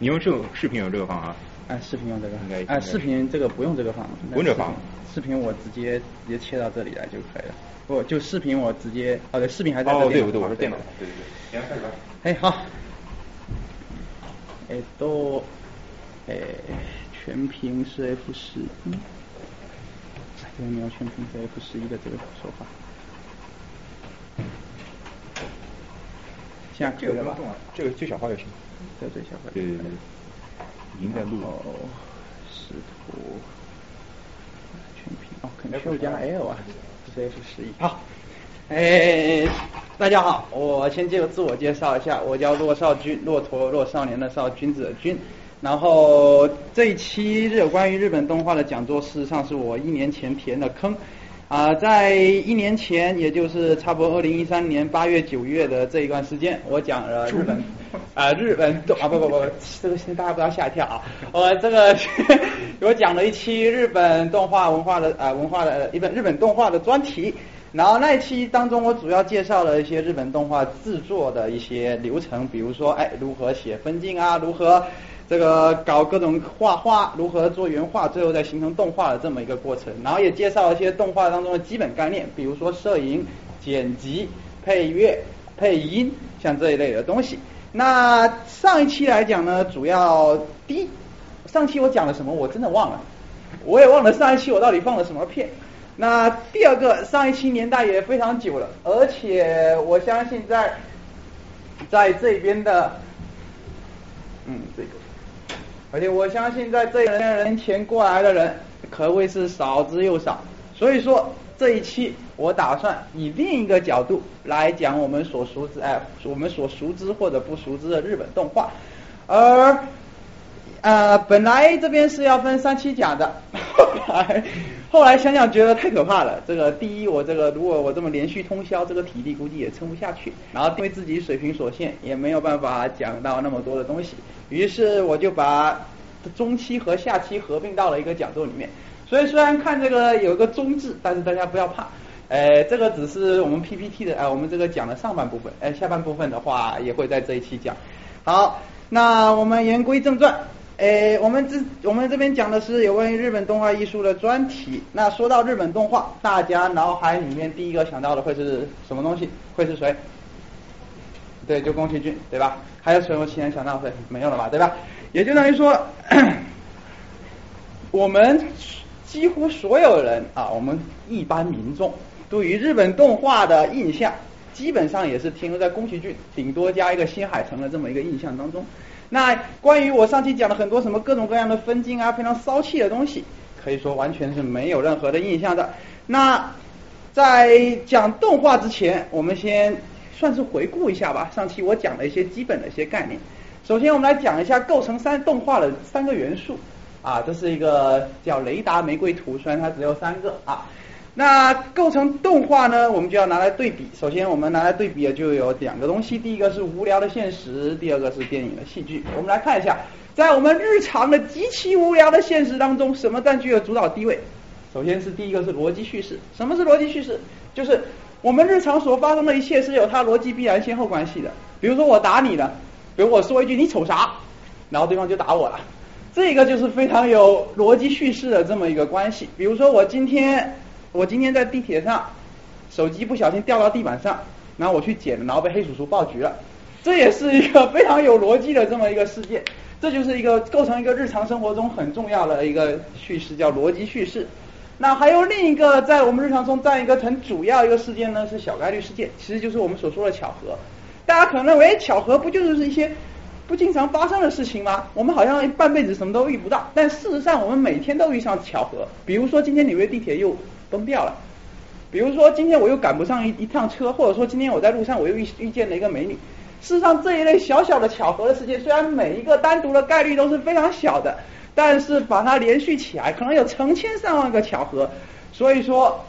你用这个视频有这个放啊？哎，视频用这个哎，视频这个不用这个放，不用这个放视频我直接直接切到这里来就可以了。不，就视频我直接，哦对，视频还在这哦，对电脑对，我是电脑。对对对，行，开始吧。哎，好。哎，都，哎，全屏是 F 十一，哎这边没有全屏是 F 十一的这个说法。现在可以了吧这个不用？动啊，这个最小化就行。这最小化。对对对，已经在录哦了。，视图，全屏哦，Ctrl 加 L 啊，这是 F 十一。好，哎，大家好，我先介自我介绍一下，我叫骆少军，骆驼骆少年的少，君子的君。然后这一期有关于日本动画的讲座，事实上是我一年前填的坑。啊、在一年前，也就是差不多二零一三年八月、九月的这一段时间，我讲了日本 啊、日本动啊不不不，这个先大家不要吓一跳啊！我这个 我讲了一期日本动画文化的啊、文化的一本日本动画的专题，然后那一期当中，我主要介绍了一些日本动画制作的一些流程，比如说哎如何写分镜啊，如何这个搞各种画画，如何做原画，最后再形成动画的这么一个过程。然后也介绍一些动画当中的基本概念，比如说摄影、剪辑、配乐、配音，像这一类的东西。那上一期来讲呢，主要第一，上期我讲了什么，我真的忘了，我也忘了上一期我到底放了什么片。那第二个，上一期年代也非常久了，而且我相信在在这边的，嗯，这个，而且我相信在这人前过来的人可谓是少之又少，所以说这一期我打算以另一个角度来讲我们所熟知哎，我们所熟知或者不熟知的日本动画，而呃，本来这边是要分三期讲的，后 来后来想想觉得太可怕了。这个第一，我这个如果我这么连续通宵，这个体力估计也撑不下去。然后因为自己水平所限，也没有办法讲到那么多的东西，于是我就把中期和下期合并到了一个讲座里面。所以虽然看这个有一个中字，但是大家不要怕。呃，这个只是我们 PPT 的，呃，我们这个讲的上半部分，呃，下半部分的话也会在这一期讲。好，那我们言归正传。诶，我们这我们这边讲的是有关于日本动画艺术的专题。那说到日本动画，大家脑海里面第一个想到的会是什么东西？会是谁？对，就宫崎骏，对吧？还有谁我其他想到会没有了吧？对吧？也就等于说，我们几乎所有人啊，我们一般民众对于日本动画的印象，基本上也是停留在宫崎骏，顶多加一个新海诚的这么一个印象当中。那关于我上期讲了很多什么各种各样的分镜啊，非常骚气的东西，可以说完全是没有任何的印象的。那在讲动画之前，我们先算是回顾一下吧。上期我讲了一些基本的一些概念。首先，我们来讲一下构成三动画的三个元素啊，这是一个叫雷达玫瑰图，虽然它只有三个啊。那构成动画呢，我们就要拿来对比。首先，我们拿来对比的就有两个东西，第一个是无聊的现实，第二个是电影的戏剧。我们来看一下，在我们日常的极其无聊的现实当中，什么占据了主导地位？首先是第一个是逻辑叙事。什么是逻辑叙事？就是我们日常所发生的一切是有它逻辑必然先后关系的。比如说我打你了，比如我说一句你瞅啥，然后对方就打我了，这个就是非常有逻辑叙事的这么一个关系。比如说我今天我今天在地铁上，手机不小心掉到地板上，然后我去捡，然后被黑叔叔爆菊了，这也是一个非常有逻辑的这么一个事件。这就是一个构成一个日常生活中很重要的一个叙事，叫逻辑叙事。那还有另一个在我们日常中占一个很主要一个事件呢，是小概率事件，其实就是我们所说的巧合。大家可能认为巧合不就是一些不经常发生的事情吗？我们好像半辈子什么都遇不到，但事实上我们每天都遇上巧合。比如说今天纽约地铁又崩掉了，比如说今天我又赶不上一一趟车，或者说今天我在路上我又遇遇见了一个美女。事实上这一类小小的巧合的事件，虽然每一个单独的概率都是非常小的，但是把它连续起来，可能有成千上万个巧合。所以说，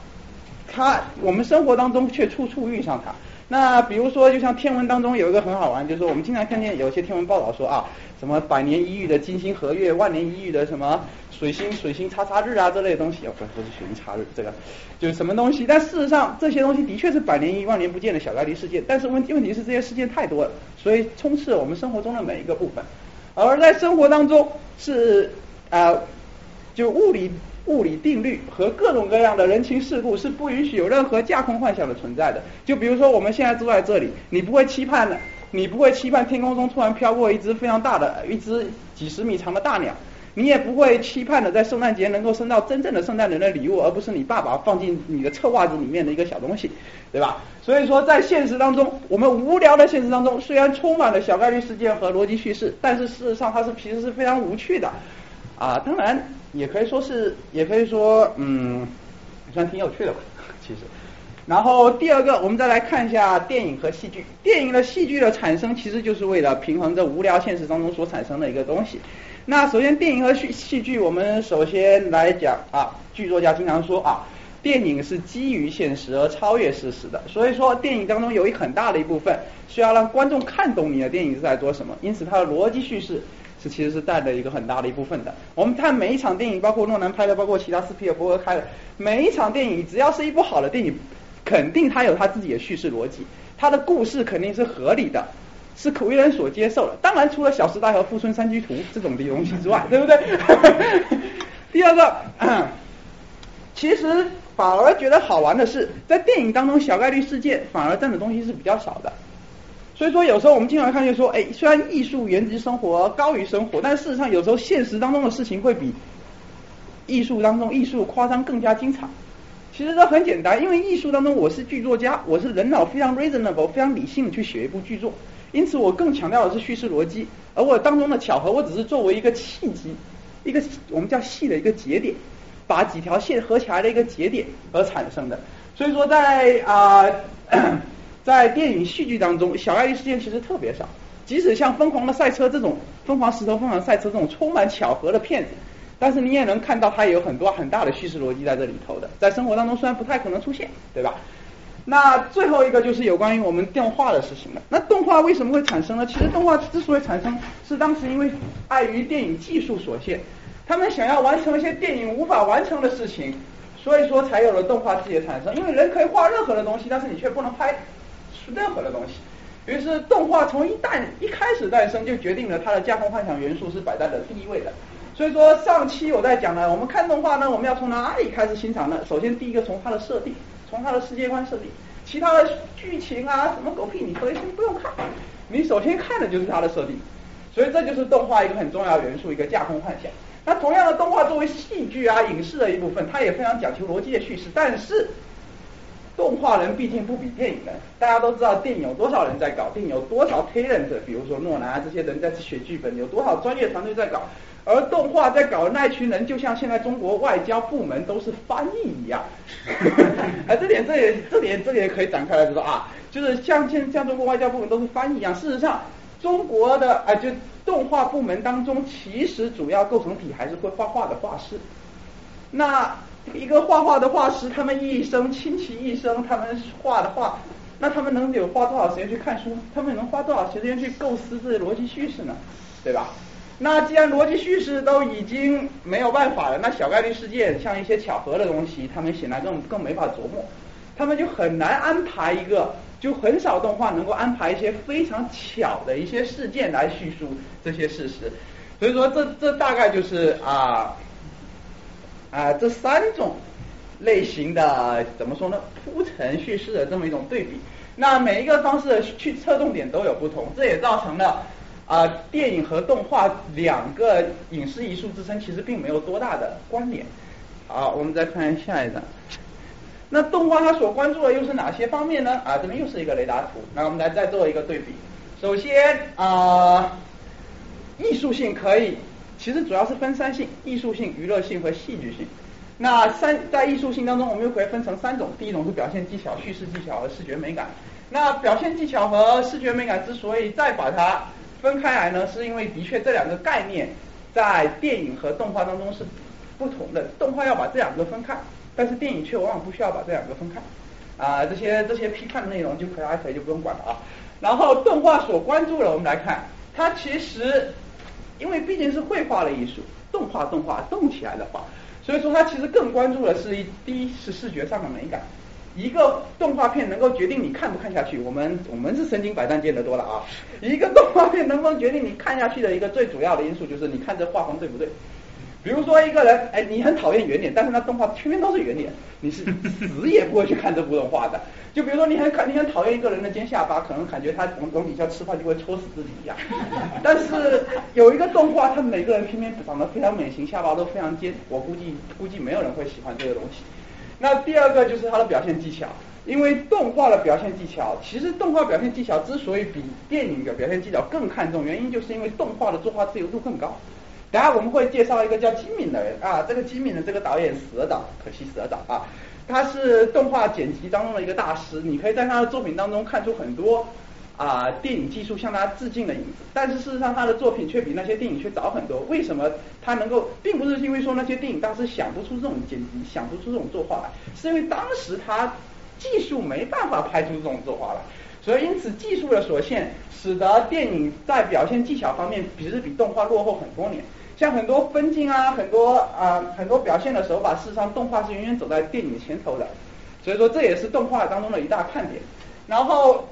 它我们生活当中却处处遇上它。那比如说，就像天文当中有一个很好玩，就是说我们经常看见有些天文报道说啊，什么百年一遇的金星合月，万年一遇的什么水星水星叉叉日啊这类东西，哦不不是水星叉日，这个就是什么东西。但事实上，这些东西的确是百年一、万年不见的小概率事件。但是问题问题是这些事件太多了，所以充斥我们生活中的每一个部分。而在生活当中是啊，就物理物理定律和各种各样的人情世故是不允许有任何架空幻想的存在的。就比如说我们现在坐在这里，你不会期盼的，你不会期盼天空中突然飘过一只非常大的一只几十米长的大鸟。你也不会期盼的在圣诞节能够收到真正的圣诞人的礼物，而不是你爸爸放进你的臭袜子里面的一个小东西，对吧？所以说，在现实当中，我们无聊的现实当中，虽然充满了小概率事件和逻辑叙事，但是事实上它是其实是非常无趣的啊。当然，也可以说是，也可以说，嗯，也算挺有趣的吧，其实。然后第二个，我们再来看一下电影和戏剧。电影的戏剧的产生，其实就是为了平衡这无聊现实当中所产生的一个东西。那首先，电影和戏戏剧，我们首先来讲啊，剧作家经常说啊，电影是基于现实而超越事实的。所以说，电影当中有一很大的一部分需要让观众看懂你的电影是在做什么，因此它的逻辑叙事是其实是带了一个很大的一部分的。我们看每一场电影，包括诺兰拍的，包括其他斯皮尔伯格开的每一场电影，只要是一部好的电影，肯定它有它自己的叙事逻辑，它的故事肯定是合理的。是可为人所接受的。当然，除了《小时代》和《富春山居图》这种的东西之外，对不对？第二个，其实反而觉得好玩的是，在电影当中，小概率事件反而占的东西是比较少的。所以说，有时候我们经常看见说，哎，虽然艺术源于生活，高于生活，但事实上有时候现实当中的事情会比艺术当中艺术夸张更加精彩。其实这很简单，因为艺术当中我是剧作家，我是人脑非常 reasonable、非常理性的去写一部剧作。因此，我更强调的是叙事逻辑，而我当中的巧合，我只是作为一个契机，一个我们叫戏的一个节点，把几条线合起来的一个节点而产生的。所以说，在啊，在电影戏剧当中，小概率事件其实特别少。即使像《疯狂的赛车》这种《疯狂石头》《疯狂赛车》这种充满巧合的片子，但是你也能看到它有很多很大的叙事逻辑在这里头的。在生活当中虽然不太可能出现，对吧？那最后一个就是有关于我们动画的事情了。那动画为什么会产生呢？其实动画之所以产生，是当时因为碍于电影技术所限，他们想要完成一些电影无法完成的事情，所以说才有了动画自己的产生。因为人可以画任何的东西，但是你却不能拍任何的东西。于是动画从一诞一开始诞生，就决定了它的架空幻想元素是摆在了第一位的。所以说上期我在讲呢，我们看动画呢，我们要从哪里开始欣赏呢？首先第一个从它的设定。从它的世界观设定，其他的剧情啊，什么狗屁，你可以先不用看，你首先看的就是它的设定，所以这就是动画一个很重要元素，一个架空幻想。那同样的，动画作为戏剧啊、影视的一部分，它也非常讲求逻辑的叙事。但是，动画人毕竟不比电影人，大家都知道电影有多少人在搞，电影有多少 talent，比如说诺兰这些人在写剧本，有多少专业团队在搞。而动画在搞的那一群人，就像现在中国外交部门都是翻译一样，啊，这点这也这点这点可以展开来说啊，就是像现像中国外交部门都是翻译一样。事实上，中国的啊，就动画部门当中，其实主要构成体还是会画画的画师。那一个画画的画师，他们一生倾其一生，他们画的画，那他们能有花多少时间去看书？他们能花多少时间去构思这些逻辑叙事呢？对吧？那既然逻辑叙事都已经没有办法了，那小概率事件像一些巧合的东西，他们显然更更没法琢磨，他们就很难安排一个，就很少动画能够安排一些非常巧的一些事件来叙述这些事实，所以说这这大概就是啊啊这三种类型的怎么说呢铺陈叙事的这么一种对比，那每一个方式去侧重点都有不同，这也造成了。啊，电影和动画两个影视艺术之称其实并没有多大的关联。好，我们再看下一张。那动画它所关注的又是哪些方面呢？啊，这边又是一个雷达图。那我们来再做一个对比。首先啊，艺术性可以，其实主要是分三性：艺术性、娱乐性和戏剧性。那三在艺术性当中，我们又可以分成三种。第一种是表现技巧、叙事技巧和视觉美感。那表现技巧和视觉美感之所以再把它分开来呢，是因为的确这两个概念在电影和动画当中是不同的。动画要把这两个分开，但是电影却往往不需要把这两个分开。啊，这些这些批判的内容就可以可以就不用管了啊。然后动画所关注的，我们来看，它其实因为毕竟是绘画的艺术，动画动画动起来的画，所以说它其实更关注的是一第一是视觉上的美感，一个动画片能够决定你看不看下去，我们我们是身经百战见得多了啊。一个动画片能不能决定你看下去的一个最主要的因素，就是你看这画风对不对。比如说一个人，哎，你很讨厌圆脸，但是那动画偏偏都是圆脸，你是死也不会去看这部动画的。就比如说你很看，你很讨厌一个人的尖下巴，可能感觉他往往底下吃饭就会戳死自己一样。但是有一个动画，他每个人偏偏长得非常美型，下巴都非常尖，我估计估计没有人会喜欢这个东西。那第二个就是它的表现技巧，因为动画的表现技巧，其实动画表现技巧之所以比电影的表现技巧更看重，原因就是因为动画的作画自由度更高。等下我们会介绍一个叫金敏的人啊，这个金敏的这个导演死了早，可惜死了早啊。他是动画剪辑当中的一个大师，你可以在他的作品当中看出很多啊电影技术向他致敬的影子。但是事实上他的作品却比那些电影却早很多。为什么他能够，并不是因为说那些电影大师想不出这种剪辑，想不出这种作画来，是因为当时他技术没办法拍出这种作画来。所以因此技术的所限，使得电影在表现技巧方面，其实比动画落后很多年。像很多分镜啊，很多啊，很多表现的手法，事实上动画是远远走在电影前头的，所以说这也是动画当中的一大看点。然后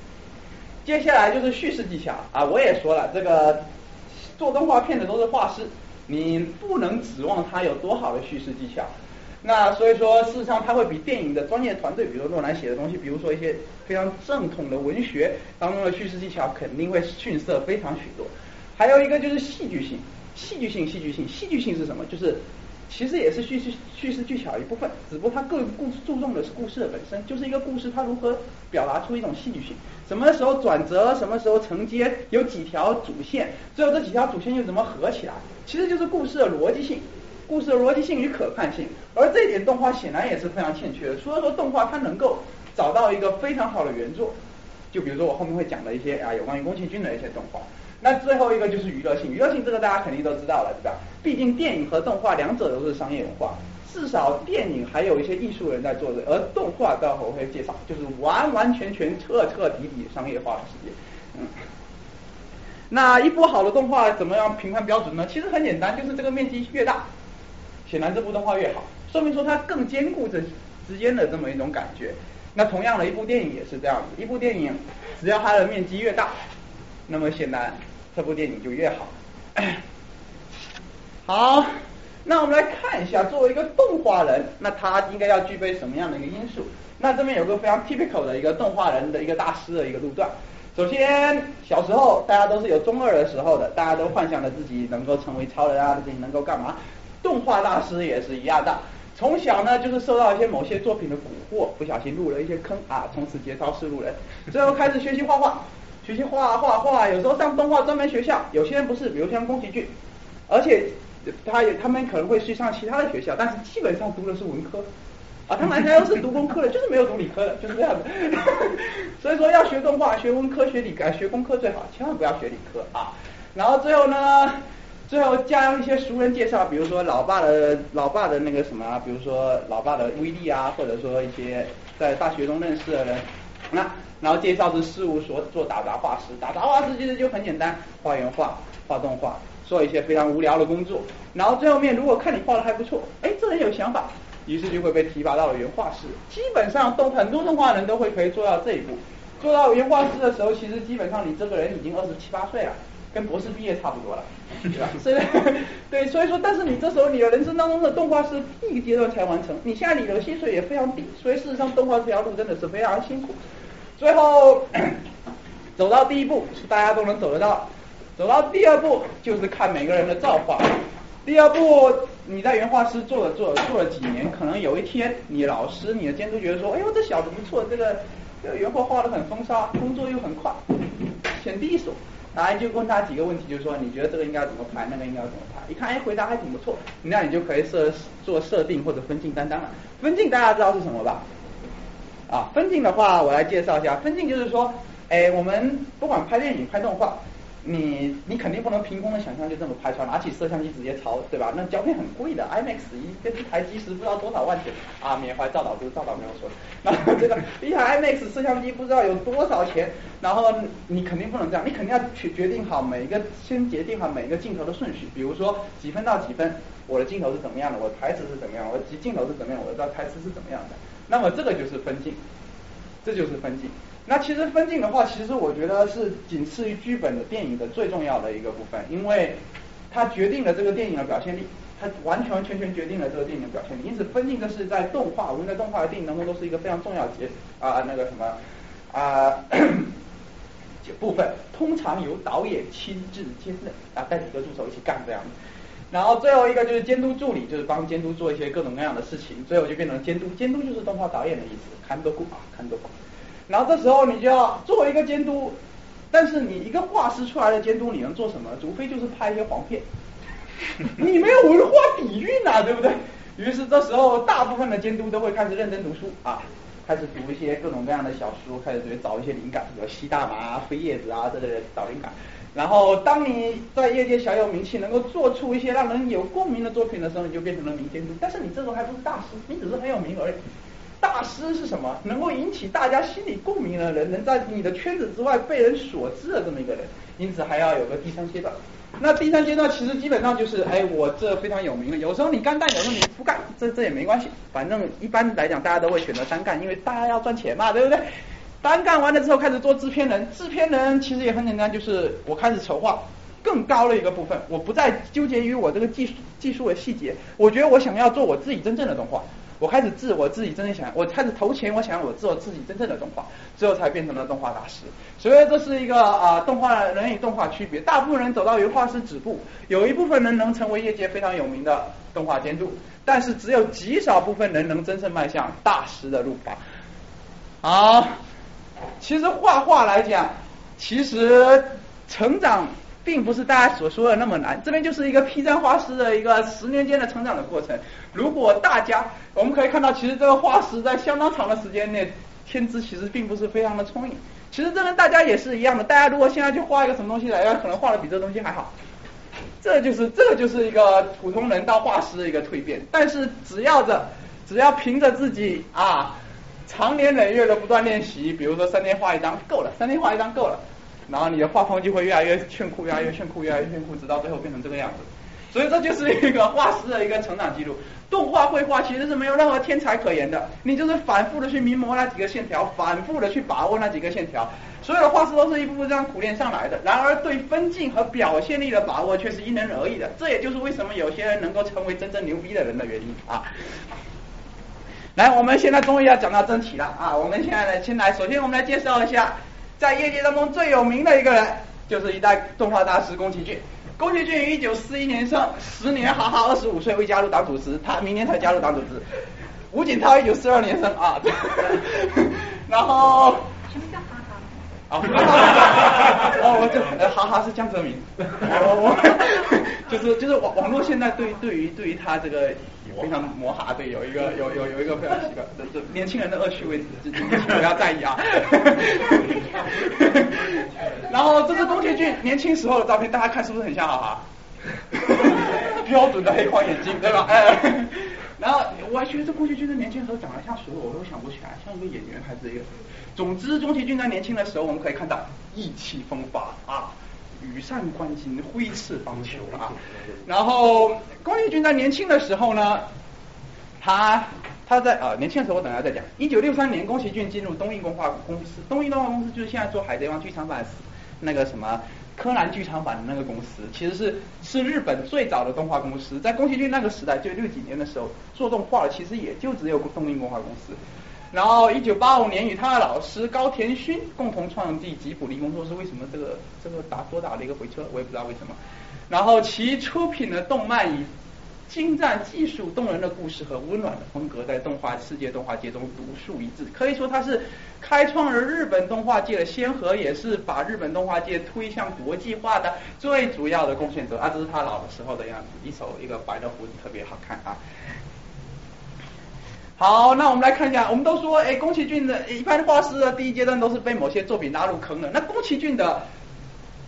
接下来就是叙事技巧啊，我也说了，这个做动画片的都是画师，你不能指望他有多好的叙事技巧。那所以说，事实上他会比电影的专业团队，比如诺兰写的东西，比如说一些非常正统的文学当中的叙事技巧，肯定会逊色非常许多。还有一个就是戏剧性。戏剧性，戏剧性，戏剧性是什么？就是其实也是叙事叙事技巧一部分，只不过它更故注重的是故事的本身，就是一个故事它如何表达出一种戏剧性，什么时候转折，什么时候承接，有几条主线，最后这几条主线又怎么合起来？其实就是故事的逻辑性，故事的逻辑性与可看性。而这一点动画显然也是非常欠缺的。除了说动画它能够找到一个非常好的原作，就比如说我后面会讲的一些啊有关于宫崎骏的一些动画。那最后一个就是娱乐性，娱乐性这个大家肯定都知道了，对吧？毕竟电影和动画两者都是商业化，至少电影还有一些艺术人在做的，而动画待会我会介绍，就是完完全全彻彻底底商业化的世界。嗯，那一部好的动画怎么样评判标准呢？其实很简单，就是这个面积越大，显然这部动画越好，说明说它更兼顾这之间的这么一种感觉。那同样的一部电影也是这样子，一部电影只要它的面积越大，那么显然。这部电影就越好。好，那我们来看一下，作为一个动画人，那他应该要具备什么样的一个因素？那这边有个非常 typical 的一个动画人的一个大师的一个路段。首先，小时候大家都是有中二的时候的，大家都幻想着自己能够成为超人啊，自己能够干嘛？动画大师也是一样的，从小呢就是受到一些某些作品的蛊惑，不小心入了一些坑啊，从此节操是路人，最后开始学习画画。学习画画画，有时候上动画专门学校，有些人不是，比如像宫崎骏，而且他也他们可能会去上其他的学校，但是基本上读的是文科，啊，他们还都是读工科的，就是没有读理科的，就是这样的。所以说要学动画，学文科学理科，学工科最好，千万不要学理科啊。然后最后呢，最后加上一些熟人介绍，比如说老爸的老爸的那个什么，比如说老爸的威力啊，或者说一些在大学中认识的人，那。然后介绍是事务所做打杂画师，打杂画师其实就很简单，画原画、画动画，做一些非常无聊的工作。然后最后面如果看你画的还不错，哎，这人有想法，于是就会被提拔到了原画师。基本上动很多动画人都会可以做到这一步，做到原画师的时候，其实基本上你这个人已经二十七八岁了，跟博士毕业差不多了，对吧？所以对，所以说，但是你这时候你的人生当中的动画师第一个阶段才完成，你现在你的薪水也非常低，所以事实上动画这条路真的是非常辛苦。最后 走到第一步是大家都能走得到，走到第二步就是看每个人的造化。第二步你在原画师做了做做了几年，可能有一天你老师你的监督觉得说，哎呦这小子不错，这个这个原画画的很风沙，工作又很快，选第一手，然后就问他几个问题，就是说你觉得这个应该怎么拍，那个应该怎么拍？一看哎回答还挺不错，那你就可以设做设定或者分镜担当了。分镜大家知道是什么吧？啊，分镜的话，我来介绍一下。分镜就是说，哎，我们不管拍电影、拍动画，你你肯定不能凭空的想象就这么拍出来，拿起摄像机直接抄，对吧？那胶片很贵的，IMAX 一跟一台机时不知道多少万钱啊！缅怀赵导都赵导没有说，然后这个一台 IMAX 摄像机不知道有多少钱，然后你肯定不能这样，你肯定要去决定好每一个先决定好每一个镜头的顺序，比如说几分到几分，我的镜头是怎么样的，我台词是怎么样，我的镜头是怎么样，我的台词是怎么样的，那么这个就是分镜，这就是分镜。那其实分镜的话，其实我觉得是仅次于剧本的电影的最重要的一个部分，因为它决定了这个电影的表现力，它完全完全全决定了这个电影的表现力。因此，分镜这是在动画，无论在动画和电影当中都是一个非常重要节啊那个什么啊 部分，通常由导演亲自兼任啊，带几个助手一起干这样。然后最后一个就是监督助理，就是帮监督做一些各种各样的事情，最后就变成监督，监督就是动画导演的意思，看多顾啊，看多顾。然后这时候你就要作为一个监督，但是你一个画师出来的监督，你能做什么？除非就是拍一些黄片，你没有文化底蕴呐，对不对？于是这时候大部分的监督都会开始认真读书啊，开始读一些各种各样的小书，开始找一些灵感，比如吸大麻、飞叶子啊这类的找灵感。然后当你在业界小有名气，能够做出一些让人有共鸣的作品的时候，你就变成了名监督。但是你这时候还不是大师，你只是很有名而已。大师是什么？能够引起大家心里共鸣的人，能在你的圈子之外被人所知的这么一个人，因此还要有个第三阶段。那第三阶段其实基本上就是，哎，我这非常有名了。有时候你干干，有时候你不干，这这也没关系。反正一般来讲，大家都会选择单干，因为大家要赚钱嘛，对不对？单干完了之后开始做制片人，制片人其实也很简单，就是我开始筹划更高的一个部分，我不再纠结于我这个技术技术的细节，我觉得我想要做我自己真正的动画。我开始制我自己真正想，我开始投钱，我想我做自己真正的动画，最后才变成了动画大师。所以这是一个啊，动画人与动画区别。大部分人走到油画师止步，有一部分人能成为业界非常有名的动画监督，但是只有极少部分人能真正迈向大师的路吧。好，其实画画来讲，其实成长。并不是大家所说的那么难，这边就是一个披山画师的一个十年间的成长的过程。如果大家我们可以看到，其实这个画师在相当长的时间内，天资其实并不是非常的聪颖。其实这跟大家也是一样的，大家如果现在去画一个什么东西来，可能画的比这东西还好。这就是这就是一个普通人到画师的一个蜕变。但是只要着只要凭着自己啊，长年累月的不断练习，比如说三天画一张够了，三天画一张够了。然后你的画风就会越来越炫酷，越来越炫酷，越来越炫酷，直到最后变成这个样子。所以这就是一个画师的一个成长记录。动画绘画其实是没有任何天才可言的，你就是反复的去临摹那几个线条，反复的去把握那几个线条。所有的画师都是一步步这样苦练上来的。然而对分镜和表现力的把握却是因人而异的。这也就是为什么有些人能够成为真正牛逼的人的原因啊。来，我们现在终于要讲到正题了啊！我们现在呢，先来，首先我们来介绍一下。在业界当中最有名的一个人，就是一代动画大师宫崎骏。宫崎骏一九四一年生，十年哈哈二十五岁，未加入党组织，他明年才加入党组织。吴锦涛一九四二年生啊，然后。什么叫哈 哈？哦，我这哈哈是江泽民。我我就是就是网网络现在对对于对于他这个。非常魔哈，对，有一个有有有一个非常奇怪，这这年轻人的恶趣味，不要在意啊。然后这是宫崎骏年轻时候的照片，大家看是不是很像哈哈？标准的黑框眼镜，对吧？哎。然后我还觉得这宫崎骏的年轻时候长得像谁，我都想不起来，像一个演员还是一个。总之，宫崎骏在年轻的时候，我们可以看到意气风发啊。羽扇纶巾，挥斥方遒啊！然后宫崎骏在年轻的时候呢，他他在啊年轻的时候，我等下再讲。一九六三年，宫崎骏进入东映动画公司，东映动画公司就是现在做海贼王剧场版那个什么柯南剧场版的那个公司，其实是是日本最早的动画公司。在宫崎骏那个时代，就六几年的时候做动画，其实也就只有东映动画公司。然后，一九八五年与他的老师高田勋共同创立吉卜力工作室。为什么这个这个打多打了一个回车？我也不知道为什么。然后其出品的动漫以精湛技术、动人的故事和温暖的风格，在动画世界动画界中独树一帜。可以说，他是开创了日本动画界的先河，也是把日本动画界推向国际化的最主要的贡献者。啊，这是他老的时候的样子，一手一个白的胡子，特别好看啊。好，那我们来看一下，我们都说，哎，宫崎骏的一般画师的第一阶段都是被某些作品拉入坑的。那宫崎骏的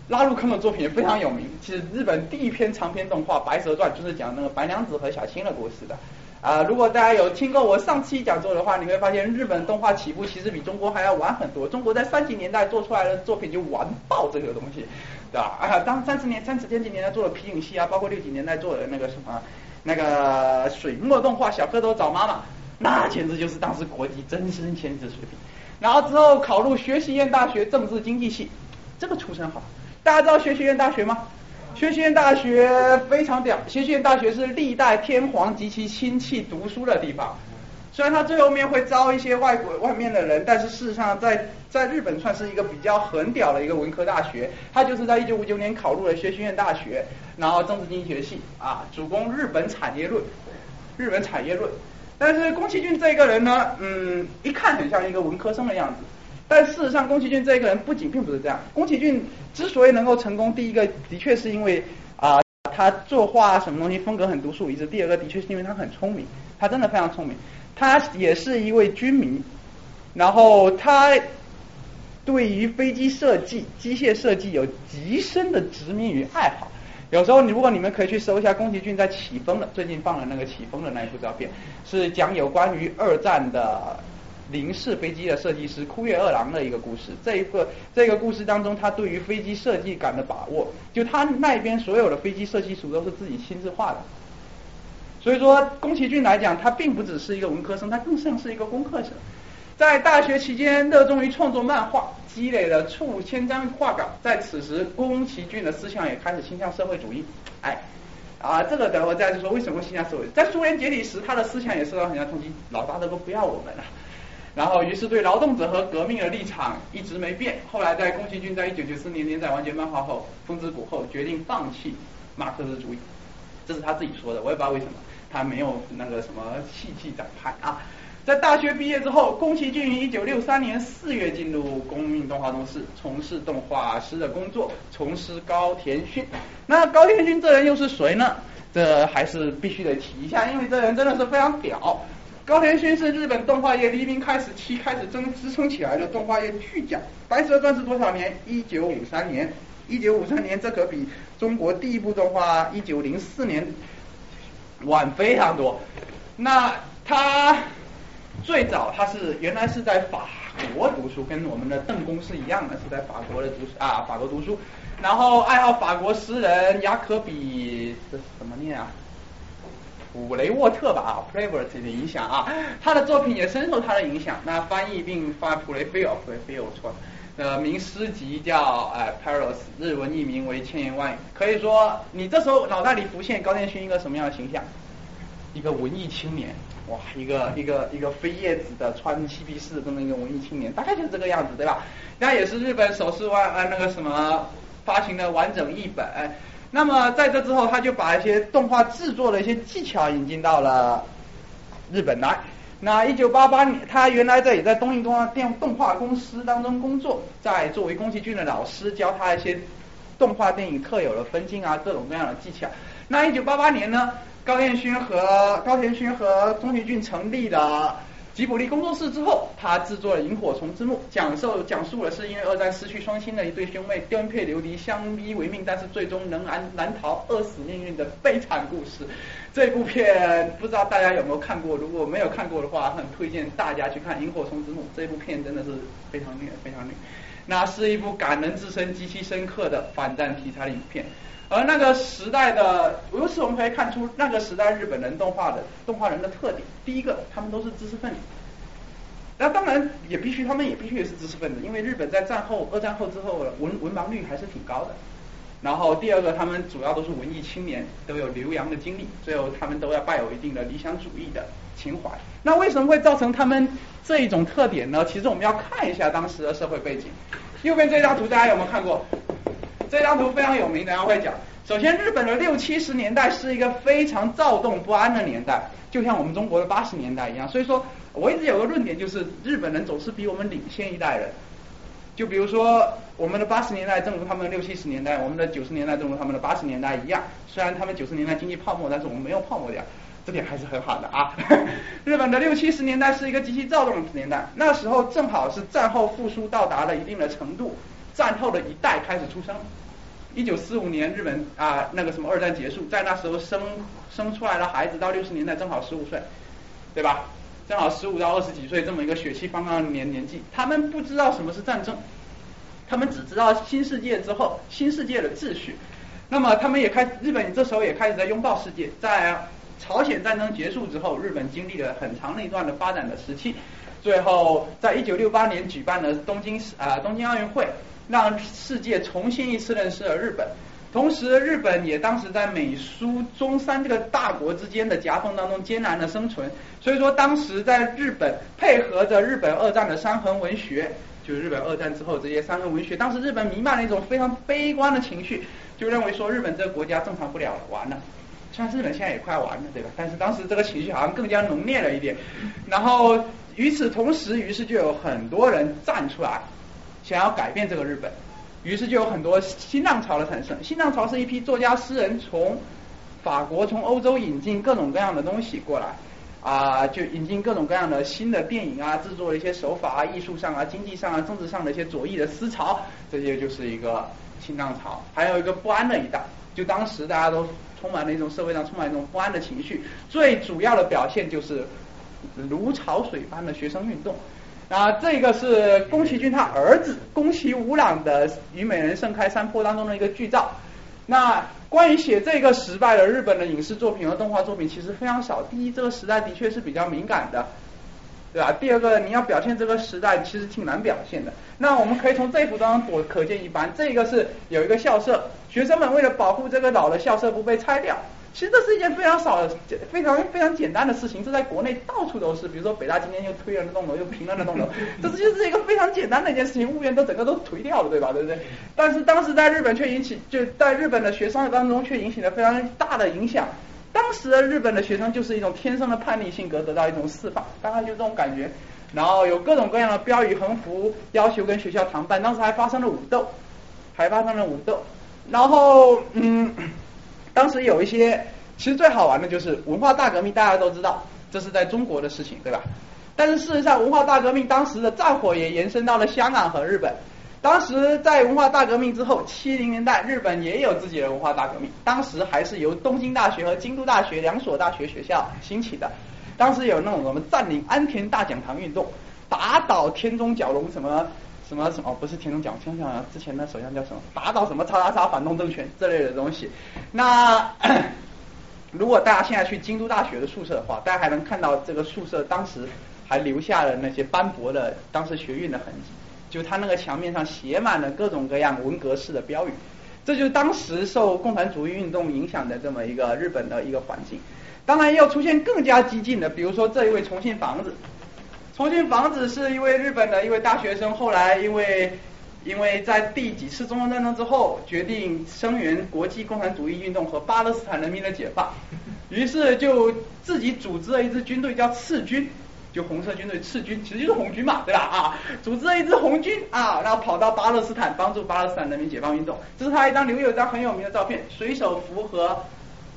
拉入坑的作品也非常有名。其实日本第一篇长篇动画《白蛇传》就是讲那个白娘子和小青的故事的。啊，如果大家有听过我上期讲座的话，你会发现日本动画起步其实比中国还要晚很多。中国在三十年代做出来的作品就完爆这个东西，对吧？啊，当三十年、三十前几年代做的皮影戏啊，包括六几年代做的那个什么那个水墨动画《小蝌蚪找妈妈》，那简直就是当时国际真身签字水平。然后之后考入学习院大学政治经济系，这个出身好。大家知道学习院大学吗？学习院大学非常屌，学习院大学是历代天皇及其亲戚读书的地方。虽然它最后面会招一些外国外面的人，但是事实上在在日本算是一个比较很屌的一个文科大学。他就是在一九五九年考入了学习院大学，然后政治经济学系啊，主攻日本产业论，日本产业论。但是宫崎骏这个人呢，嗯，一看很像一个文科生的样子。但事实上，宫崎骏这个人不仅并不是这样。宫崎骏之所以能够成功，第一个的确是因为啊，他作画什么东西风格很独树一帜；第二个的确是因为他很聪明，他真的非常聪明。他也是一位军迷，然后他对于飞机设计、机械设计有极深的执迷与爱好。有时候，你如果你们可以去搜一下宫崎骏在起风的最近放的那个起风的那一部照片，是讲有关于二战的。零式飞机的设计师枯月二郎的一个故事，这一个这个故事当中，他对于飞机设计感的把握，就他那边所有的飞机设计图都是自己亲自画的。所以说，宫崎骏来讲，他并不只是一个文科生，他更像是一个工科生。在大学期间，热衷于创作漫画，积累了数千张画稿。在此时，宫崎骏的思想也开始倾向社会主义。哎，啊，这个等会再说为什么倾向社会。在苏联解体时，他的思想也受到很大冲击。老大都不要我们了。然后，于是对劳动者和革命的立场一直没变。后来，在宫崎骏在一九九四年连载完结漫画后，风之谷后，决定放弃马克思主义。这是他自己说的，我也不知道为什么，他没有那个什么气气展派啊。在大学毕业之后，宫崎骏于一九六三年四月进入公民动画公司，从事动画师的工作，从师高田勋。那高田勋这人又是谁呢？这还是必须得提一下，因为这人真的是非常屌。高田勋是日本动画业黎明开始期开始争支撑起来的动画业巨匠。白蛇传是多少年？一九五三年。一九五三年，这可比中国第一部动画一九零四年晚非常多。那他最早他是原来是在法国读书，跟我们的邓公是一样的，是在法国的读啊法国读书。然后爱好法国诗人雅可比，这怎么念啊？普雷沃特吧啊 p l a v o r t 的影响啊，他的作品也深受他的影响。那翻译并发普雷菲尔，普雷菲尔错，呃，名诗集叫哎 Paros，日文译名为千言万语。可以说，你这时候脑袋里浮现高天勋一个什么样的形象？一个文艺青年，哇，一个一个一个飞叶子的穿漆皮式的这么一个文艺青年，大概就是这个样子，对吧？那也是日本首次完呃那个什么发行的完整译本。那么在这之后，他就把一些动画制作的一些技巧引进到了日本来。那一九八八年，他原来在也在东映动画电动画公司当中工作，在作为宫崎骏的老师，教他一些动画电影特有的分镜啊，各种各样的技巧。那一九八八年呢，高彦勋和高田勋和宫崎骏成立了。吉卜力工作室之后，他制作了《萤火虫之墓》，讲述讲述的是因为二战失去双亲的一对兄妹颠沛流离、相依为命，但是最终能难难逃饿死命运的悲惨故事。这部片不知道大家有没有看过？如果没有看过的话，很推荐大家去看《萤火虫之墓》。这部片真的是非常虐，非常虐。那是一部感人至深、极其深刻的反战题材的影片。而那个时代的，由此我们可以看出那个时代日本人动画的动画人的特点。第一个，他们都是知识分子。那当然也必须，他们也必须也是知识分子，因为日本在战后、二战后之后，文文盲率还是挺高的。然后第二个，他们主要都是文艺青年，都有留洋的经历，最后他们都要抱有一定的理想主义的情怀。那为什么会造成他们这一种特点呢？其实我们要看一下当时的社会背景。右边这张图大家有没有看过？这张图非常有名，等下会讲。首先，日本的六七十年代是一个非常躁动不安的年代，就像我们中国的八十年代一样。所以说，我一直有个论点，就是日本人总是比我们领先一代人。就比如说，我们的八十年代正如他们的六七十年代，我们的九十年代正如他们的八十年代一样。虽然他们九十年代经济泡沫，但是我们没有泡沫掉，这点还是很好的啊。日本的六七十年代是一个极其躁动的年代，那时候正好是战后复苏到达了一定的程度。战后的一代开始出生，一九四五年日本啊那个什么二战结束，在那时候生生出来的孩子到六十年代正好十五岁，对吧？正好十五到二十几岁这么一个血气方刚的年年纪，他们不知道什么是战争，他们只知道新世界之后新世界的秩序。那么他们也开日本这时候也开始在拥抱世界，在朝鲜战争结束之后，日本经历了很长的一段的发展的时期，最后在一九六八年举办了东京啊东京奥运会，让世界重新一次认识了日本。同时，日本也当时在美苏中山这个大国之间的夹缝当中艰难的生存。所以说，当时在日本配合着日本二战的伤痕文学，就是日本二战之后这些伤痕文学，当时日本弥漫了一种非常悲观的情绪，就认为说日本这个国家正常不了了，完了。虽然日本现在也快完了，对吧？但是当时这个情绪好像更加浓烈了一点。然后与此同时，于是就有很多人站出来，想要改变这个日本。于是就有很多新浪潮的产生。新浪潮是一批作家诗人从法国、从欧洲引进各种各样的东西过来，啊，就引进各种各样的新的电影啊，制作的一些手法啊，艺术上啊、经济上啊、政治上的一些左翼的思潮，这些就是一个新浪潮。还有一个不安的一代，就当时大家都充满了一种社会上充满一种不安的情绪，最主要的表现就是如潮水般的学生运动。啊，这个是宫崎骏他儿子宫崎吾朗的《虞美人盛开山坡》当中的一个剧照。那关于写这个时代的日本的影视作品和动画作品其实非常少。第一，这个时代的确是比较敏感的，对吧？第二个，你要表现这个时代其实挺难表现的。那我们可以从这幅当中可可见一斑。这个是有一个校舍，学生们为了保护这个老的校舍不被拆掉。其实这是一件非常少、非常非常简单的事情，这在国内到处都是。比如说北大今天又推了那栋楼，又平了那栋楼，这就是一个非常简单的一件事情，物业都整个都颓掉了，对吧？对不对？但是当时在日本却引起，就在日本的学生当中却引起了非常大的影响。当时的日本的学生就是一种天生的叛逆性格得到一种释放，大概就这种感觉。然后有各种各样的标语横幅，要求跟学校谈判。当时还发生了武斗，还发生了武斗。然后嗯。当时有一些，其实最好玩的就是文化大革命，大家都知道，这是在中国的事情，对吧？但是事实上，文化大革命当时的战火也延伸到了香港和日本。当时在文化大革命之后，七零年代日本也有自己的文化大革命，当时还是由东京大学和京都大学两所大学学校兴起的。当时有那种什么占领安田大讲堂运动，打倒天中角龙什么。什么什么不是田中角，想想之前的首相叫什么？打倒什么叉叉叉反动政权这类的东西。那 如果大家现在去京都大学的宿舍的话，大家还能看到这个宿舍当时还留下了那些斑驳的当时学运的痕迹，就它那个墙面上写满了各种各样文革式的标语。这就是当时受共产主义运动影响的这么一个日本的一个环境。当然，要出现更加激进的，比如说这一位重庆房子。重庆房子是一位日本的一位大学生，后来因为因为在第几次中东战争之后，决定声援国际共产主义运动和巴勒斯坦人民的解放，于是就自己组织了一支军队，叫赤军，就红色军队赤军，其实就是红军嘛，对吧？啊，组织了一支红军啊，然后跑到巴勒斯坦帮助巴勒斯坦人民解放运动。这是他一张留有一张很有名的照片，水手服和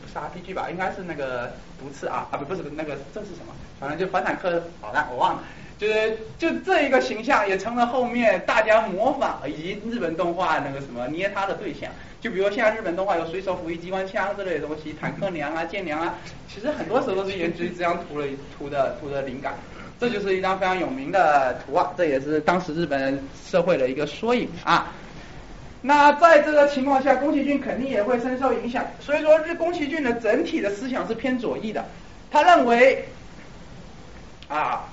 不是 RPG 吧？应该是那个毒刺啊啊不不是那个这是什么？反正就反坦克导弹，我忘了，就是就这一个形象也成了后面大家模仿以及日本动画那个什么捏他的对象。就比如现在日本动画有水手服役机关枪之类的东西，坦克娘啊、舰娘啊，其实很多时候都是源自于这张图的图的图的灵感。这就是一张非常有名的图啊，这也是当时日本社会的一个缩影啊。那在这个情况下，宫崎骏肯定也会深受影响。所以说，日宫崎骏的整体的思想是偏左翼的，他认为。啊，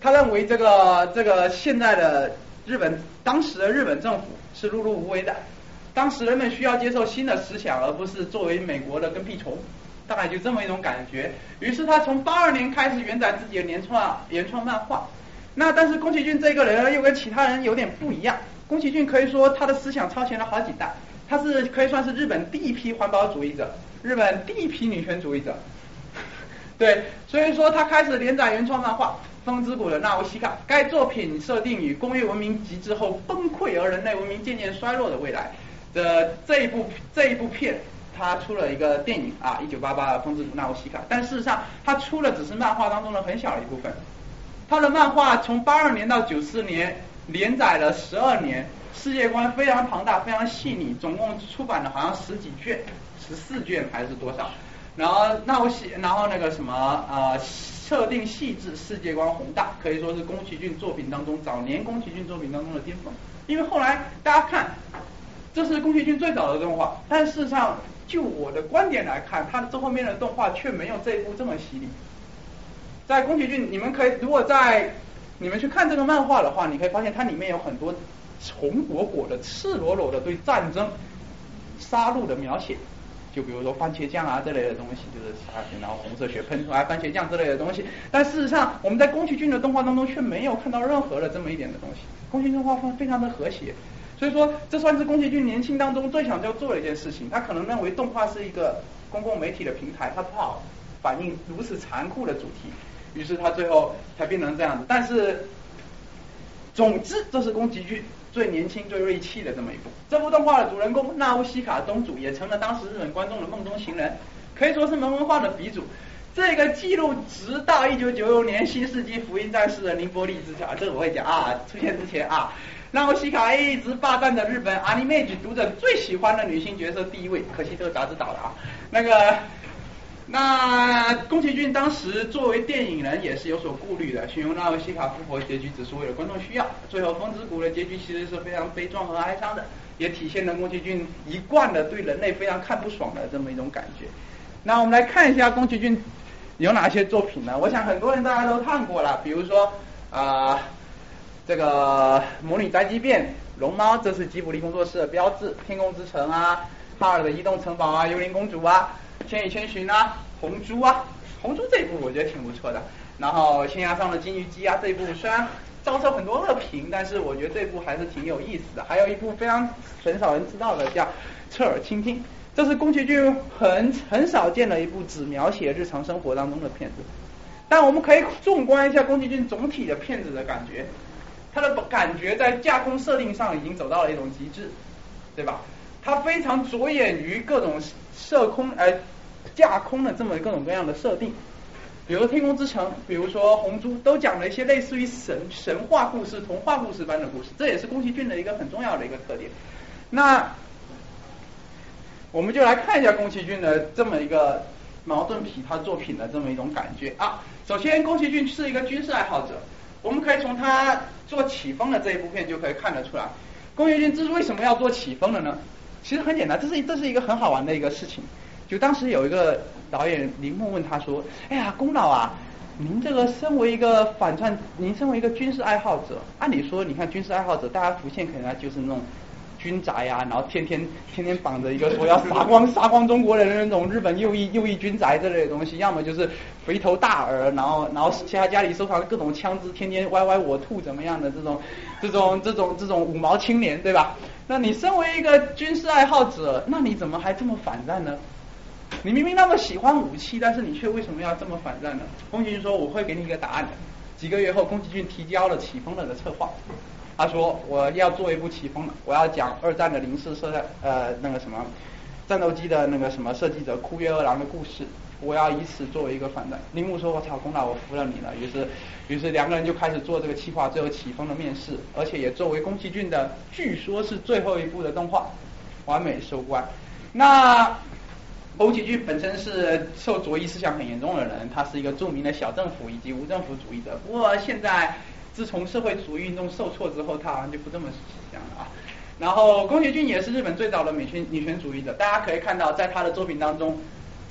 他认为这个这个现在的日本，当时的日本政府是碌碌无为的，当时人们需要接受新的思想，而不是作为美国的跟屁虫，大概就这么一种感觉。于是他从八二年开始连载自己的原创原创漫画。那但是宫崎骏这个人又跟其他人有点不一样，宫崎骏可以说他的思想超前了好几代，他是可以算是日本第一批环保主义者，日本第一批女权主义者。对，所以说他开始连载原创漫画《风之谷的纳乌西卡》，该作品设定于工业文明极致后崩溃而人类文明渐渐衰落的未来的这一部这一部片，他出了一个电影啊，一九八八《风之谷纳乌西卡》，但事实上他出了只是漫画当中的很小的一部分。他的漫画从八二年到九四年连载了十二年，世界观非常庞大，非常细腻，总共出版了好像十几卷，十四卷还是多少？然后那我写，然后那个什么呃，设定细致，世界观宏大，可以说是宫崎骏作品当中早年宫崎骏作品当中的巅峰。因为后来大家看，这是宫崎骏最早的动画，但事实上就我的观点来看，他这后面的动画却没有这一部这么犀利。在宫崎骏，你们可以如果在你们去看这个漫画的话，你可以发现它里面有很多红果果的、赤裸裸的对战争、杀戮的描写。就比如说番茄酱啊这类的东西，就是啊，然后红色血喷出来番茄酱之类的东西。但事实上，我们在宫崎骏的动画当中却没有看到任何的这么一点的东西。宫崎骏画风非常的和谐，所以说这算是宫崎骏年轻当中最想要做的一件事情。他可能认为动画是一个公共媒体的平台，他不好反映如此残酷的主题。于是他最后才变成这样子，但是，总之这是宫崎骏最年轻、最锐气的这么一部。这部动画的主人公纳乌西卡东主也成了当时日本观众的梦中情人，可以说是萌文化的鼻祖。这个记录直到一九九六年《新世纪福音战士》的凌波丽之下，这个我会讲啊，出现之前啊，纳乌西卡一直霸占着日本 Anime 读者最喜欢的女性角色第一位。可惜这个杂志倒了啊，那个。那宫崎骏当时作为电影人也是有所顾虑的，形容纳维西卡复活结局只是为了观众需要。最后风之谷的结局其实是非常悲壮和哀伤的，也体现了宫崎骏一贯的对人类非常看不爽的这么一种感觉。那我们来看一下宫崎骏有哪些作品呢？我想很多人大家都看过了，比如说啊这个《魔女宅急便》《龙猫》，这是吉卜力工作室的标志，《天空之城》啊，《哈尔的移动城堡》啊，《幽灵公主》啊。千与千寻啊，红猪啊，红猪这一部我觉得挺不错的。然后悬崖上的金鱼姬啊，这一部虽然遭受很多恶评，但是我觉得这部还是挺有意思的。还有一部非常很少人知道的叫《侧耳倾听》，这是宫崎骏很很少见的一部只描写日常生活当中的片子。但我们可以纵观一下宫崎骏总体的片子的感觉，他的感觉在架空设定上已经走到了一种极致，对吧？他非常着眼于各种设空呃架空的这么各种各样的设定，比如天空之城，比如说红猪，都讲了一些类似于神神话故事、童话故事般的故事，这也是宫崎骏的一个很重要的一个特点。那我们就来看一下宫崎骏的这么一个矛盾体他作品的这么一种感觉啊。首先，宫崎骏是一个军事爱好者，我们可以从他做起风的这一部片就可以看得出来，宫崎骏之为什么要做起风的呢？其实很简单，这是这是一个很好玩的一个事情。就当时有一个导演林梦问他说：“哎呀，宫老啊，您这个身为一个反串，您身为一个军事爱好者，按理说，你看军事爱好者，大家浮现可能就是那种军宅呀，然后天天天天绑着一个说要杀光 杀光中国人的那种日本右翼右翼军宅之类的东西，要么就是肥头大耳，然后然后其他家里收藏各种枪支，天天歪歪我吐怎么样的这种这种这种这种五毛青年，对吧？”那你身为一个军事爱好者，那你怎么还这么反战呢？你明明那么喜欢武器，但是你却为什么要这么反战呢？宫崎骏说我会给你一个答案的。几个月后，宫崎骏提交了《起风了》的策划，他说我要做一部《起风了》，我要讲二战的零式设呃那个什么战斗机的那个什么设计者库约二郎的故事。我要以此作为一个反战。铃木说：“我操，宫导，我服了你了。”于是，于是两个人就开始做这个企划，最后起风的面试，而且也作为宫崎骏的，据说是最后一部的动画，完美收官。那宫崎骏本身是受左翼思想很严重的人，他是一个著名的小政府以及无政府主义者。不过现在自从社会主义运动受挫之后，他好像就不这么想了啊。然后宫崎骏也是日本最早的美权女权主义者，大家可以看到，在他的作品当中。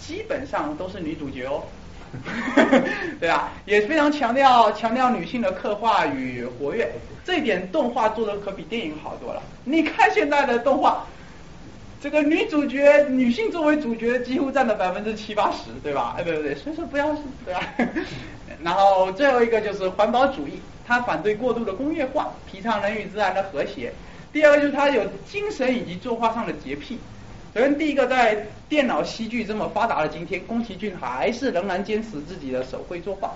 基本上都是女主角哦，对吧？也非常强调强调女性的刻画与活跃，这一点动画做的可比电影好多了。你看现在的动画，这个女主角女性作为主角几乎占了百分之七八十，对吧？哎，对对对，所以说不要对吧？然后最后一个就是环保主义，他反对过度的工业化，提倡人与自然的和谐。第二个就是他有精神以及作画上的洁癖。首先，第一个，在电脑戏剧这么发达的今天，宫崎骏还是仍然坚持自己的手绘作画。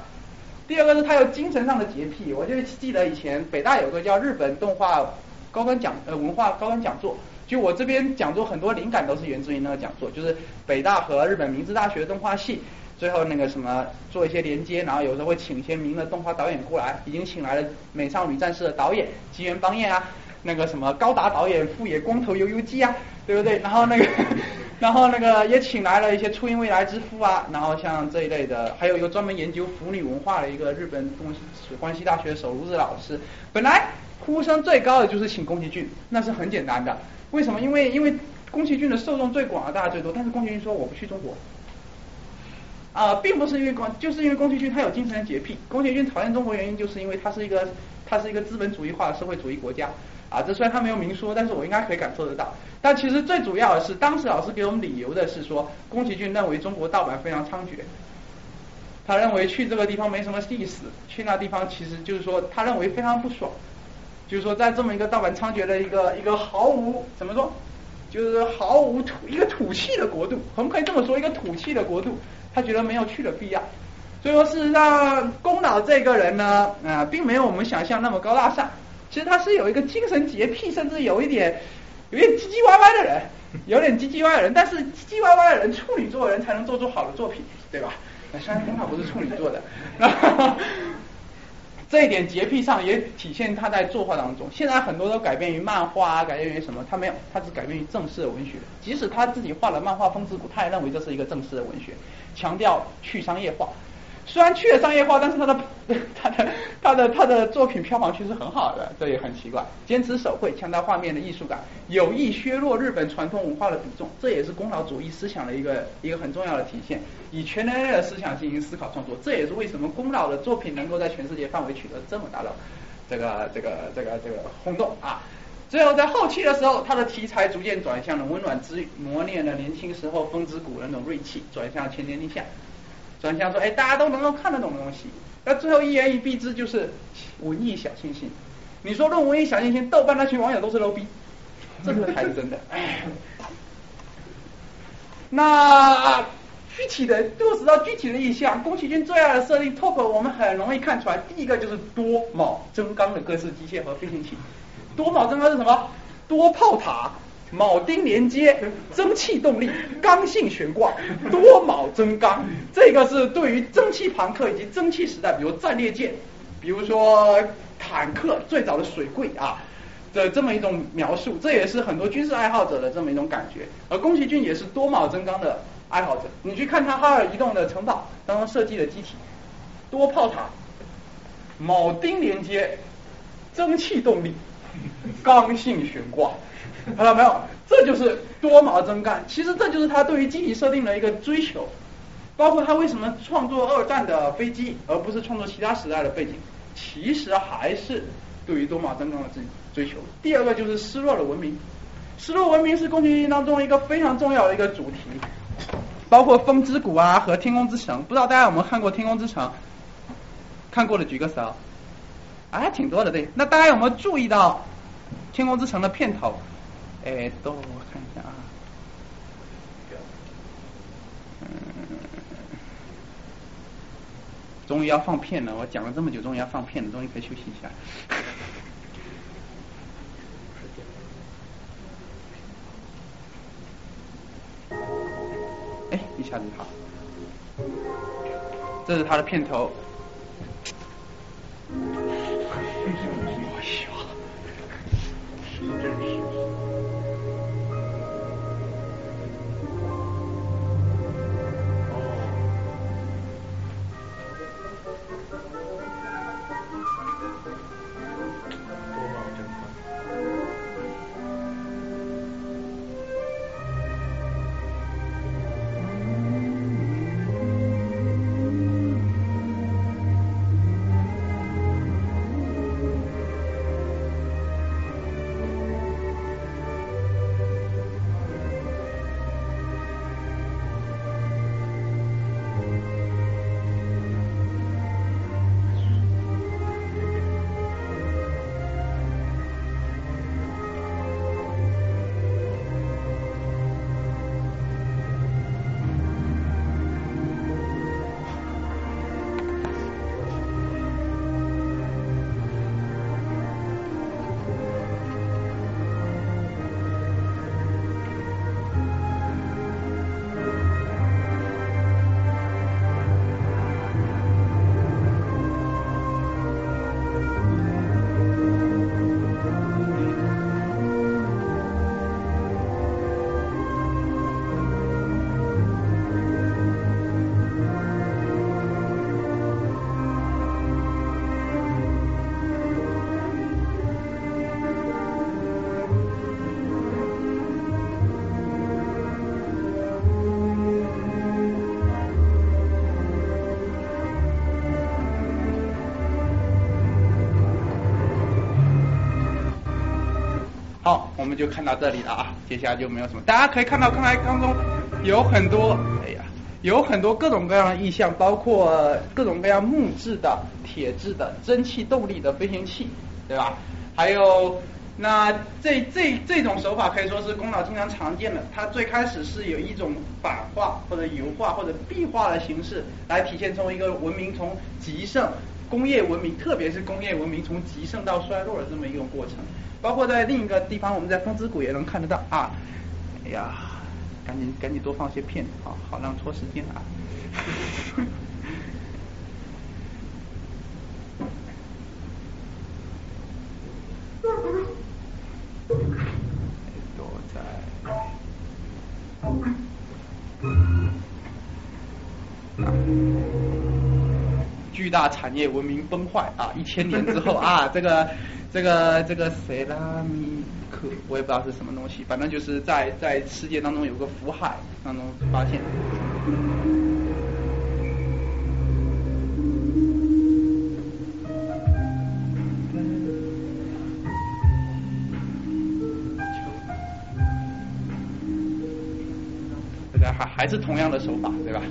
第二个是他有精神上的洁癖，我就记得以前北大有个叫日本动画高端讲呃文化高端讲座，就我这边讲座很多灵感都是源自于那个讲座，就是北大和日本明治大学动画系，最后那个什么做一些连接，然后有时候会请一些名的动画导演过来，已经请来了《美少女战士》的导演吉原邦彦啊。那个什么高达导演富野光头悠悠记啊，对不对？然后那个，然后那个也请来了一些初音未来之父啊，然后像这一类的，还有一个专门研究腐女文化的一个日本东西关西大学手炉子老师。本来呼声最高的就是请宫崎骏，那是很简单的。为什么？因为因为宫崎骏的受众最广啊，大家最多。但是宫崎骏说我不去中国。啊，并不是因为宫，就是因为宫崎骏他有精神洁癖。宫崎骏讨厌中国原因，就是因为他是一个，他是一个资本主义化的社会主义国家。啊，这虽然他没有明说，但是我应该可以感受得到。但其实最主要的是，当时老师给我们理由的是说，宫崎骏认为中国盗版非常猖獗，他认为去这个地方没什么意思，去那地方其实就是说，他认为非常不爽。就是说，在这么一个盗版猖獗的一个一个毫无怎么说，就是毫无土一个土气的国度，我们可以这么说，一个土气的国度。他觉得没有去的必要，所以说事实上，宫老这个人呢，啊，并没有我们想象那么高大上。其实他是有一个精神洁癖，甚至有一点有点唧唧歪歪的人，有点唧唧歪的人。但是唧唧歪歪的人，处女座的人才能做出好的作品，对吧？虽然宫老不是处女座的。这一点洁癖上也体现他在作画当中。现在很多都改变于漫画，改变于什么？他没有，他只改变于正式的文学。即使他自己画了漫画《风之谷》，他也认为这是一个正式的文学，强调去商业化。虽然去了商业化，但是他的 他的他的他的作品票房却是很好的，这也很奇怪。坚持手绘，强调画面的艺术感，有意削弱日本传统文化的比重，这也是功劳主义思想的一个 一个很重要的体现。以全人类的思想进行思考创作，这也是为什么功劳的作品能够在全世界范围取得这么大的这个这个这个这个轰动啊。最后在后期的时候，他的题材逐渐转向了温暖之磨练了年轻时候风之谷的那种锐气，转向千年立夏。转向说，哎，大家都能够看得懂的东西。那最后一言以蔽之，就是文艺小清新。你说论文艺小清新，豆瓣那群网友都是 low 逼，这个才是真的。那具体的落实到具体的意向，宫崎骏最爱的设定，top 我们很容易看出来。第一个就是多铆增钢的各式机械和飞行器。多铆增钢是什么？多炮塔。铆钉连接、蒸汽动力、刚性悬挂、多铆增钢，这个是对于蒸汽朋克以及蒸汽时代，比如战列舰，比如说坦克最早的水柜啊的这么一种描述，这也是很多军事爱好者的这么一种感觉。而宫崎骏也是多铆增钢的爱好者，你去看他哈尔移动的城堡当中设计的机体，多炮塔、铆钉连接、蒸汽动力、刚性悬挂。看 到没有？这就是多铆增干。其实这就是他对于机体设定的一个追求，包括他为什么创作二战的飞机，而不是创作其他时代的背景，其实还是对于多毛增钢的追追求。第二个就是失落的文明，失落文明是宫崎骏当中一个非常重要的一个主题，包括风之谷啊和天空之城。不知道大家有没有看过天空之城？看过的举个手，还挺多的对。那大家有没有注意到天空之城的片头？哎，都我看一下啊，终于要放片了，我讲了这么久，终于要放片了，终于可以休息一下。哎，一下子好，这是他的片头。哎呀，真是。就看到这里了啊，接下来就没有什么。大家可以看到，刚才当中有很多，哎呀，有很多各种各样的意象，包括各种各样木质的、铁质的、蒸汽动力的飞行器，对吧？还有。那这这这种手法可以说是宫岛经常常见的。它最开始是有一种版画或者油画或者壁画的形式来体现出一个文明从极盛工业文明，特别是工业文明从极盛到衰落的这么一个过程。包括在另一个地方，我们在风之谷也能看得到啊。哎呀，赶紧赶紧多放些片啊，好让拖时间啊。躲 在巨大产业文明崩坏啊！一千年之后啊，这个这个这个塞拉米克，我也不知道是什么东西，反正就是在在世界当中有个福海当中发现。还还是同样的手法，对吧？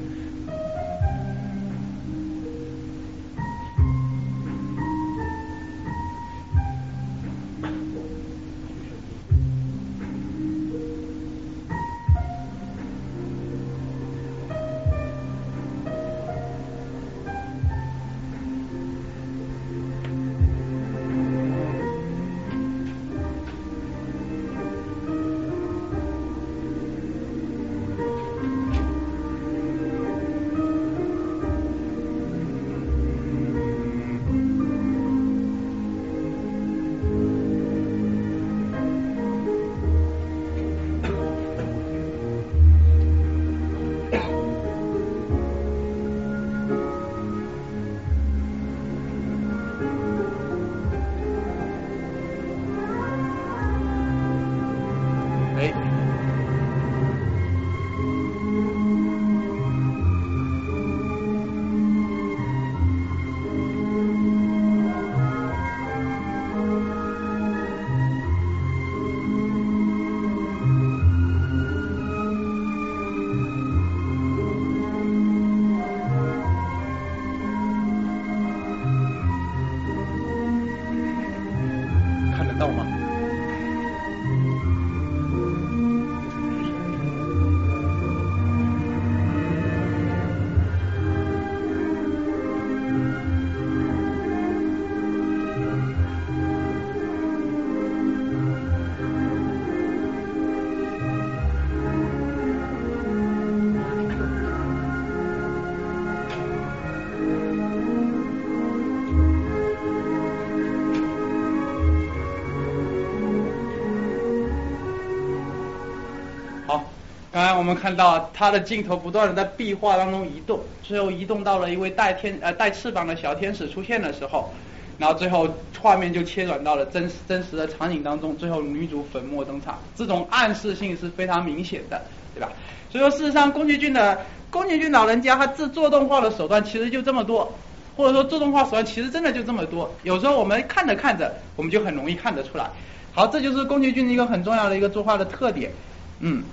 我们看到他的镜头不断的在壁画当中移动，最后移动到了一位带天呃带翅膀的小天使出现的时候，然后最后画面就切转到了真实真实的场景当中，最后女主粉墨登场，这种暗示性是非常明显的，对吧？所以说事实上宫崎骏的宫崎骏老人家他制作动画的手段其实就这么多，或者说做动画手段其实真的就这么多，有时候我们看着看着我们就很容易看得出来。好，这就是宫崎骏一个很重要的一个作画的特点，嗯。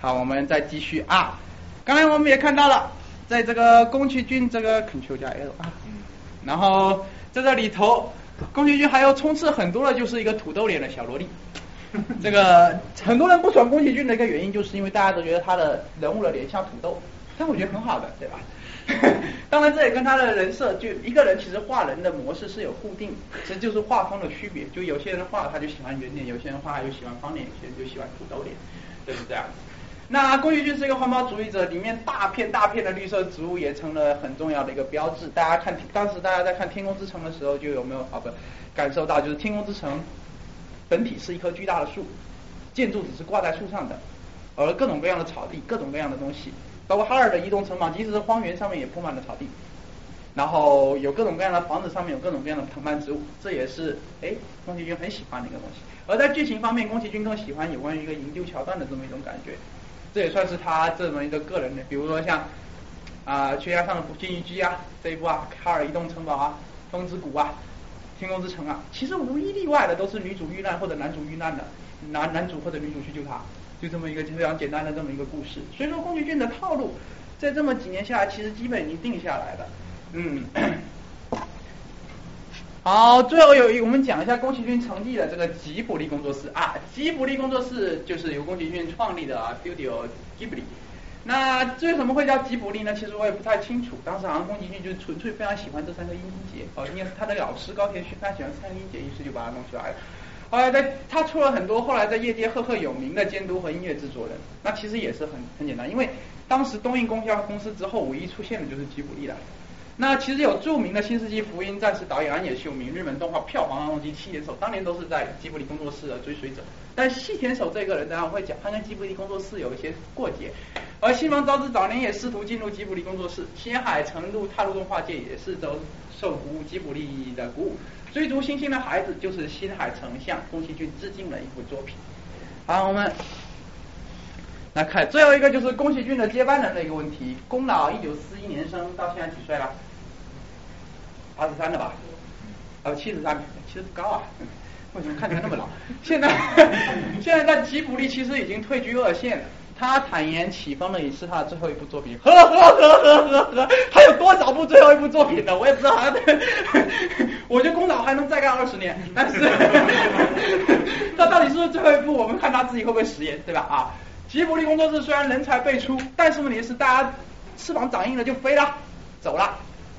好，我们再继续啊。刚才我们也看到了，在这个宫崎骏这个 Ctrl 加 L 啊，然后在这里头，宫崎骏还有充斥很多的就是一个土豆脸的小萝莉。这个很多人不喜欢宫崎骏的一个原因，就是因为大家都觉得他的人物的脸像土豆，但我觉得很好的，对吧？当然，这也跟他的人设，就一个人其实画人的模式是有固定，其实就是画风的区别。就有些人画他就喜欢圆脸，有些人画就喜欢方脸，有些人就喜欢土豆脸，就是这样子。那宫崎骏是一个环保主义者，里面大片大片的绿色植物也成了很重要的一个标志。大家看，当时大家在看《天空之城》的时候，就有没有啊不感受到，就是《天空之城》本体是一棵巨大的树，建筑只是挂在树上的，而各种各样的草地，各种各样的东西，包括哈尔的移动城堡，即使是荒原上面也铺满了草地，然后有各种各样的房子，上面有各种各样的藤蔓植物，这也是哎宫崎骏很喜欢的一个东西。而在剧情方面，宫崎骏更喜欢有关于一个营救桥段的这么一种感觉。这也算是他这么一个个人的，比如说像啊悬崖上的金鱼姬啊这一部啊，哈尔移动城堡啊，风之谷啊，天空之城啊，其实无一例外的都是女主遇难或者男主遇难的，男男主或者女主去救他，就这么一个非常简单的这么一个故事。所以说宫崎骏的套路，在这么几年下来，其实基本已经定下来了。嗯。好，最后有一，我们讲一下宫崎骏成立的这个吉卜力工作室啊。吉卜力工作室就是由宫崎骏创立的 Studio Ghibli。那为什么会叫吉卜力呢？其实我也不太清楚。当时好像宫崎骏就纯粹非常喜欢这三个音节，哦，应该是他的老师高田勋非常喜欢三个音节，于是就把它弄出来了。后来在他出了很多，后来在业界赫赫有名的监督和音乐制作人。那其实也是很很简单，因为当时东映公交公司之后唯一出现的就是吉卜力了。那其实有著名的新世纪福音战士导演安野秀明，日本动画票房当中七田守，当年都是在吉卜力工作室的追随者。但细田守这个人，等下我会讲，他跟吉卜力工作室有一些过节。而新房昭之早年也试图进入吉卜力工作室，新海诚入踏入动画界也是都受鼓舞吉卜力的鼓舞。追逐星星的孩子就是新海诚向宫崎骏致敬的一部作品。好，我们。来看最后一个就是宫崎骏的接班人的一个问题。宫老一九四一年生，到现在几岁了？八十三了吧？呃，七十三，七十高啊？为什么看起来那么老？现在现在在吉卜力其实已经退居二线了。他坦言起风了也是他的最后一部作品。呵呵呵呵呵呵，还有多少部最后一部作品呢？我也不知道。我觉得宫岛还能再干二十年，但是 他到底是不是最后一部？我们看他自己会不会食言，对吧？啊。吉卜力工作室虽然人才辈出，但是问题是大家翅膀长硬了就飞了，走了。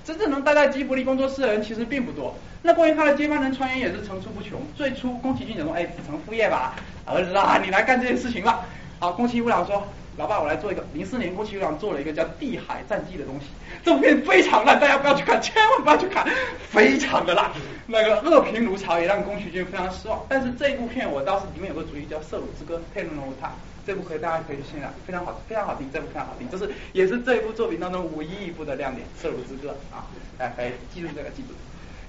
真正能待在吉卜力工作室的人其实并不多。那关于他的接班人传言也是层出不穷。最初宫崎骏讲说：“哎，子承父业吧，儿子啊，你来干这件事情吧。”好，宫崎吾郎说：“老爸，我来做一个。”零四年，宫崎吾郎做了一个叫《地海战记》的东西，这部片非常烂，大家不要去看，千万不要去看，非常的烂。那个恶评如潮，也让宫崎骏非常失望。但是这一部片我倒是里面有个主意叫《色鲁之歌》，佩伦罗塔。这部可以，大家可以去欣赏，非常好，非常好听，这部非常好听，这是也是这一部作品当中唯一一部的亮点，《色鲁之歌》啊，哎，可以记住这个，记住。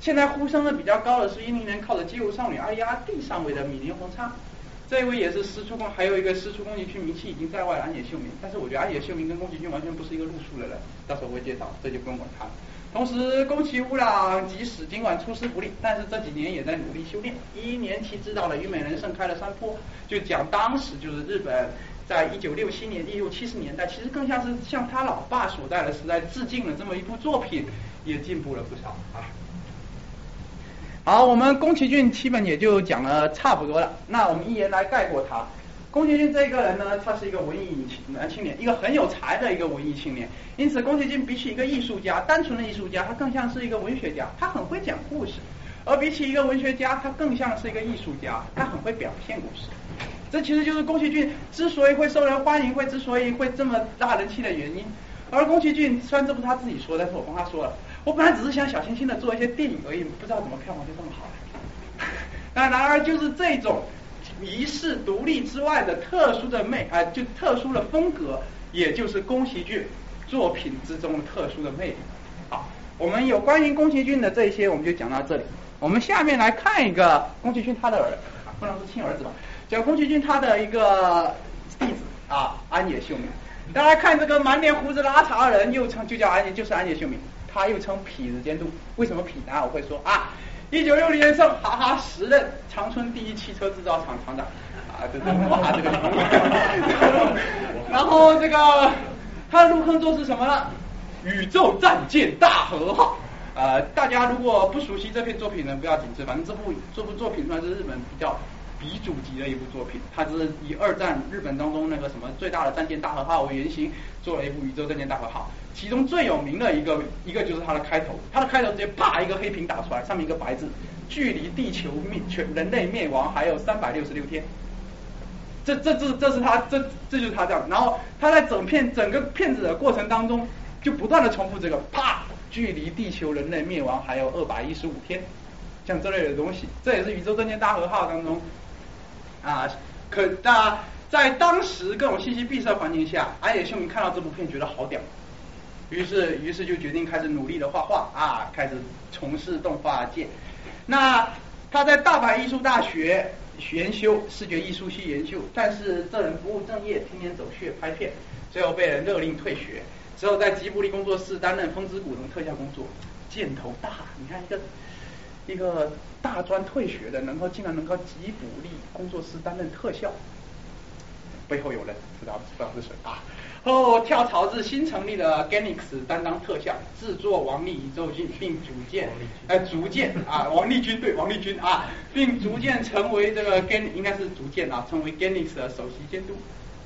现在呼声的比较高的是，一零年靠着《街舞少女》二压地上位的米林红昌，这一位也是师出宫，还有一个师出宫崎骏名气已经在外的安野秀明，但是我觉得安野秀明跟宫崎骏完全不是一个路数的人，到时候我会介绍，这就不用管他了。同时，宫崎吾朗即使尽管出师不利，但是这几年也在努力修炼。一一年其指导了《虞美人盛开的山坡》，就讲当时就是日本在一九六七年、一六七十年代，其实更像是向他老爸所在的时代致敬了这么一部作品，也进步了不少啊。好，我们宫崎骏基本也就讲了差不多了，那我们一言来概括他。宫崎骏这个人呢，他是一个文艺男青年，一个很有才的一个文艺青年。因此，宫崎骏比起一个艺术家，单纯的艺术家，他更像是一个文学家，他很会讲故事；而比起一个文学家，他更像是一个艺术家，他很会表现故事。这其实就是宫崎骏之所以会受人欢迎，会之所以会这么大人气的原因。而宫崎骏虽然这不是他自己说，但是我帮他说了，我本来只是想小清新的做一些电影而已，不知道怎么票房就这么好。那然而就是这种。遗世独立之外的特殊的魅啊，就特殊的风格，也就是宫崎骏作品之中特殊的魅力。好，我们有关于宫崎骏的这些，我们就讲到这里。我们下面来看一个宫崎骏他的儿，不能说亲儿子吧，叫宫崎骏他的一个弟子啊，安野秀明。大家看这个满脸胡子拉碴的人，又称就叫安野，就是安野秀明，他又称痞子监督。为什么痞呢？我会说啊。一九六零年生，哈哈，时任长春第一汽车制造厂厂长，啊，对对，哇，这个，然后这个他的入坑作是什么呢？宇宙战舰大和号，啊，大家如果不熟悉这篇作品呢，不要紧这，反正这部这部作品算是日本比较鼻祖级的一部作品，它是以二战日本当中那个什么最大的战舰大和号为原型，做了一部宇宙战舰大和号。其中最有名的一个一个就是它的开头，它的开头直接啪一个黑屏打出来，上面一个白字，距离地球灭全人类灭亡还有三百六十六天。这这这这是他这这就是他这样，然后他在整片整个片子的过程当中就不断的重复这个啪，距离地球人类灭亡还有二百一十五天，像这类的东西，这也是宇宙战舰大和号当中啊可那在当时各种信息闭塞环境下，安野秀明看到这部片觉得好屌。于是，于是就决定开始努力的画画啊，开始从事动画界。那他在大阪艺术大学研修视觉艺术系研究，但是这人不务正业，天天走穴拍片，最后被人勒令退学。之后在吉卜力工作室担任风之谷的特效工作，箭头大，你看一个一个大专退学的，能够竟然能够吉卜力工作室担任特效，背后有人，知道不知道是谁啊？后跳槽至新成立的 Ganix 担当特效制作王力宇宙军，并逐渐呃逐渐啊王力军对 王力军啊，并逐渐成为这个 Gan 应该是逐渐啊成为 Ganix 的首席监督。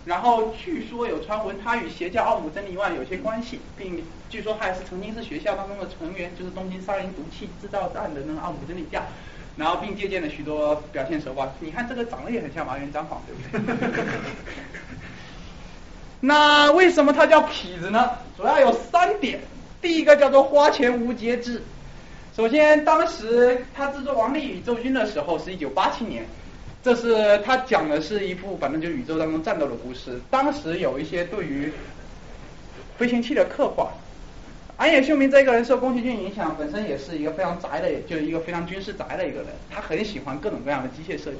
然后据说有传闻他与邪教奥姆真理万有些关系，并据说他也是曾经是学校当中的成员，就是东京杀人毒气制造站的那个奥姆真理教。然后并借鉴了许多表现手法。你看这个长得也很像麻原彰晃，对不对？那为什么他叫痞子呢？主要有三点。第一个叫做花钱无节制。首先，当时他制作《王力宇宙军》的时候是一九八七年，这是他讲的是一部反正就是宇宙当中战斗的故事。当时有一些对于飞行器的刻画。安野秀明这个人受宫崎骏影响，本身也是一个非常宅的，就是一个非常军事宅的一个人。他很喜欢各种各样的机械设计。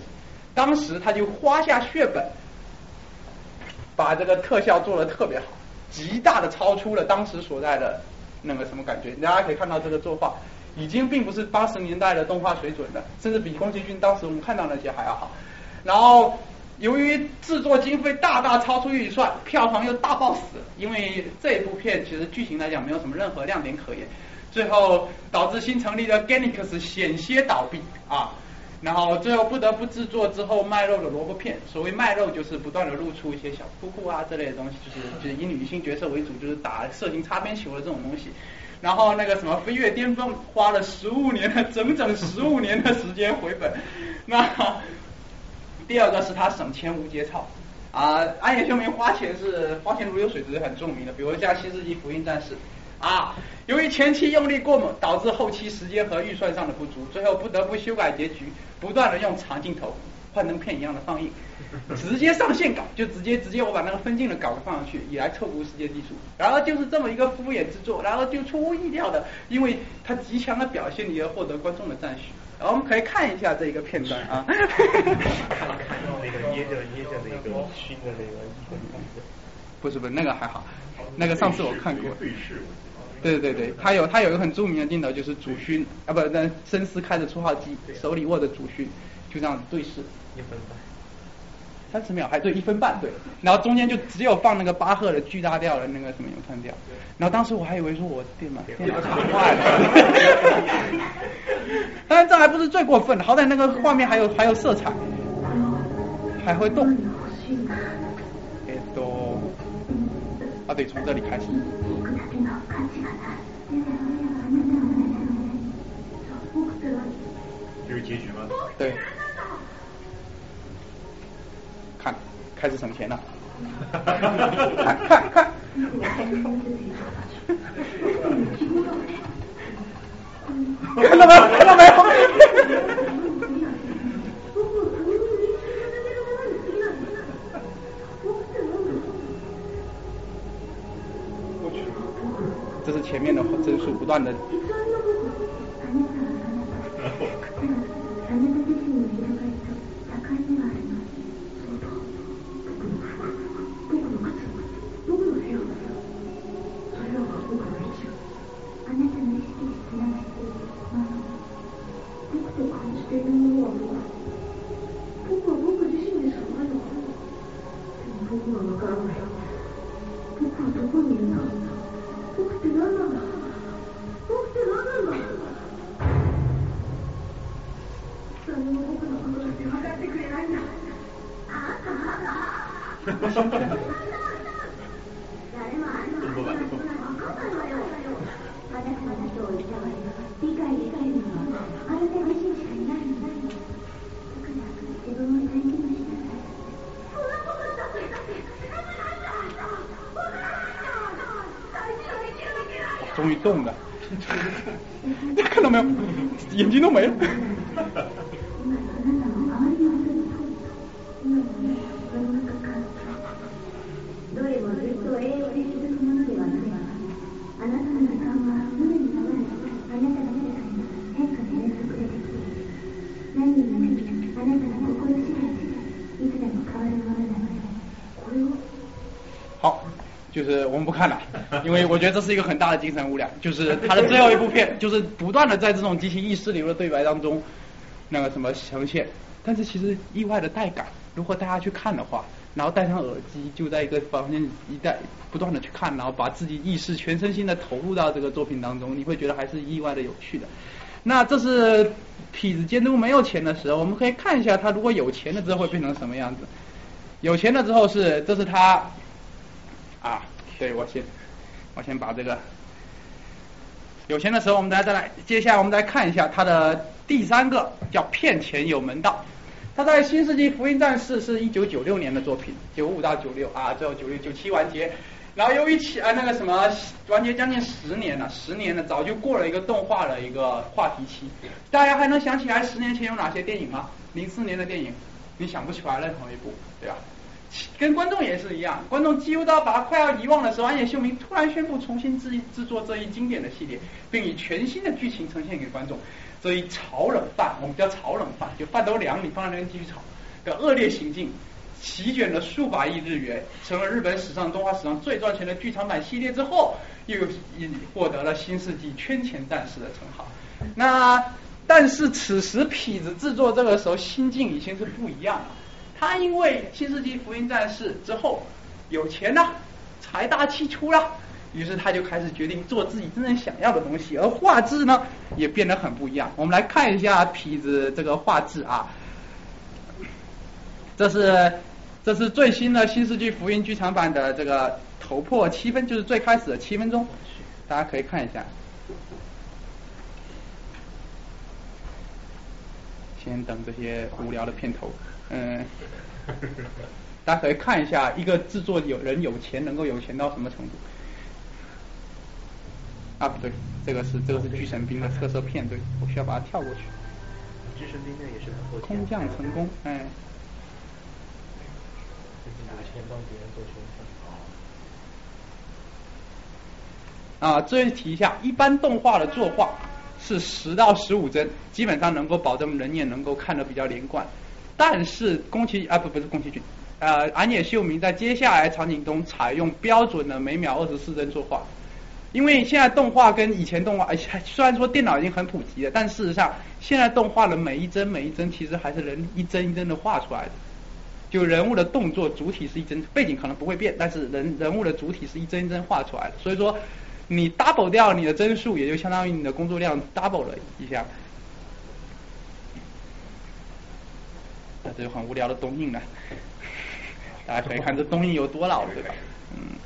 当时他就花下血本。把这个特效做的特别好，极大的超出了当时所在的那个什么感觉。大家可以看到这个作画已经并不是八十年代的动画水准了，甚至比宫崎骏当时我们看到那些还要好。然后由于制作经费大大超出预算，票房又大爆死，因为这一部片其实剧情来讲没有什么任何亮点可言，最后导致新成立的 Ganex 险些倒闭啊。然后最后不得不制作之后卖肉的萝卜片。所谓卖肉，就是不断的露出一些小哭哭啊这类的东西，就是就是以女性角色为主，就是打色情擦边球的这种东西。然后那个什么飞跃巅峰，花了十五年的整整十五年的时间回本。那第二个是他省钱无节操啊，安野秀明花钱是花钱如流水，这是很著名的。比如像《新世纪福音战士》。啊，由于前期用力过猛，导致后期时间和预算上的不足，最后不得不修改结局，不断的用长镜头、幻灯片一样的放映，直接上线稿，就直接直接我把那个分镜的稿子放上去，也来凑足时间技术。然后就是这么一个敷衍之作，然后就出乎意料的，因为他极强的表现力而获得观众的赞许。然后我们可以看一下这一个片段啊。看到那个捏着捏着那个熏的那个。不是不是，那个还好，那个上次我看过。对对对，他有他有一个很著名的镜头，就是主勋啊，不，那深思开着出号机，手里握着主勋，就这样子对视。一分半。三十秒还对一分半对，然后中间就只有放那个巴赫的巨大调的那个什么咏叹调，然后当时我还以为说我电脑 电脑卡坏了。当然这还不是最过分的，好歹那个画面还有还有色彩，还会动。哎都，啊对，从这里开始。这是结局吗？对，开始省钱了。看看看，看到没有？看到没有？这是前面的帧数不断的。就是我们不看了。因为我觉得这是一个很大的精神污染，就是他的最后一部片，就是不断的在这种极其意识流的对白当中，那个什么呈现，但是其实意外的带感，如果大家去看的话，然后戴上耳机，就在一个房间一带不断的去看，然后把自己意识全身心的投入到这个作品当中，你会觉得还是意外的有趣的。那这是痞子监督没有钱的时候，我们可以看一下他如果有钱了之后会变成什么样子。有钱了之后是，这是他啊，对我先我先把这个有钱的时候，我们大家再来，接下来我们再看一下他的第三个叫骗钱有门道。他在《新世纪福音战士》是一九九六年的作品，九五到九六啊，最后九六九七完结。然后由于起啊那个什么完结将近十年了，十年了早就过了一个动画的一个话题期。大家还能想起来十年前有哪些电影吗？零四年的电影，你想不起来任何一部，对吧？跟观众也是一样，观众几乎到把快要遗忘的时候，安野秀明突然宣布重新制制作这一经典的系列，并以全新的剧情呈现给观众。这一炒冷饭，我们叫炒冷饭，就饭都凉，你放在那边继续炒的恶劣行径，席卷了数百亿日元，成了日本史上动画史上最赚钱的剧场版系列之后，又获得了新世纪圈钱战士的称号。那但是此时痞子制作这个时候心境已经是不一样了。他因为新世纪福音战士之后有钱了，财大气粗了，于是他就开始决定做自己真正想要的东西，而画质呢也变得很不一样。我们来看一下痞子这个画质啊，这是这是最新的新世纪福音剧场版的这个头破七分，就是最开始的七分钟，大家可以看一下。先等这些无聊的片头。嗯，大家可以看一下，一个制作有人有钱，能够有钱到什么程度？啊，不对，这个是这个是巨神兵的特色片，对我需要把它跳过去。巨神兵那也是很空降成功，哎。拿钱帮别人做宣传。啊，这里提一下，一般动画的作画是十到十五帧，基本上能够保证人眼能够看得比较连贯。但是宫崎啊不不是宫崎骏，呃安野秀明在接下来场景中采用标准的每秒二十四帧作画，因为现在动画跟以前动画，虽然说电脑已经很普及了，但事实上现在动画的每一帧每一帧其实还是人一帧一帧的画出来的，就人物的动作主体是一帧，背景可能不会变，但是人人物的主体是一帧一帧画出来的，所以说你 double 掉你的帧数，也就相当于你的工作量 double 了一下。这就很无聊的东印了，大家可以看这东印有多老，对吧？嗯。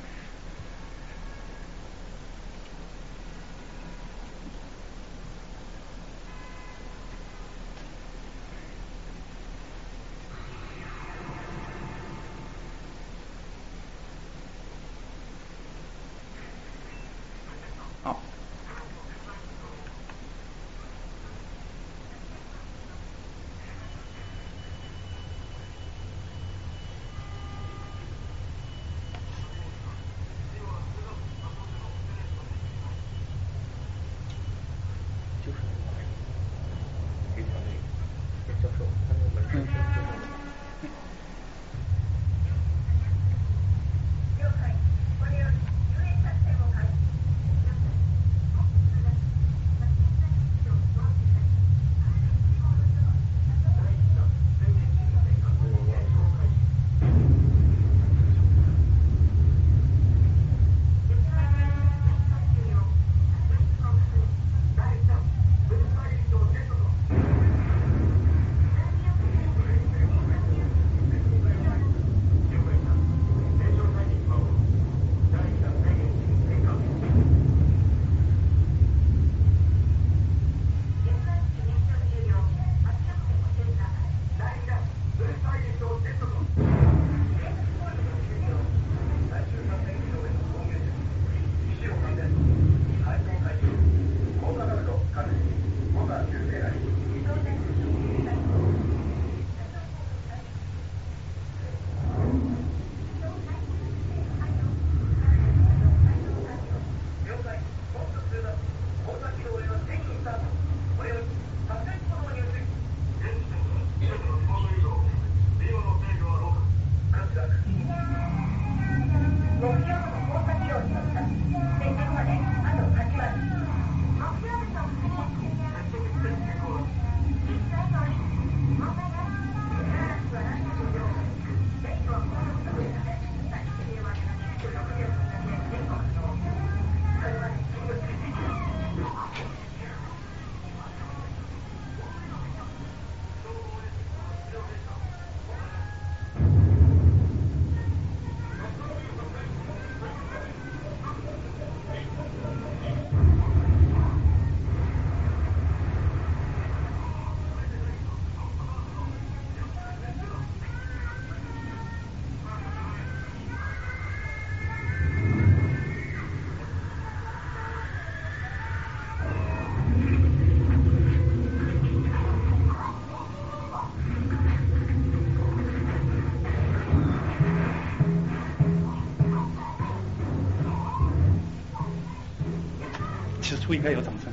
应该有掌声。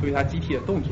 注意他机体的动作。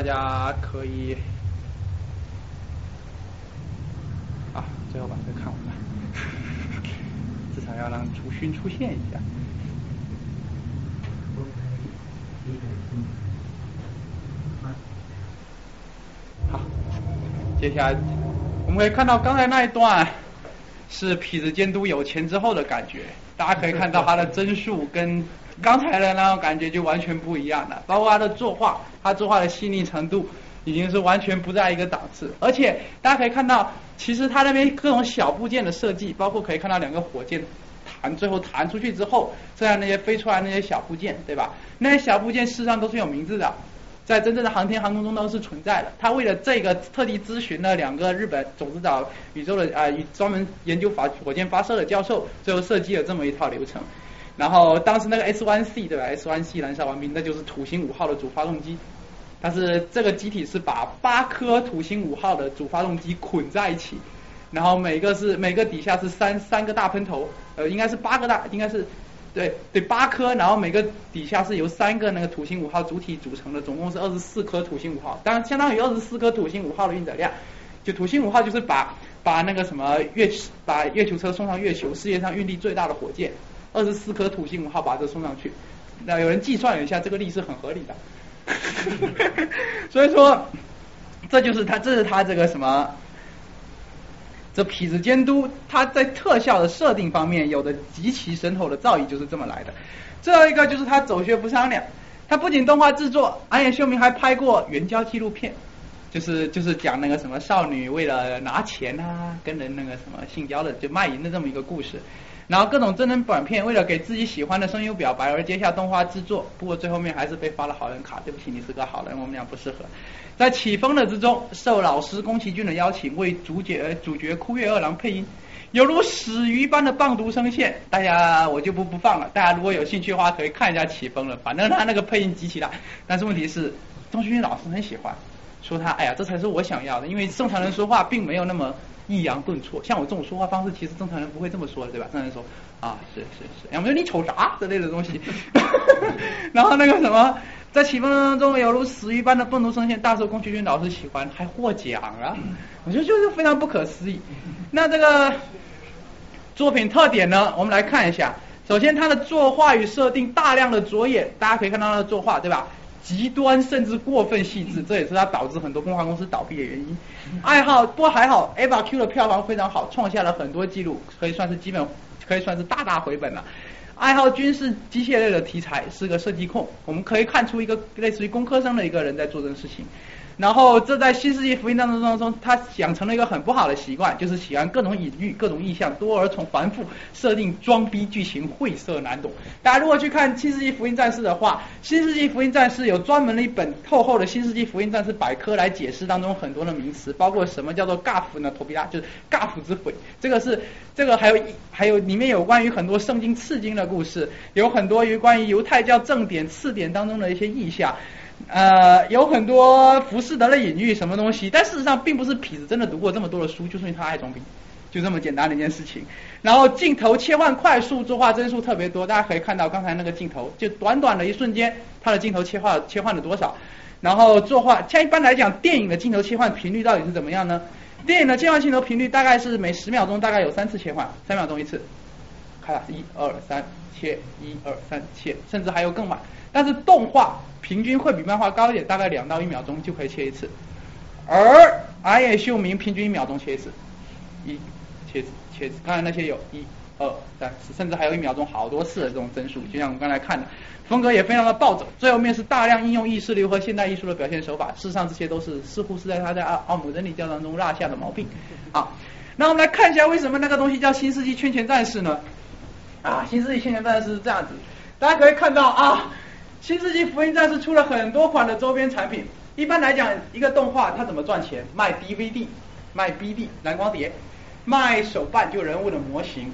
大家可以啊，最后把这个看完吧，至少要让主勋出现一下。好，接下来我们可以看到刚才那一段是痞子监督有钱之后的感觉，大家可以看到他的 帧数跟刚才的那种感觉就完全不一样了，包括他的作画，他作画的细腻程度已经是完全不在一个档次，而且大家可以看到，其实他那边各种小部件的设计，包括可以看到两个火箭弹最后弹出去之后，这样那些飞出来那些小部件，对吧？那些小部件事实上都是有名字的。在真正的航天航空中都是存在的。他为了这个特地咨询了两个日本种子岛宇宙的啊、专门研究发火箭发射的教授，最后设计了这么一套流程。然后当时那个 S1C 对吧？S1C 燃烧完毕，那就是土星五号的主发动机。但是这个机体是把八颗土星五号的主发动机捆在一起，然后每个是每个底下是三三个大喷头，呃，应该是八个大，应该是对对八颗，然后每个底下是由三个那个土星五号主体组成的，总共是二十四颗土星五号，当然相当于二十四颗土星五号的运载量。就土星五号就是把把那个什么月把月球车送上月球，世界上运力最大的火箭。二十四颗土星五号把这送上去。那有人计算了一下，这个力是很合理的。所以说，这就是他，这是他这个什么？这痞子监督他在特效的设定方面有的极其深厚的造诣，就是这么来的。最后一个就是他走穴不商量，他不仅动画制作，安野秀明还拍过援交纪录片，就是就是讲那个什么少女为了拿钱啊，跟人那个什么性交的，就卖淫的这么一个故事。然后各种真人短片，为了给自己喜欢的声优表白而接下动画制作，不过最后面还是被发了好人卡。对不起，你是个好人，我们俩不适合。在起风了之中，受老师宫崎骏的邀请，为主角主角枯月二郎配音，犹如死鱼般的棒读声线。大家我就不不放了，大家如果有兴趣的话，可以看一下起风了。反正他那个配音极其大，但是问题是，宫崎骏老师很喜欢，说他哎呀，这才是我想要的，因为正常人说话并没有那么。抑扬顿挫，像我这种说话方式，其实正常人不会这么说的，对吧？正常人说啊，是是是，要么你瞅啥之类的东西。然后那个什么，在起风当中犹如死鱼般的愤怒声线，大受宫崎骏老师喜欢，还获奖啊！我觉得就是非常不可思议。那这个作品特点呢，我们来看一下。首先，它的作画与设定大量的着眼，大家可以看到它的作画，对吧？极端甚至过分细致，这也是它导致很多动画公司倒闭的原因。爱好不过还好，Eva Q 的票房非常好，创下了很多记录，可以算是基本可以算是大大回本了。爱好军事机械类的题材，是个设计控，我们可以看出一个类似于工科生的一个人在做这个事情。然后这在新世纪福音战争当中，他养成了一个很不好的习惯，就是喜欢各种隐喻、各种意象，多而从繁复，设定装逼剧情晦涩难懂。大家如果去看新世纪福音战士的话，新世纪福音战士有专门的一本厚厚的新世纪福音战士百科来解释当中很多的名词，包括什么叫做 “gaf” 呢？头皮拉就是 Gaff 之毁，这个是这个还有还有里面有关于很多圣经刺经的故事，有很多于关于犹太教正典次典当中的一些意象。呃，有很多浮士德的隐喻什么东西，但事实上并不是痞子真的读过这么多的书，就是因为他爱装逼，就这么简单的一件事情。然后镜头切换快速，作画帧数特别多，大家可以看到刚才那个镜头，就短短的一瞬间，它的镜头切换切换了多少？然后作画，像一般来讲，电影的镜头切换频率到底是怎么样呢？电影的切换镜头频率大概是每十秒钟大概有三次切换，三秒钟一次，看，一二三切，一二三切，甚至还有更慢。但是动画平均会比漫画高一点，大概两到一秒钟就可以切一次，而安野秀明平均一秒钟切一次，一切切，刚才那些有一二三四，甚至还有一秒钟好多次的这种帧数，就像我们刚才看的，风格也非常的暴走，最后面是大量应用意识流和现代艺术的表现手法，事实上这些都是似乎是在他在奥奥姆真理教当中落下的毛病啊。那我们来看一下为什么那个东西叫新世纪圈钱战士呢？啊，新世纪圈钱战士是这样子，大家可以看到啊。新世纪福音战士出了很多款的周边产品。一般来讲，一个动画它怎么赚钱？卖 DVD、卖 BD 蓝光碟、卖手办，就人物的模型。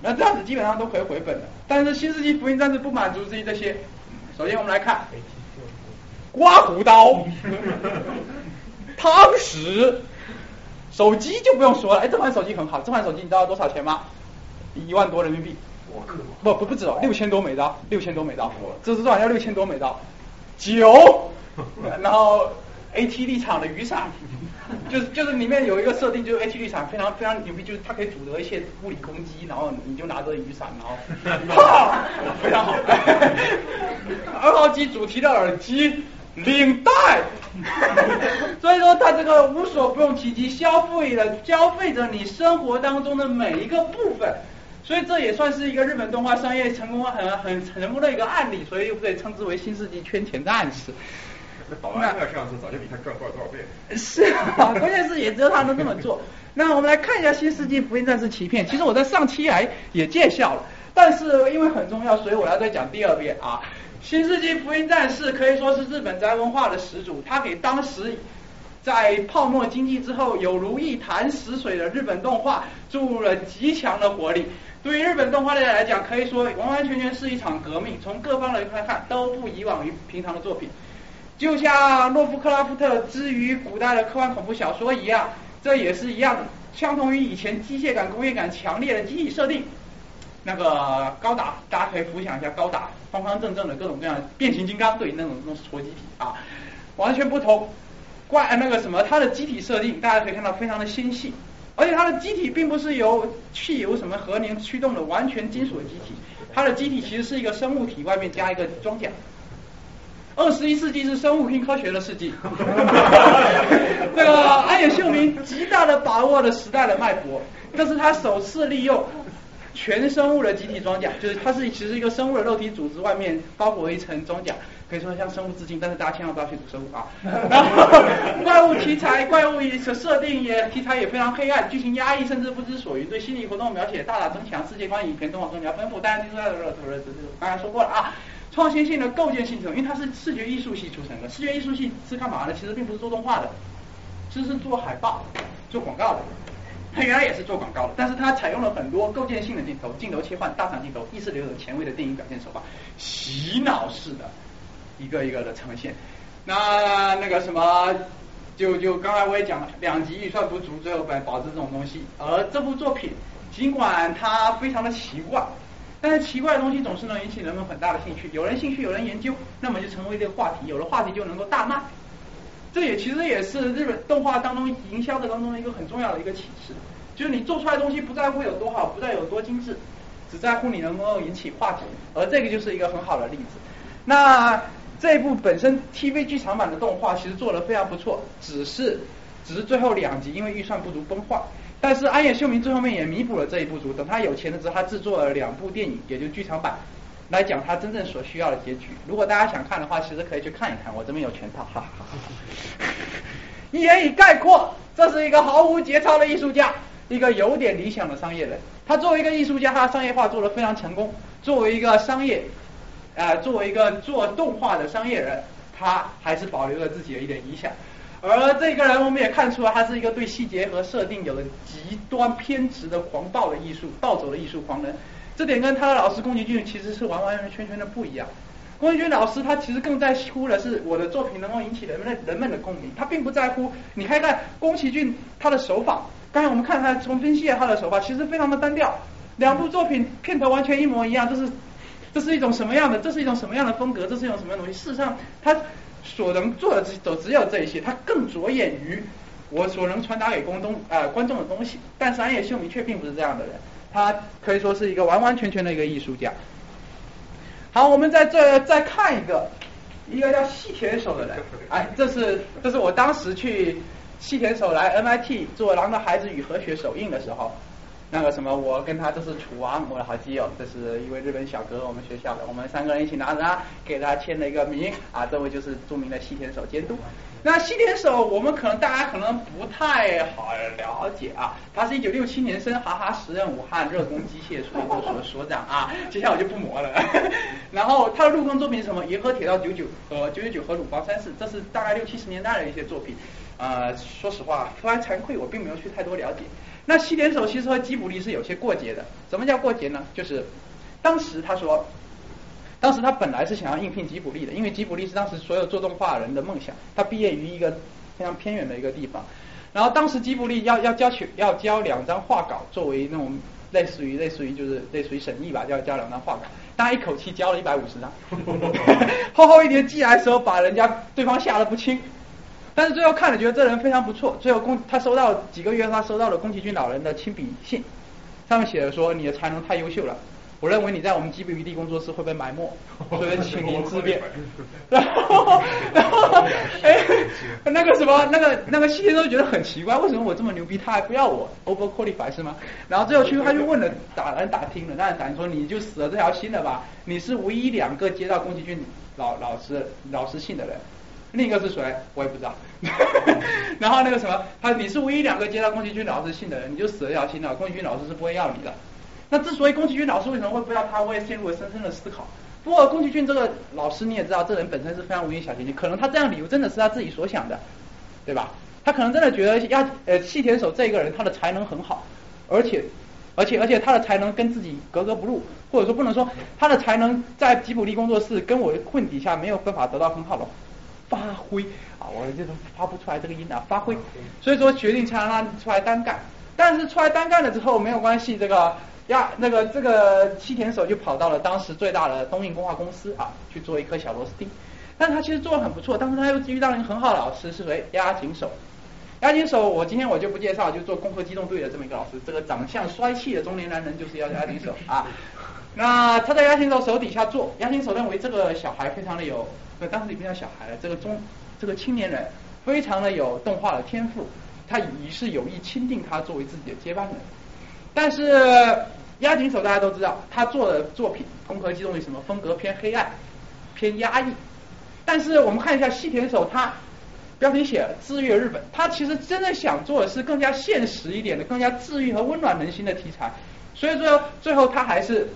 那这样子基本上都可以回本的。但是新世纪福音战士不满足于这些。首先我们来看，刮胡刀、汤匙、手机就不用说了。哎，这款手机很好，这款手机你知道多少钱吗？一万多人民币。不不不止哦，六千多美刀，六千多美刀，这是多少？要六千多美刀。九，然后 AT 立场的雨伞，就是就是里面有一个设定，就是 AT 立场非常非常牛逼，就是它可以阻得一些物理攻击，然后你就拿着雨伞，然后，哈，非常好。二号机主题的耳机，领带，所以说它这个无所不用其极，消费了消费着你生活当中的每一个部分。所以这也算是一个日本动画商业成功很很成功的一个案例，所以又被称之为新世纪圈钱战士。那保安这样子早就比他赚多少多少倍了。是啊，关键是也只有他能这么做。那我们来看一下新世纪福音战士奇片，其实我在上期来也介绍了，但是因为很重要，所以我要再讲第二遍啊。新世纪福音战士可以说是日本宅文化的始祖，他给当时在泡沫经济之后有如一潭死水的日本动画注入了极强的活力。对于日本动画界来讲，可以说完完全全是一场革命。从各方来看，都不以往于平常的作品。就像洛夫克拉夫特之于古代的科幻恐怖小说一样，这也是一样的。相同于以前机械感、工业感强烈的机体设定，那个高达，大家可以浮想一下高达，方方正正的各种各样变形金刚，对那种那种搓机体啊，完全不同。怪那个什么，它的机体设定，大家可以看到非常的纤细。而且它的机体并不是由汽油什么核能驱动的完全金属的机体，它的机体其实是一个生物体，外面加一个装甲。二十一世纪是生物新科学的世纪，这个安野秀明极大的把握了时代的脉搏，这是他首次利用全生物的集体装甲，就是它是其实一个生物的肉体组织外面包裹一层装甲，可以说像生物致敬，但是大家千万不要去读生物啊。然后怪物题材，怪物的设定也题材也非常黑暗，剧情压抑甚至不知所云，对心理活动描写大大增强，世界观影片动画更加丰富。当然，听说的热图热图，刚才说过了啊。创新性的构建性成，因为它是视觉艺术系出身的，视觉艺术系是干嘛的？其实并不是做动画的，其实是做海报、做广告的。他原来也是做广告的，但是他采用了很多构建性的镜头，镜头切换、大长镜头、意识流的前卫的电影表现手法，洗脑式的一个一个的呈现。那那个什么，就就刚才我也讲了，两级预算不足，最后保保持这种东西。而这部作品，尽管它非常的奇怪。但是奇怪的东西总是能引起人们很大的兴趣，有人兴趣，有人研究，那么就成为这个话题，有了话题就能够大卖。这也其实也是日本动画当中营销的当中一个很重要的一个启示，就是你做出来的东西不在乎有多好，不在乎有多精致，只在乎你能够引起话题，而这个就是一个很好的例子。那这一部本身 TV 剧场版的动画其实做的非常不错，只是只是最后两集因为预算不足崩坏。但是安野秀明最后面也弥补了这一不足，等他有钱的时候，他制作了两部电影，也就是剧场版，来讲他真正所需要的结局。如果大家想看的话，其实可以去看一看，我这边有全套，哈哈哈。一言以概括，这是一个毫无节操的艺术家，一个有点理想的商业人。他作为一个艺术家，他的商业化做得非常成功。作为一个商业，呃，作为一个做动画的商业人，他还是保留了自己的一点理想。而这个人，我们也看出来，他是一个对细节和设定有着极端偏执的狂暴的艺术，暴走的艺术狂人。这点跟他的老师宫崎骏其实是完完全全的不一样。宫崎骏老师他其实更在乎的是我的作品能够引起人们的人们的共鸣，他并不在乎。你看看宫崎骏他的手法，刚才我们看他从分析他的手法，其实非常的单调。两部作品片头完全一模一样，就是这是一种什么样的？这是一种什么样的风格？这是一种什么样的东西？事实上，他。所能做的只都只有这一些，他更着眼于我所能传达给观众呃观众的东西。但是安野秀明却并不是这样的人，他可以说是一个完完全全的一个艺术家。好，我们在这再看一个，一个叫细田守的人，哎，这是这是我当时去细田守来 MIT 做《狼的孩子与和学》首映的时候。那个什么，我跟他都是楚王，我的好基友，这是一位日本小哥，我们学校的，我们三个人一起拿着他，给他签了一个名啊，这位就是著名的西田守监督。那西田守，我们可能大家可能不太好了解啊，他是一九六七年生，哈哈时任武汉热工机械所所所长啊，接下来我就不磨了。然后他的入工作品是什么？银河铁道九九和九九九和鲁邦三世，这是大概六七十年代的一些作品。呃，说实话，非常惭愧，我并没有去太多了解。那西田守其实和吉卜力是有些过节的。什么叫过节呢？就是当时他说，当时他本来是想要应聘吉卜力的，因为吉卜力是当时所有做动画人的梦想。他毕业于一个非常偏远的一个地方，然后当时吉卜力要要交去要交两张画稿作为那种类似于类似于就是类似于审议吧，要交两张画稿，他一口气交了一百五十张，厚厚一叠寄来的时候，把人家对方吓得不轻。但是最后看了，觉得这人非常不错。最后宫他收到几个月，他收到了宫崎骏老人的亲笔信，上面写着说：“你的才能太优秀了，我认为你在我们吉卜力工作室会被埋没，所以请您自便。”然后，然后，哎，那个什么，那个那个细节都觉得很奇怪，为什么我这么牛逼，他还不要我？Over qualified 是吗？然后最后去他就问了打人打听了，那人打听说你就死了这条心了吧？你是唯一两个接到宫崎骏老老师老师信的人。另一个是谁？我也不知道。然后那个什么，他你是唯一两个接到宫崎骏老师信的人，你就死了一条心了。宫崎骏老师是不会要你的。那之所以宫崎骏老师为什么会不要他，我也陷入了深深的思考。不过宫崎骏这个老师你也知道，这人本身是非常文艺小清新，可能他这样理由真的是他自己所想的，对吧？他可能真的觉得要呃细田守这一个人他的才能很好，而且而且而且他的才能跟自己格格不入，或者说不能说他的才能在吉卜力工作室跟我混底下没有办法得到很好的。发挥啊，我这种发不出来这个音啊，发挥，所以说决定才让他出来单干。但是出来单干了之后没有关系，这个呀，那个这个西田守就跑到了当时最大的东印工化公司啊，去做一颗小螺丝钉。但他其实做的很不错，但是他又遇到了一个很好的老师，是谁？押井守。押井守，我今天我就不介绍，就做攻壳机动队的这么一个老师，这个长相帅气的中年男人就是要押井守啊。那他在押井守手底下做，押井守认为这个小孩非常的有，当时也不叫小孩了，这个中这个青年人非常的有动画的天赋，他于是有意钦定他作为自己的接班人。但是押井守大家都知道，他做的作品《攻壳机动队》什么风格偏黑暗、偏压抑。但是我们看一下细田守，他标题写治愈日本，他其实真的想做的是更加现实一点的、更加治愈和温暖人心的题材。所以说最后他还是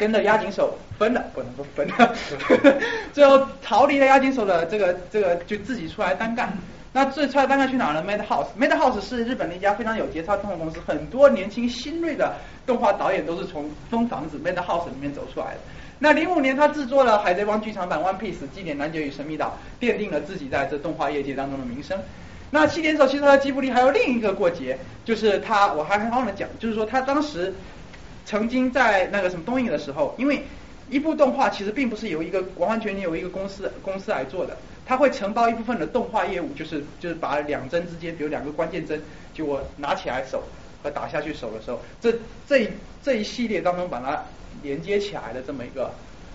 跟着押井守分了，不能说分了，最后逃离了押井守的这个这个，就自己出来单干。那最出来单干去哪了？Madhouse，Madhouse 是日本的一家非常有节操动画公司，很多年轻新锐的动画导演都是从分房子 Madhouse 里面走出来的。那零五年他制作了《海贼王》剧场版《One Piece》，祭典男爵与神秘岛，奠定了自己在这动画业界当中的名声。那七点手其实和吉卜力还有另一个过节，就是他我还还忘了讲，就是说他当时曾经在那个什么东映的时候，因为一部动画其实并不是由一个完完全全由一个公司公司来做的。他会承包一部分的动画业务，就是就是把两帧之间，比如两个关键帧，就我拿起来手和打下去手的时候，这这这一系列当中把它连接起来的这么一个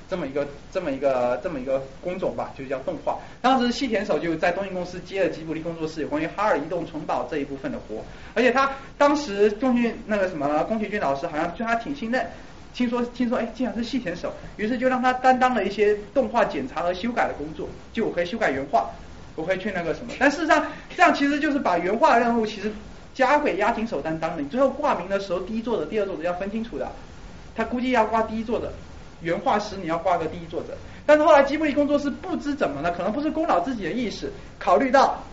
这么一个这么一个这么一个工种吧，就叫动画。当时细田守就在东映公司接了吉卜力工作室有关于哈尔移动城堡这一部分的活，而且他当时宫俊那个什么宫崎骏老师好像对他挺信任。听说听说，哎，竟然是细田守，于是就让他担当了一些动画检查和修改的工作，就我可以修改原画，我可以去那个什么。但事实上，这样其实就是把原画的任务其实交给押井守担当了。你最后挂名的时候，第一作者、第二作者要分清楚的。他估计要挂第一作者，原画师你要画个第一作者。但是后来吉卜力工作室不知怎么了，可能不是功劳自己的意识，考虑到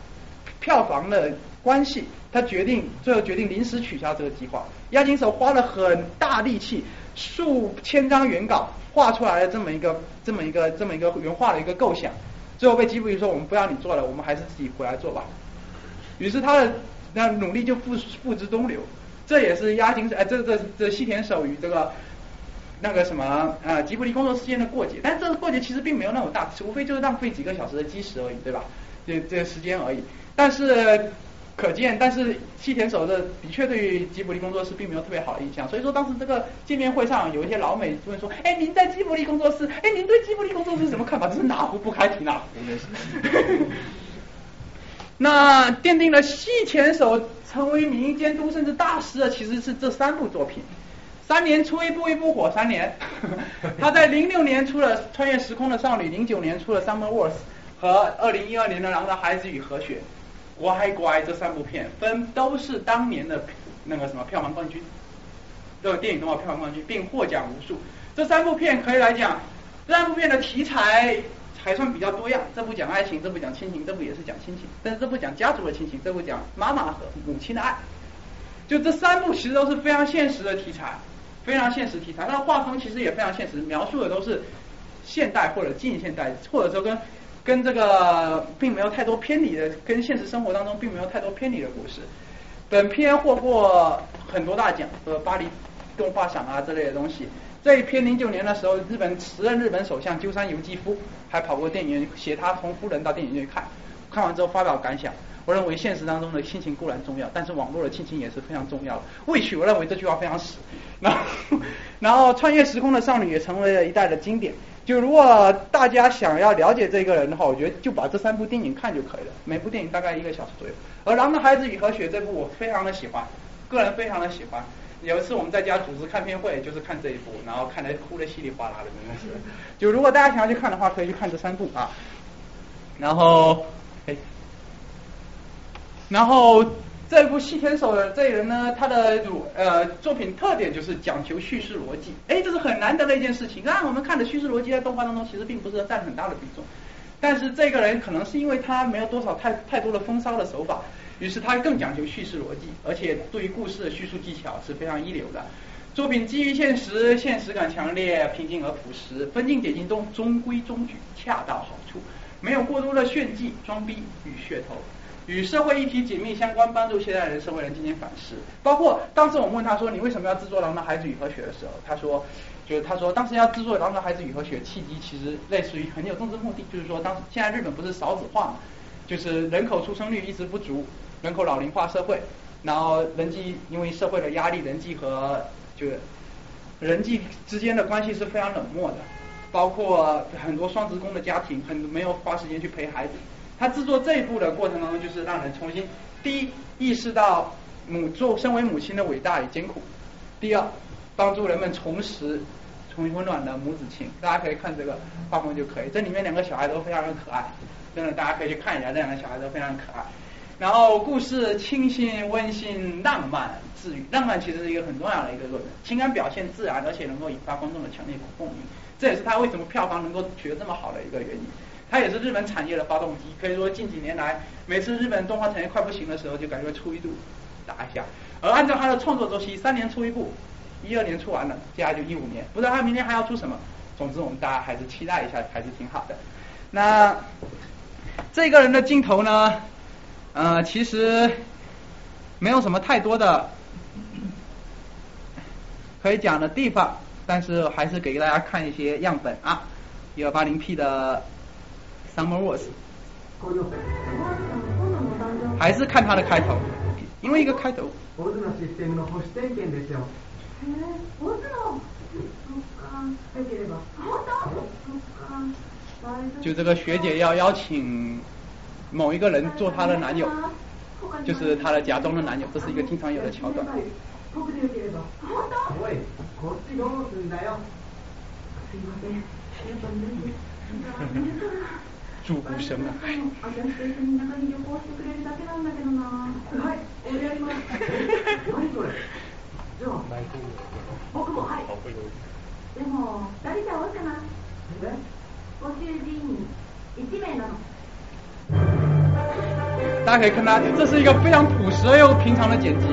票房的关系，他决定最后决定临时取消这个计划。押井守花了很大力气。数千张原稿画出来的这么一个这么一个这么一个原画的一个构想，最后被吉卜力说我们不要你做了，我们还是自己回来做吧。于是他的那努力就付付之东流，这也是押井哎这这这西田守与这个那个什么啊吉卜力工作室间的过节，但这个过节其实并没有那么大，无非就是浪费几个小时的基石而已，对吧？这这个时间而已，但是。可见，但是西田守的的确对于吉卜力工作室并没有特别好的印象，所以说当时这个见面会上有一些老美问说，哎，您在吉卜力工作室，哎，您对吉卜力工作室什么看法？真是哪壶不开提哪壶，那是。那奠定了西田守成为民监督甚至大师的，其实是这三部作品，三年出一部，一部火三年。他在零六年出了《穿越时空的少女》，零九年出了《Summer Wars》，和二零一二年的《狼的孩子与和雪》。乖乖，这三部片分都是当年的那个什么票房冠军，这个电影动画票房冠军，并获奖无数。这三部片可以来讲，这三部片的题材还算比较多样。这部讲爱情，这部讲亲情，这部也是讲亲情，但是这部讲家族的亲情，这部讲妈妈和母亲的爱。就这三部其实都是非常现实的题材，非常现实题材。它的画风其实也非常现实，描述的都是现代或者近现代，或者说跟。跟这个并没有太多偏离的，跟现实生活当中并没有太多偏离的故事。本片获过很多大奖，呃，巴黎动画赏啊之类的东西。这一篇零九年的时候，日本时任日本首相鸠山由纪夫还跑过电影院，携他从夫人到电影院看，看完之后发表感想。我认为现实当中的亲情固然重要，但是网络的亲情也是非常重要的。未取，我认为这句话非常死。然后，然后穿越时空的少女也成为了一代的经典。就如果大家想要了解这个人的话，我觉得就把这三部电影看就可以了。每部电影大概一个小时左右。而《狼的孩子与和雪》这部我非常的喜欢，个人非常的喜欢。有一次我们在家组织看片会，就是看这一部，然后看得哭得稀里哗啦的，真的是。就如果大家想要去看的话，可以去看这三部啊。然后，然后。这部细天守的这人呢，他的呃作品特点就是讲求叙事逻辑，哎，这是很难得的一件事情。那我们看的叙事逻辑在动画当中其实并不是占很大的比重，但是这个人可能是因为他没有多少太太多的风骚的手法，于是他更讲究叙事逻辑，而且对于故事的叙述技巧是非常一流的。作品基于现实，现实感强烈，平静而朴实，分镜点镜中中规中矩，恰到好处，没有过多的炫技、装逼与噱头。与社会议题紧密相关，帮助现代人、社会人进行反思。包括当时我们问他说：“你为什么要制作《狼的孩子与和雪》的时候？”他说：“就是他说当时要制作《狼的孩子与和雪》，契机其实类似于很有政治目的，就是说当现在日本不是少子化嘛，就是人口出生率一直不足，人口老龄化社会，然后人际因为社会的压力，人际和就是人际之间的关系是非常冷漠的，包括很多双职工的家庭，很没有花时间去陪孩子。他制作这一部的过程当中，就是让人重新第一意识到母做身为母亲的伟大与艰苦，第二帮助人们重拾重新温暖的母子情。大家可以看这个画风就可以，这里面两个小孩都非常的可爱，真的大家可以去看一下，这两个小孩都非常可爱。然后故事清新、温馨、浪漫、治愈。浪漫其实是一个很重要的一个论点，情感表现自然，而且能够引发观众的强烈共鸣。这也是他为什么票房能够取得这么好的一个原因。它也是日本产业的发动机，可以说近几年来，每次日本动画产业快不行的时候，就感觉出一度打一下。而按照它的创作周期，三年出一部，一二年出完了，接下来就一五年，不知道它明年还要出什么。总之，我们大家还是期待一下，还是挺好的。那这个人的镜头呢？呃，其实没有什么太多的可以讲的地方，但是还是给大家看一些样本啊，一二八零 P 的 Summer Wars，还是看它的开头，因为一个开头。就这个学姐要邀请。某一个人做她的男友，就是她的假装的男友，这是一个经常有的桥段。祝福神啊！大家可以看到，这是一个非常朴实而又平常的剪辑，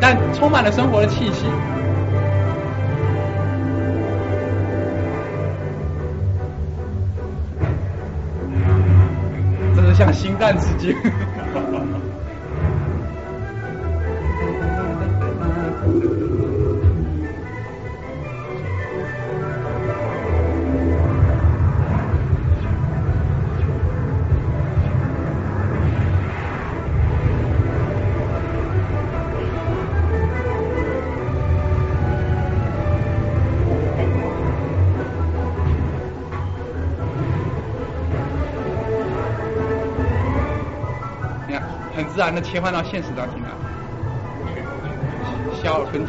但充满了生活的气息。这是向星战致敬。自然的切换到现实当中来，小尔分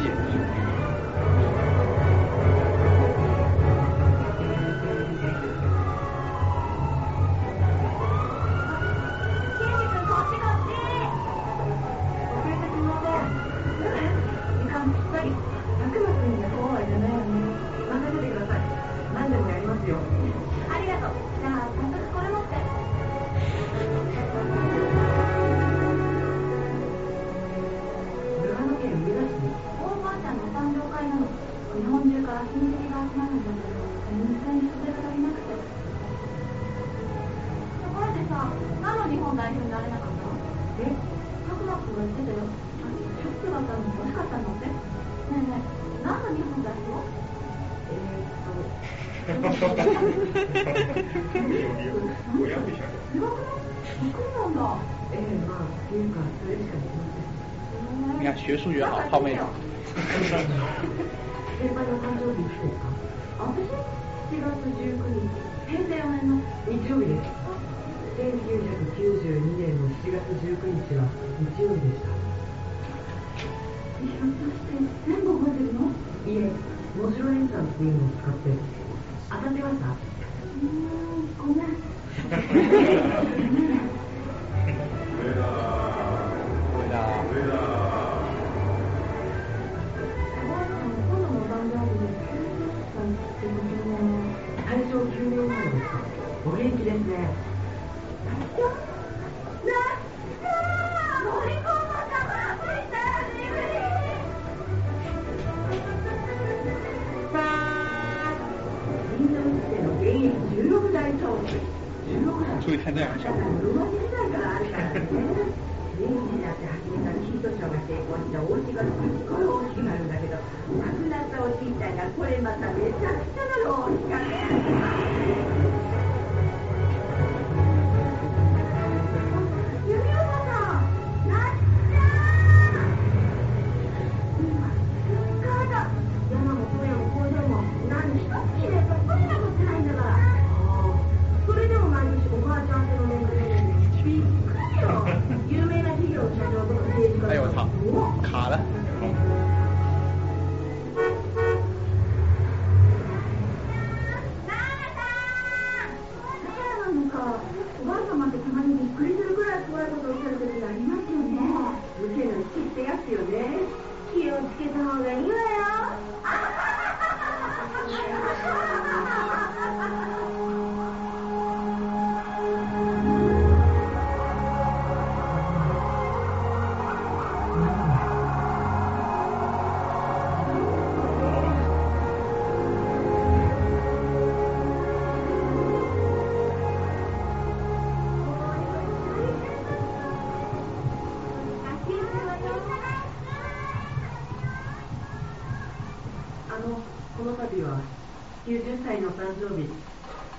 誕生日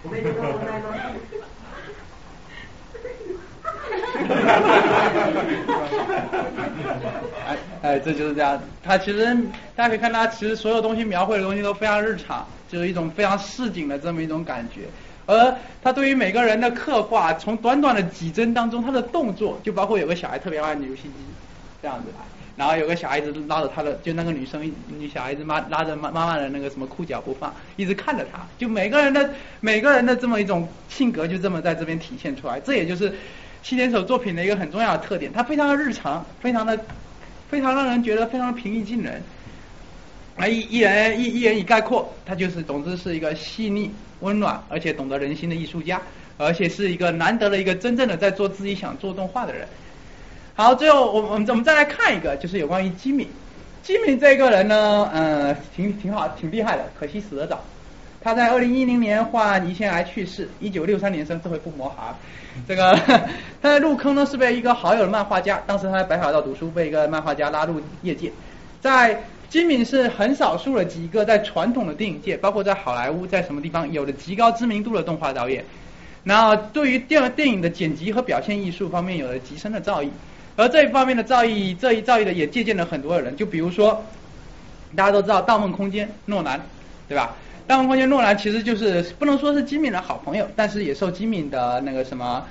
おめでとうございます。哎哎，这就是这样。他其实大家可以看，他其实所有东西描绘的东西都非常日常，就是一种非常市井的这么一种感觉。而他对于每个人的刻画，从短短的几帧当中，他的动作就包括有个小孩特别爱玩游戏机，这样子。 然后有个小孩子拉着他的，就那个女生女小孩子妈拉着妈妈妈的那个什么裤脚不放，一直看着他。就每个人的每个人的这么一种性格，就这么在这边体现出来。这也就是西田守作品的一个很重要的特点，它非常的日常，非常的非常让人觉得非常平易近人。啊一一人一一言以概括，他就是总之是一个细腻温暖而且懂得人心的艺术家，而且是一个难得的一个真正的在做自己想做动画的人。好，最后我我们我们再来看一个，就是有关于吉米。吉米这个人呢，嗯，挺挺好，挺厉害的，可惜死得早。他在二零一零年患胰腺癌去世，一九六三年生，这回不磨哈。这个 他在入坑呢是被一个好友的漫画家，当时他在白海道读书，被一个漫画家拉入业界。在吉米是很少数的几个在传统的电影界，包括在好莱坞，在什么地方有着极高知名度的动画导演。然后对于电电影的剪辑和表现艺术方面有了极深的造诣。而这一方面的造诣，这一造诣的也借鉴了很多的人，就比如说，大家都知道《盗梦空间》诺兰，对吧？《盗梦空间》诺兰其实就是不能说是金敏的好朋友，但是也受金敏的那个什么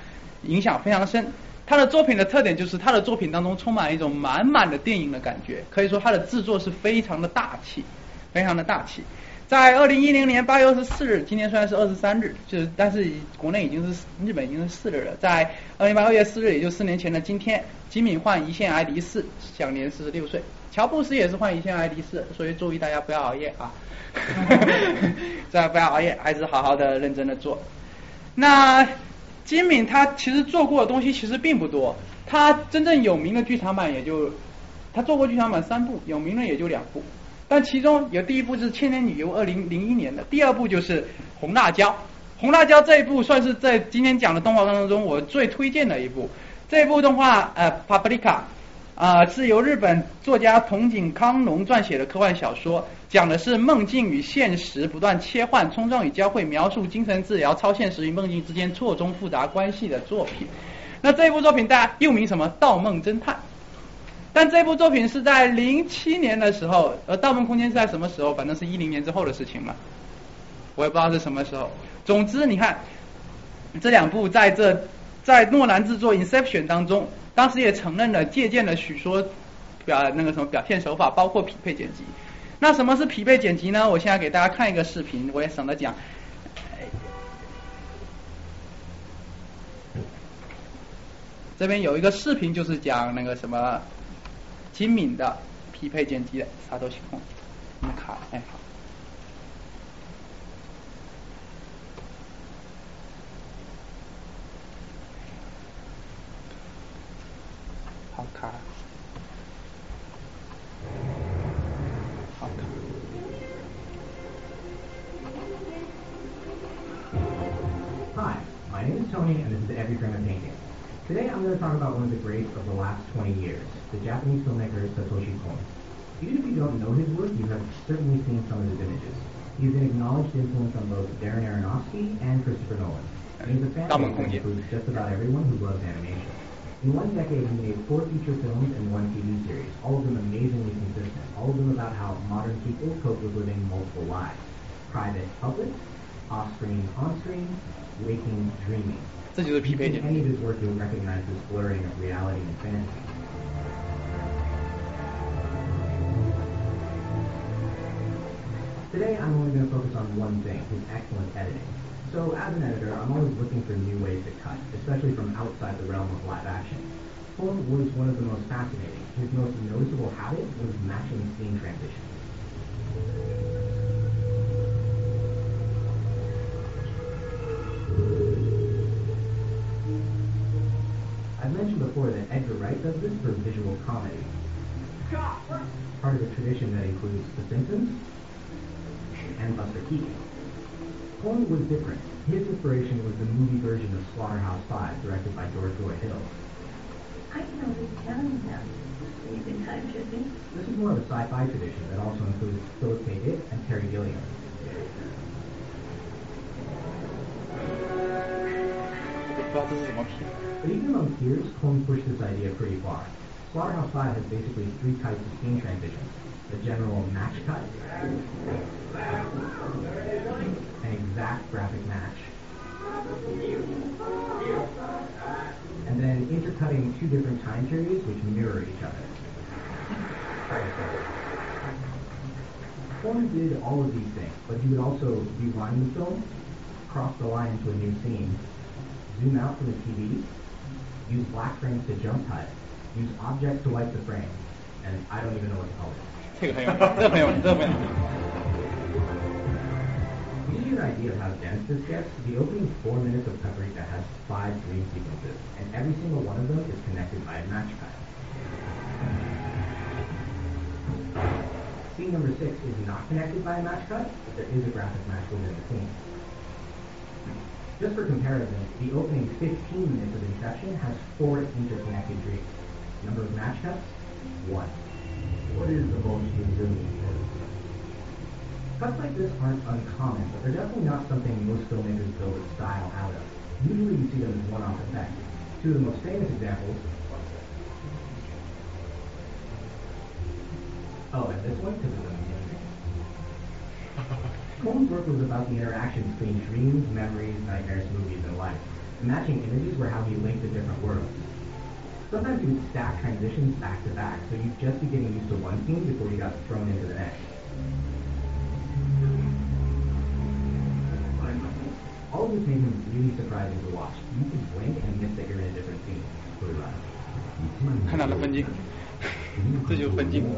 影响非常深。他的作品的特点就是他的作品当中充满一种满满的电影的感觉，可以说他的制作是非常的大气，非常的大气。在二零一零年八月二十四日，今天虽然是二十三日，就是但是国内已经是日本已经是四日了。在二零八二月四日，也就四年前的今天，金敏患胰腺癌离世，享年四十六岁。乔布斯也是患胰腺癌离世，所以注意大家不要熬夜啊，大家不要熬夜，还是好好的认真的做。那金敏他其实做过的东西其实并不多，他真正有名的剧场版也就他做过剧场版三部，有名的也就两部。但其中有第一部是《千年女优》，二零零一年的；第二部就是《红辣椒》。《红辣椒》这一部算是在今天讲的动画当中我最推荐的一部。这部动画呃，《Paprika》啊，是由日本作家藤井康隆撰写的科幻小说，讲的是梦境与现实不断切换、冲撞与交汇，描述精神治疗、超现实与梦境之间错综复杂关系的作品。那这部作品大家又名什么？《盗梦侦探》。但这部作品是在零七年的时候，呃《盗梦空间》是在什么时候？反正是一零年之后的事情嘛，我也不知道是什么时候。总之，你看这两部在这在诺兰制作《Inception》当中，当时也承认了借鉴了许多表那个什么表现手法，包括匹配剪辑。那什么是匹配剪辑呢？我现在给大家看一个视频，我也省得讲。这边有一个视频，就是讲那个什么。精敏的匹配剪辑的啥都行，我们卡哎好，好卡，好卡。Hi, my name is Tony, and this is Every Frame of Painting. Today I'm going to talk about one of the greats of the last 20 years, the Japanese filmmaker Satoshi Kon. Even if you don't know his work, you have certainly seen some of his images. He's an acknowledged influence on both Darren Aronofsky and Christopher Nolan. And he's a fan that includes just about everyone who loves animation. In one decade, he made four feature films and one TV series, all of them amazingly consistent, all of them about how modern people cope with living multiple lives. Private, public, off-screen, on-screen, waking, dreaming. 这就是匹配点。Any of his work you'll recognize this blurring of reality and fantasy. Today I'm only going to focus on one thing, his excellent editing. So as an editor, I'm always looking for new ways to cut, especially from outside the realm of live action. Film was one of the most fascinating. His most noticeable habit was matching scene transitions. I've mentioned before that Edgar Wright does this for visual comedy. Part of a tradition that includes The Simpsons and Buster Keaton. Horn was different. His inspiration was the movie version of Slaughterhouse 5, directed by George Roy Hill. I can always tell you now. You've been time tripping. This is more of a sci-fi tradition that also includes Philip K. Dick and Terry Gilliam. But even among peers, Combs pushed this idea pretty far. Slaughterhouse 5 has basically three types of scene transitions. The general match cut, an exact graphic match, and then intercutting two different time periods which mirror each other. Combs did all of these things, but he would also rewind the film, cross the line into a new scene, zoom out from the TV, use black frames to jump cut, use objects to wipe the frame, and I don't even know what to call it. 这个很有名，这个很有名，这个很有名。 To give you an idea of how dense this gets, the opening four minutes of Paprika has five dream sequences, and every single one of them is connected by a match cut. Scene number six is not connected by a match cut, but there is a graphic match within the scene. Just for comparison, the opening 15 minutes of Inception has four interconnected dreams. Number of match cuts? One. What is the most resilient Cuts like this aren't uncommon, but they're definitely not something most filmmakers build a style out of. Usually you see them as one-off effects. Two of the most famous examples. Oh, and this one, because of the music. Cole's work was about the interaction between dreams, memories, nightmares, movies, and life. The matching images were how he linked the different worlds. Sometimes he would stack transitions back to back, so you'd just be getting used to one scene before you got thrown into the next. All of this made him really surprising to watch. You could blink and miss that you're in a different scene. 看到了分镜，这就是分镜。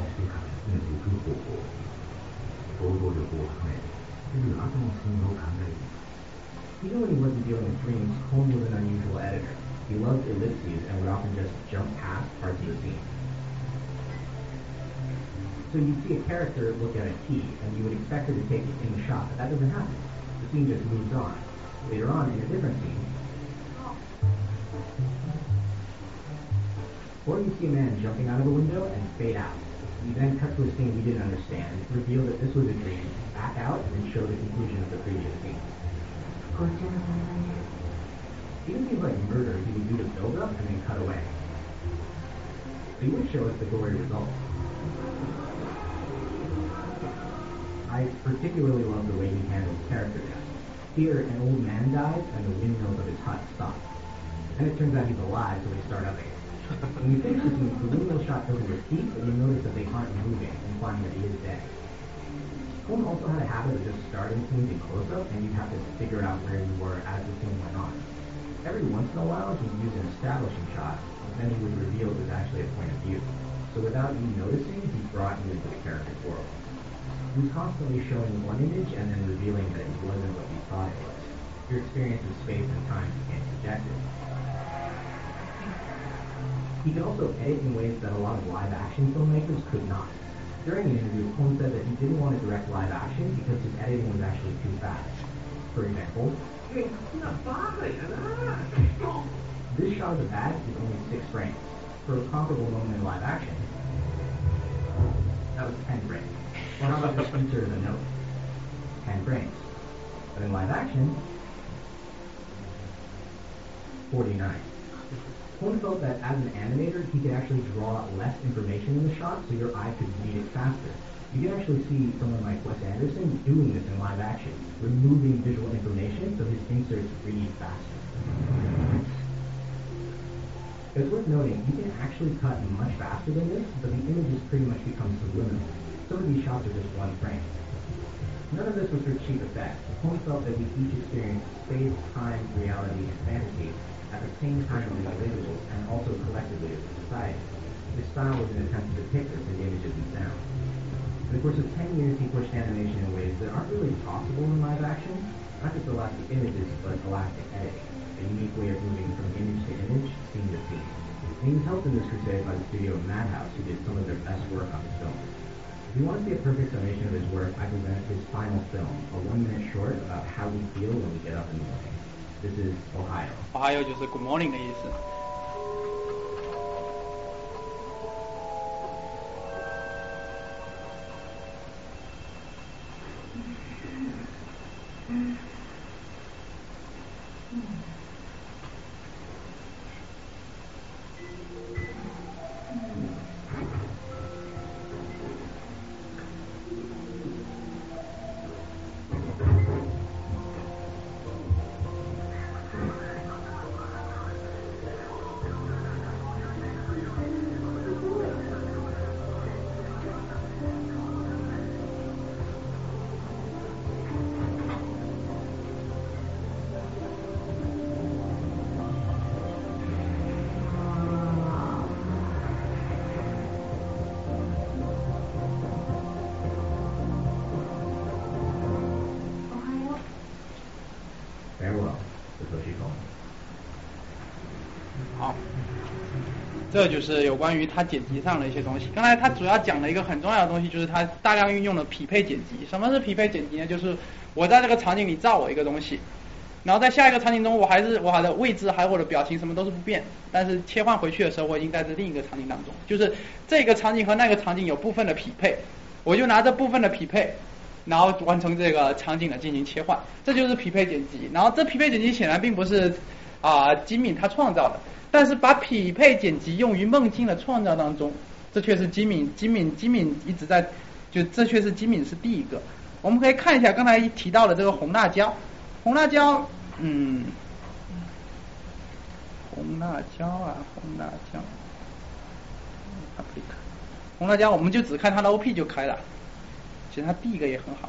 Even when he wasn't dealing with dreams, Holmes was an unusual editor. He loved ellipses and would often just jump past parts of the scene. So you'd see a character look at a key, and you would expect her to take it in the shot, but that doesn't happen. The scene just moves on. Later on, in a different scene, or you see a man jumping out of a window and fade out. You then cut to a scene we didn't understand, reveal that this was a dream, that out and show the conclusion of the previous scene. Of course, you're not like Even things like murder, you would do the build-up and then cut away. But you would show us the gory result. I particularly love the way he handles character death. Here, an old man dies, and the windmills of his hut stop. And it turns out he's alive, so they start up again. when you finish this, the windmill shot through his teeth, but you notice that they aren't moving, implying that he is dead. Cohen also had a habit of just starting scenes in close-up, and you'd have to figure out where you were as the scene went on. Every once in a while, he'd use an establishing shot, but then he would reveal it was actually a point of view. So without you noticing, he brought you into the character's world. He was constantly showing one image and then revealing that it wasn't what you thought it was. Your experience of space and time became subjective. He could also edit in ways that a lot of live-action filmmakers could not. During the interview, Cohn said that he didn't want to direct live action because his editing was actually too fast. For example, this shot of the bag is only six frames. For a comparable moment in live action, that was 10 frames. Or how about just insert a note? 10 frames. But in live action, 49. Cohn felt that as an animator, he could actually draw less information in the shot so your eye could read it faster. You can actually see someone like Wes Anderson doing this in live action, removing visual information so his inserts read faster. It's worth noting, you can actually cut much faster than this, but the images pretty much become subliminal. Some of these shots are just one frame. None of this was for cheap effect. Cohn felt that we each experienced space, time, reality, and fantasy at the same time as individuals and also collectively as a society. His style was an attempt to depict this in images and sound. In the course of 10 years, he pushed animation in ways that aren't really possible in live action, not just elastic images, but elastic editing, a unique way of moving from image to image, scene to scene. He was helped in this crusade by the studio Madhouse, who did some of their best work on his film. If you want to see a perfect summation of his work, I present his final film, a one-minute short about how we feel when we get up in the morning. This is Ohio. 还有就是 Good morning 的意思。 「 这就是有关于它剪辑上的一些东西。刚才它主要讲了一个很重要的东西，就是它大量运用了匹配剪辑。什么是匹配剪辑呢？就是我在这个场景里造我一个东西，然后在下一个场景中，我还是我的位置还有我的表情什么都是不变，但是切换回去的时候，我已经在这另一个场景当中，就是这个场景和那个场景有部分的匹配，我就拿这部分的匹配，然后完成这个场景的进行切换，这就是匹配剪辑。然后这匹配剪辑显然并不是啊金敏他创造的。但是把匹配剪辑用于梦境的创造当中，这却是金敏金敏金敏一直在，就这却是金敏是第一个。我们可以看一下刚才提到的这个红辣椒，红辣椒，嗯，红辣椒啊，红辣椒，paprika，红辣椒我们就只看它的 OP 就可以了，其实它第一个也很好。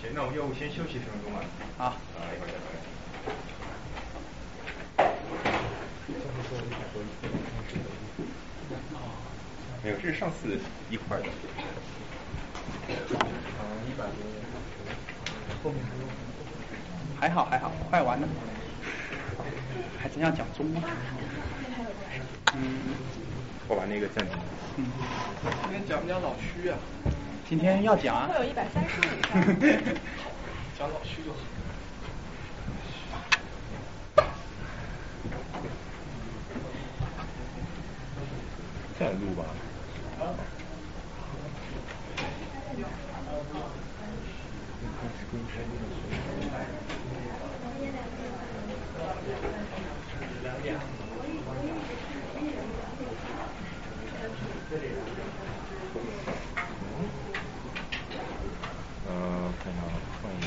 行，那我们要不先休息十分钟吧？好，啊，一会儿再回来。没有，这是上次一块的。一百多。后面还有。还好还好，快完了，还真要讲中文。嗯我把那个暂停。嗯，今天讲不讲老区啊？今天要讲啊会。有一百三十五。讲老区就好。再录吧。嗯，看一下，换一个。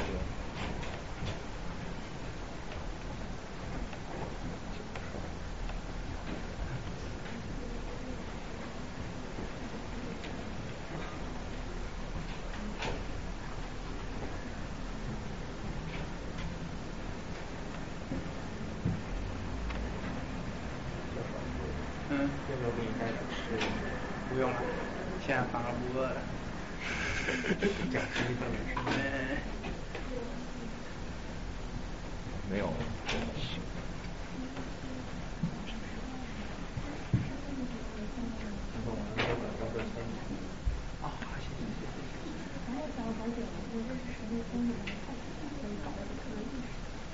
嗯，要不要给你带点吃？不用了，现在反而不饿了。讲吃一份点吃。嗯，没有。啊，谢谢谢谢。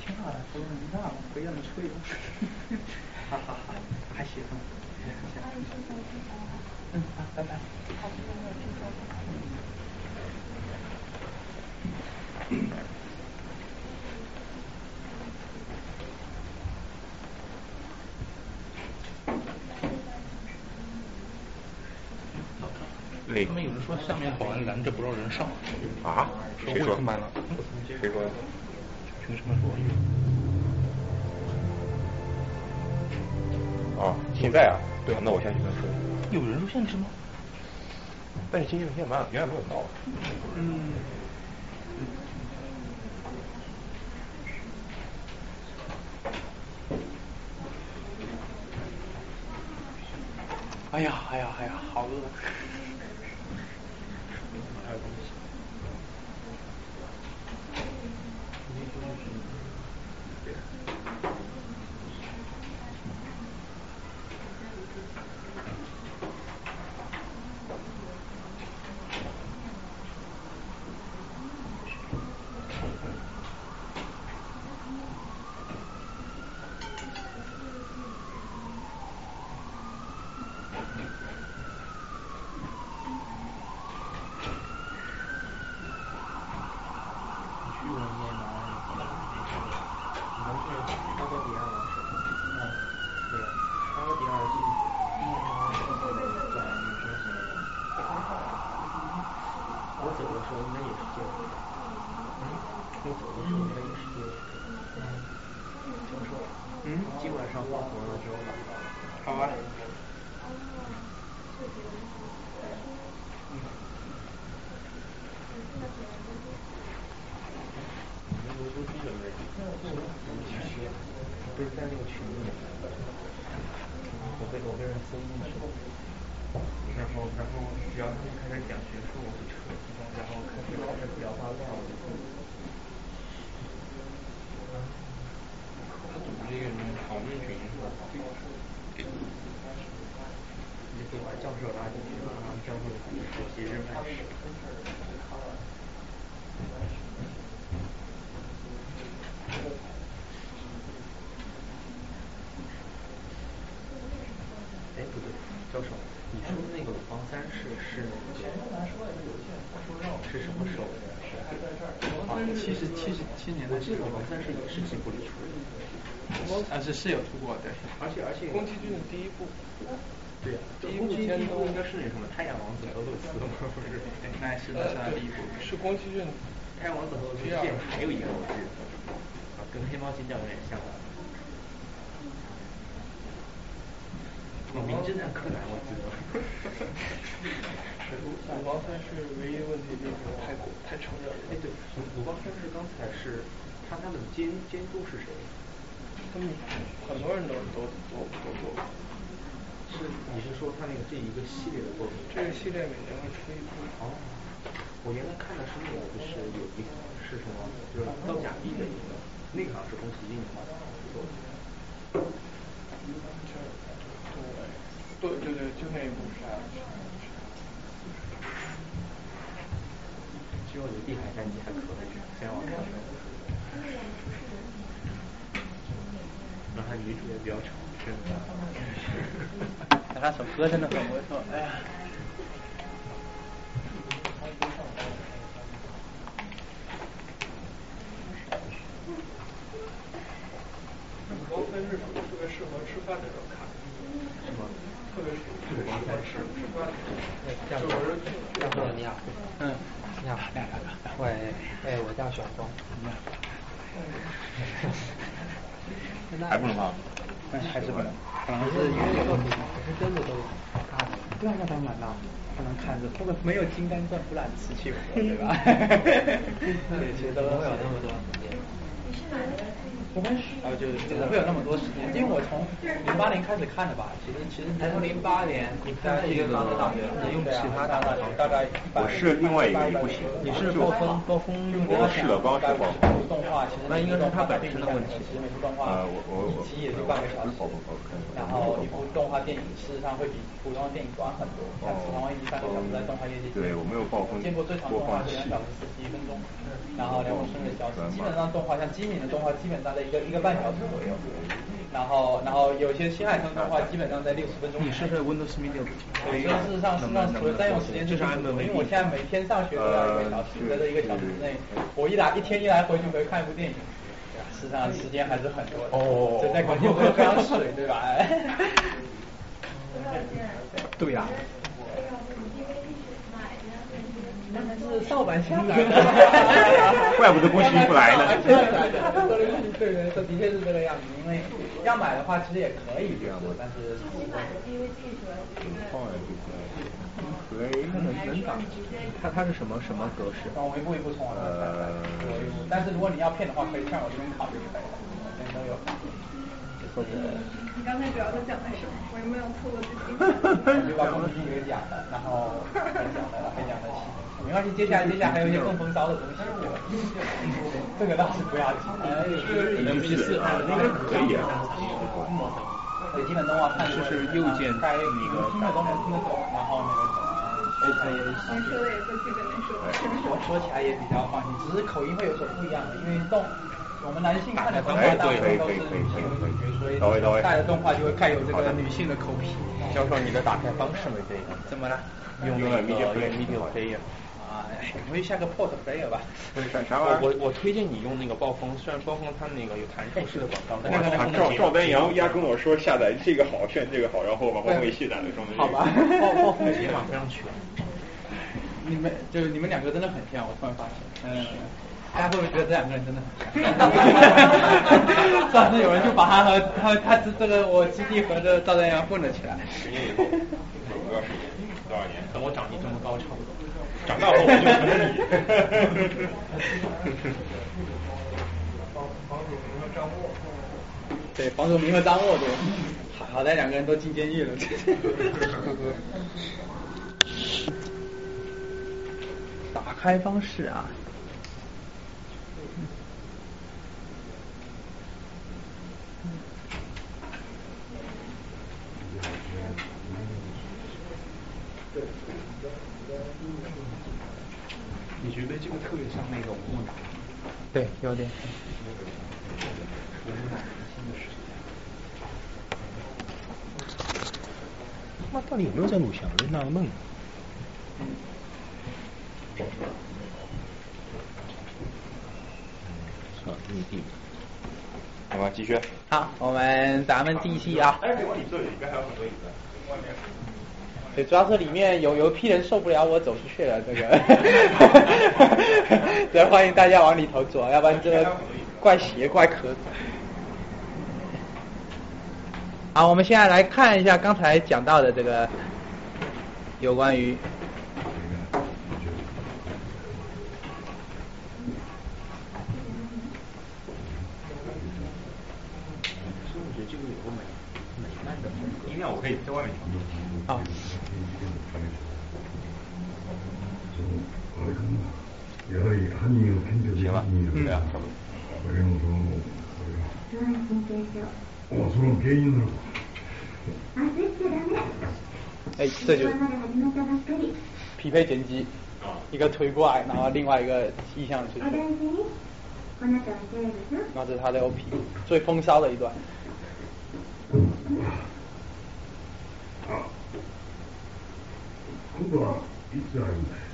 挺好的，不用那么不要那么脆。哈哈哈，还行。嗯，好，拜拜。累他们有人说下面保安拦着不让人上，啊？谁说？谁说的？凭什么说？啊，现在啊？对那我先去再说。有人数限制吗？但是今天有点慢，远远没有到。嗯。哎呀，哎呀，哎呀，好饿。还有东西。去文面拿你们是八个比二吗？嗯，对，八个比二进去。对，女生型的。我走的时候应该也是这样。嗯，我走的时候应该也是这样。嗯。嗯，今晚上放活了之后吧。好啊。不是在那个群里面，我被我被人封进去了。然后然后只要他们开始讲学术，我就撤；然后开始开始聊八卦，我就不。他组织一个什么讨论群是吧？你把教授拉进去，然后教授首席任办事。哎，不对，教授，你说的那个鲁邦三世是是什么时候？啊，七十七十七年的时候鲁邦三世也是吉卜力出的。啊是是有出过对。而且而且。宫崎骏的第一部。对呀，第一部第一部应该是那什么太阳王子和露丝吗？不是，那是那是他第一部。是宫崎骏。太阳王子和露丝线还有一个我记得，啊，跟黑猫警长有点像。名侦探柯南，我记得。鲁鲁邦三是唯一问题就是太过太承认了。哎对，鲁邦三是刚才是他他的监监督是谁？他们很多人都都都都做过。是你是说他那个这一个系列的作品？这个系列每年会出一部。哦。我原来看的是那个，就是有一个是什么，就是造假币的一个，那个好像是宫崎骏做的。对对对，就那一部是。希望你地海战记还可以，先让我看看。然后女主也比较长，真的。他首歌真的很不错，哎呀。鲁邦三世特别适合吃饭的时候看。是吗？特别适合吃吃饭。就是教授你好。嗯。你好。喂，哎，我叫小东。还不能放？还是不能，可能是有些作品是真的都看啊，那当然了，不能看着，不过没有金刚钻不揽瓷器活，对吧？对，其实都会有那么多。你是哪的？我们然后就怎么会有那么多时间？因为我从零八年开始看的吧，其实其实还从零八年你在一个高中大学，你用其他大学大概我是另外一个不行，你是暴风暴风用我试了，刚试过。动画其实那应该是它本身的问题。其实每部动画我我我集也就半个小时，然后一部动画电影事实上会比普通的电影短很多，像《指环王》一三个小时在动画业界对我没有暴风见过最长动画是两小时四十一分钟，然后两种声的消息，基本上动画像机敏的动画基本上在一个一个半小时左右，然后然后有些新海诚的话基本上在六十分钟。你是不是 Windows 事实上事实上除了占用时间就是因为我现在每天上学都要一个小时，在这一个小时之内，我一来一天一来回就可以看一部电影。实际上时间还是很多的，哦，就在关键非常水，对吧？对呀。那是盗版下载的，怪不得宫崎骏不来呢。对对，这的确是这个样子，因为要买的话其实也可以，但是。你买的 DVD 主要是。可以，能能打。它它是什么什么格式？我一步一步从网上下载，但是如果你要骗的话，可以向我这边考就可以了，这边都有。你刚才主要都讲的什么？我有没有错过最精彩？就把宫崎骏给讲了，然后还讲了还讲了没关系，接下来接下来还有一些更风骚的东西，这个倒是不要紧。是 MP 四啊，那个可以啊。对，基本动画看就是右键该那个听得懂能听得懂，然后那个什么。能说的也不基本能说。我说起来也比较放心，只是口音会有所不一样的，因为动我们男性看的动画大部分都是女性的女角，所以带的动画就会带有这个女性的口癖。教授，你的打开方式没这个？怎么了？用那个 Media Player。啊，我们下个 Port Player 吧。我我我推荐你用那个暴风，虽然暴风它那个有弹出式的广告，但是赵赵丹阳压跟我说下载这个好，炫这个好，然后把 暴风给卸载了。好吧，暴暴风的解码非常全。你们就是你们两个真的很像，我突然发现。嗯。大家会不会觉得这两个人真的很像？上次有人就把他和他他这这个我基地和这个赵丹阳混了起来。十年以后，我要是多少年？等我长你这么高差不多。长大后我就成了你。对，房祖名和张默对，好好在两个人都进监狱了。打开方式啊。你觉得这个特别像那个吴孟达？对，有点。吴孟达新的事他妈到底有没有在录像？我就纳个闷。操，异地。好吧，继续。好，我们咱们继续啊。哎，没问题，这里边还有很多椅子，外面。对，主要是里面有有一批人受不了我走出去了，这个，所以欢迎大家往里头坐，要不然这个怪邪怪壳子。好，我们现在来看一下刚才讲到的这个有关于其实我觉得这个有个美美漫的风格。音量我可以在外面行了，に对啊，差不多。だけどそのあその原因なのか哎，这就匹配剪辑，一个推过来，然后另外一个意向出去，然后这是他的 OP 最风骚的一段。あ今度はいつ会うんだい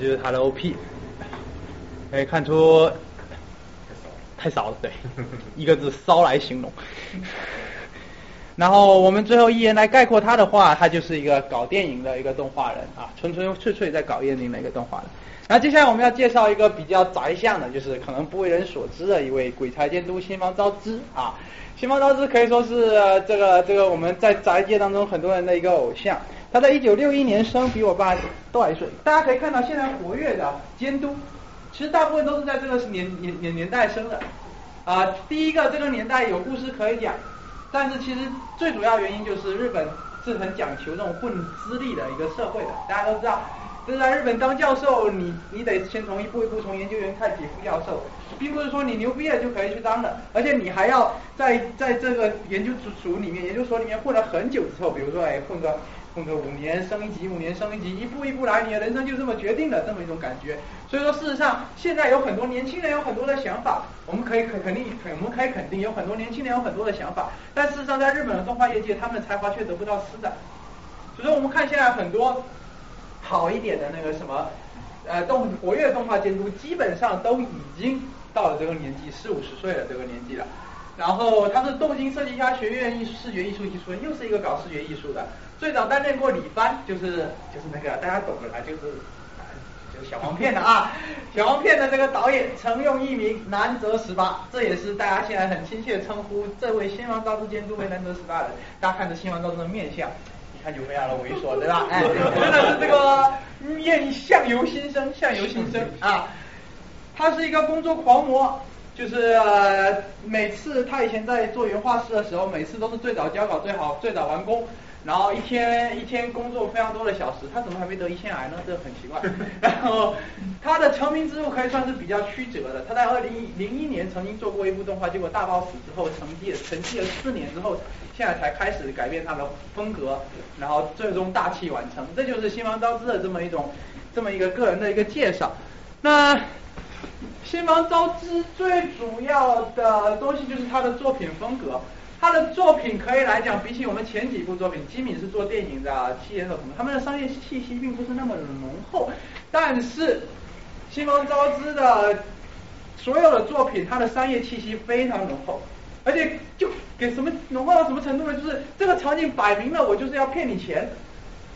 就是他的 OP，可以看出太少了，对，一个字骚来形容。然后我们最后一言来概括他的话，他就是一个搞电影的一个动画人啊，纯纯粹粹在搞电影的一个动画人。然后接下来我们要介绍一个比较宅向的，就是可能不为人所知的一位鬼才监督新房昭之啊。新房昭之可以说是、呃这个这个我们在宅界当中很多人的一个偶像。他在一九六一年生，比我爸都还岁。大家可以看到，现在活跃的监督，其实大部分都是在这个年年年年代生的。啊、第一个这个年代有故事可以讲，但是其实最主要原因就是日本是很讲求这种混资历的一个社会的。大家都知道，就是在日本当教授，你你得先从一步一步从研究员开始副教授，并不是说你牛逼了就可以去当的，而且你还要在在这个研究组里面、研究所里面混了很久之后，比如说哎混个混个五年升级，五年升级，一步一步来，你的人生就这么决定了，这么一种感觉。所以说，事实上现在有很多年轻人有很多的想法，我们可以肯肯定肯我们可以肯定有很多年轻人有很多的想法，但事实上在日本的动画业界，他们的才华却得不到施展。所以说，我们看现在很多。好一点的那个什么，呃，动活跃动画监督基本上都已经到了这个年纪，四五十岁了这个年纪了。然后他是东京设计家学院艺视觉艺术艺术又是一个搞视觉艺术的。最早担任过李帆，就是就是那个大家懂的啦，就是就是小黄片的啊，小黄片的这个导演，曾用艺名南泽十八，这也是大家现在很亲切称呼这位新王昭之监督为南泽十八的。大家看着新王昭之的面相。一看就非常的猥琐，对吧？哎，真的是这个面相由心生，相由心生啊。他是一个工作狂魔，就是每次他以前在做原画师的时候，每次都是最早交稿，最好最早完工。然后一天一天工作非常多的小时，他怎么还没得胰腺癌呢？这很奇怪。然后他的成名之路可以算是比较曲折的。他在二零零一年曾经做过一部动画，结果大爆死之后，沉寂了沉寂了四年之后，现在才开始改变他的风格，然后最终大器晚成。这就是新房昭之的这么一种 这么一个个人的一个介绍。那新房昭之最主要的东西就是他的作品风格。他的作品可以来讲，比起我们前几部作品，基敏是做电影的，七言和什么，他们的商业气息并不是那么的浓厚。但是新房昭之的所有的作品，它的商业气息非常浓厚，而且就给什么浓厚到什么程度呢？就是这个场景摆明了我就是要骗你钱，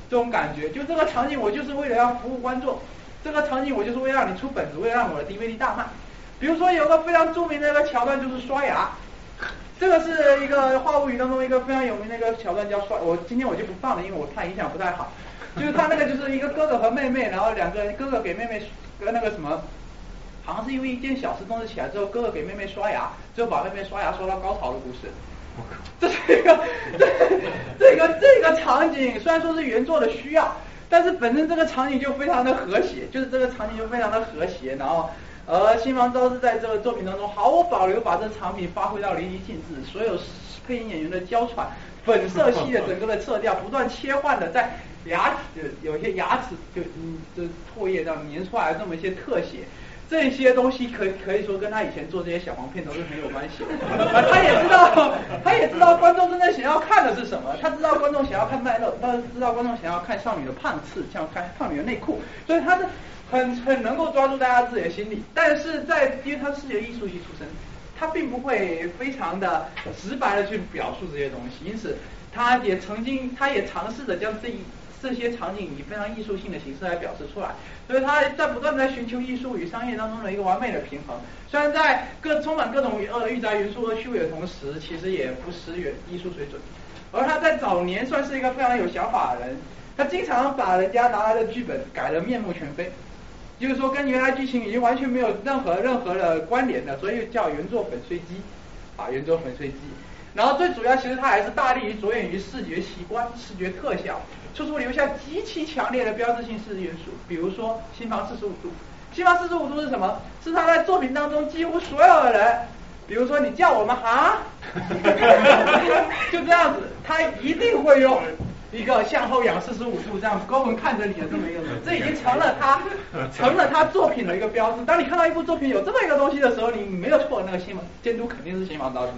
这种感觉。就这个场景我就是为了要服务观众，这个场景我就是为了让你出本子，为了让我的 DVD 大卖。比如说有个非常著名的一个桥段，就是刷牙。这个是一个话物语当中一个非常有名的一个桥段，叫刷。我今天我就不放了，因为我怕影响不太好。就是他那个就是一个哥哥和妹妹，然后两个哥哥给妹妹跟那个什么，好像是因为一件小事动了起来之后，哥哥给妹妹刷牙，最后把妹妹刷牙刷到高潮的故事。这是一个这这个这个场景虽然说是原作的需要，但是本身这个场景就非常的和谐，就是这个场景就非常的和谐，然后。而新房昭是在这个作品当中毫无保留把这场景发挥到淋漓尽致，所有配音演员的娇喘，粉色系的整个的色调不断切换的，在 牙齿有些牙齿就嗯就唾液这样粘出来这么一些特写，这些东西可可以说跟他以前做这些小黄片都是很有关系。他也知道他也知道观众真正想要看的是什么，他知道观众想要看卖肉，他知道观众想要看少女的胖次，想要看少女的内裤，所以他的。很很能够抓住大家自己的心理，但是在因为他是视觉艺术系出身，他并不会非常的直白的去表述这些东西，因此他也曾经他也尝试着将这一这些场景以非常艺术性的形式来表示出来，所以他在不断的在寻求艺术与商业当中的一个完美的平衡，虽然在各充满各种呃御宅元素和虚伪的同时，其实也不失于艺术水准，而他在早年算是一个非常有想法的人，他经常把人家拿来的剧本改得面目全非。就是说，跟原来剧情已经完全没有任何任何的关联的，所以叫原作粉碎机，啊，原作粉碎机。然后最主要，其实它还是大力于着眼于视觉奇观、视觉特效，处处留下极其强烈的标志性视觉元素。比如说《新房四十五度》，《新房四十五度》是什么？是他在作品当中几乎所有的人，比如说你叫我们哈，就这样子，他一定会用。一个向后仰四十五度，这样高文看着你的这么一个，这已经成了他 成了他作品的一个标志。当你看到一部作品有这么一个东西的时候，你没有错，那个新闻监督肯定是新房导师。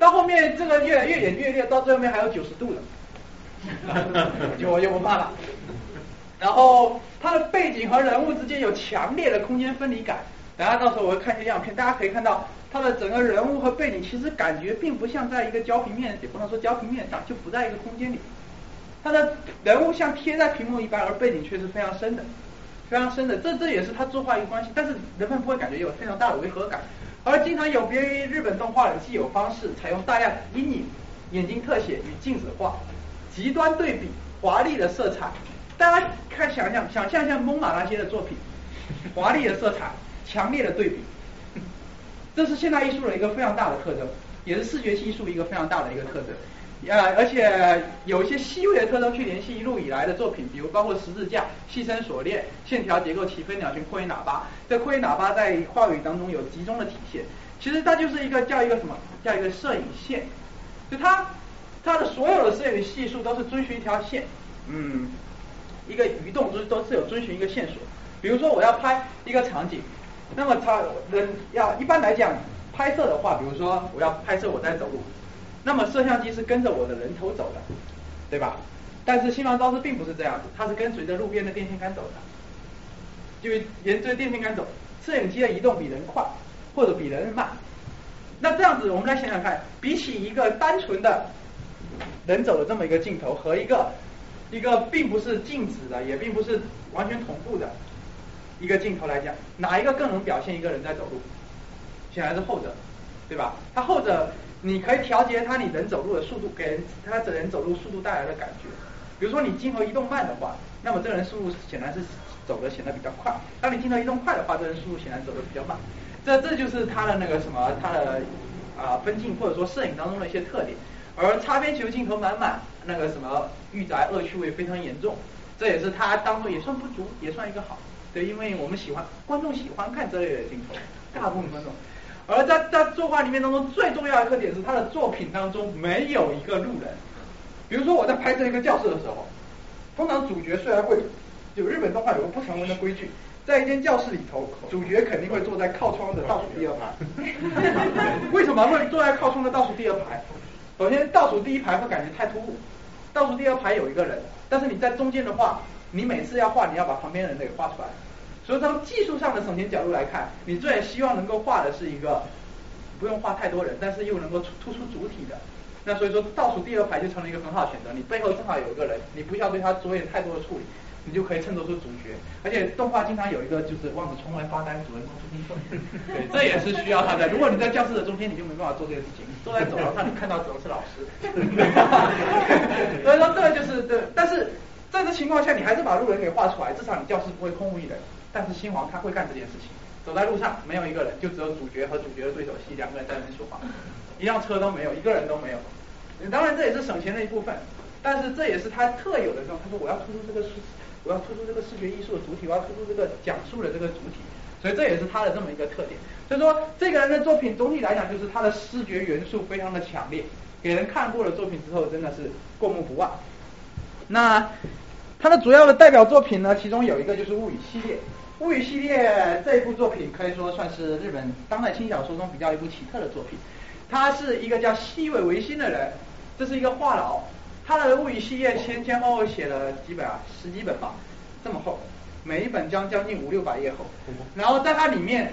到后面这个越越演越烈，到最后面还有九十度的，就我就不怕了。然后他的背景和人物之间有强烈的空间分离感。等下到时候我会看一些样片，大家可以看到他的整个人物和背景其实感觉并不像在一个胶平面，也不能说胶平面上，就不在一个空间里。他的人物像贴在屏幕一般，而背景却是非常深的，非常深的。这这也是他作画一个关系，但是人们不会感觉有非常大的违和感。而经常有别于日本动画的既有方式，采用大量阴影、眼睛特写与镜子画，极端对比、华丽的色彩。大家看，想象想象一下蒙马那些的作品，华丽的色彩，强烈的对比，这是现代艺术的一个非常大的特征，也是视觉艺术一个非常大的一个特征。呃，而且有一些细微的特征去联系一路以来的作品，比如包括十字架、细声锁链、线条结构、起飞鸟群、扩音喇叭。这扩音喇叭在话语当中有集中的体现。其实它就是一个叫一个什么？叫一个摄影线。就它它的所有的摄影系数都是遵循一条线，嗯，一个移动都都是有遵循一个线索。比如说我要拍一个场景，那么它人要一般来讲拍摄的话，比如说我要拍摄我在走路。那么摄像机是跟着我的人头走的，对吧？但是新房招式并不是这样子，它是跟随着路边的电线杆走的，就沿着电线杆走。摄影机的移动比人快，或者比人慢。那这样子，我们来想想看，比起一个单纯的人走的这么一个镜头，和一个一个并不是静止的，也并不是完全同步的一个镜头来讲，哪一个更能表现一个人在走路？显然是后者，对吧？它后者。你可以调节它你人走路的速度，给人他这人走路速度带来的感觉。比如说你镜头移动慢的话，那么这个人速度显然是走的显得比较快；当你镜头移动快的话，这个人速度显然走的比较慢。这这就是它的那个什么，它的啊分镜或者说摄影当中的一些特点。而擦边球镜头满满，那个什么御宅恶趣味非常严重，这也是它当中也算不足，也算一个好。对，因为我们喜欢观众喜欢看这类的镜头，大部分观众。而在在作画里面当中最重要的特点是他的作品当中没有一个路人。比如说我在拍摄一个教室的时候，通常主角虽然会，就日本动画有个不成文的规矩，在一间教室里头，主角肯定会坐在靠窗的倒数第二排。为什么会坐在靠窗的倒数第二排？首先倒数第一排会感觉太突兀，倒数第二排有一个人，但是你在中间的话，你每次要画你要把旁边的人给画出来。所以从技术上的省钱角度来看，你最希望能够画的是一个不用画太多人，但是又能够突突出主体的。那所以说倒数第二排就成了一个很好的选择，你背后正好有一个人，你不需要对他做太多的处理，你就可以衬托出主角。而且动画经常有一个就是望着窗外发呆，主人公出听对，这也是需要他的。如果你在教室的中间，你就没办法做这个事情。坐在走廊上，你看到只能是老师。所以说这个就是这，但是在这情况下，你还是把路人给画出来，至少你教室不会空无一人。但是新皇他会干这件事情，走在路上没有一个人，就只有主角和主角的对手戏两个人在那边说话，一辆车都没有，一个人都没有。当然这也是省钱的一部分，但是这也是他特有的这种，他说我要突出这个视，我要突出这个视觉艺术的主体，我要突出这个讲述的这个主体，所以这也是他的这么一个特点。所以说这个人的作品总体来讲就是他的视觉元素非常的强烈，给人看过了作品之后真的是过目不忘。那他的主要的代表作品呢，其中有一个就是物语系列。物语系列这一部作品可以说算是日本当代轻小说中比较一部奇特的作品。他是一个叫西尾维新的人，这是一个话痨。他的物语系列前前后后写了几本啊，十几本吧，这么厚，每一本将将近五六百页厚。然后在它里面，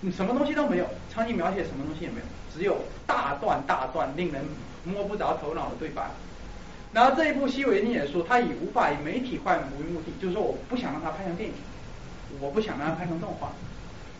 你什么东西都没有，场景描写什么东西也没有，只有大段大段令人摸不着头脑的对白。然后这一部西尾你也说，他以无法以媒体化为目的，就是说我不想让它拍成电影。我不想让它拍成动画，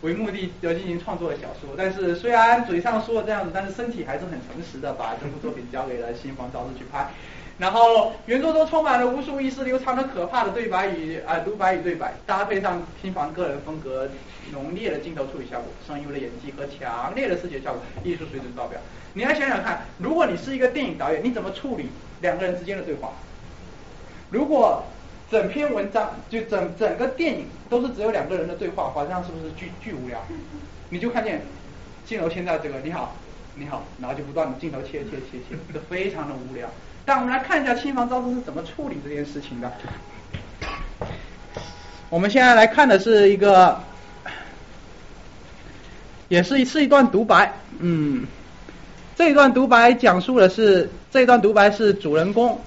为目的要进行创作的小说。但是虽然嘴上说这样子，但是身体还是很诚实的，把这部作品交给了新房昭之去拍。然后原作中充满了无数意识流长的可怕的对白与啊独白与对白，搭配上新房个人风格浓烈的镜头处理效果、声优的演技和强烈的视觉效果，艺术水准爆表。你来想想看，如果你是一个电影导演，你怎么处理两个人之间的对话？如果整篇文章就整整个电影都是只有两个人的对话，好像是不是巨巨无聊？你就看见镜头现在这个你好你好，然后就不断的镜头切切切切，这非常的无聊。但我们来看一下新房招式是怎么处理这件事情的。我们现在来看的是一个，也是一是一段独白，嗯，这一段独白讲述的是这一段独白是主人公。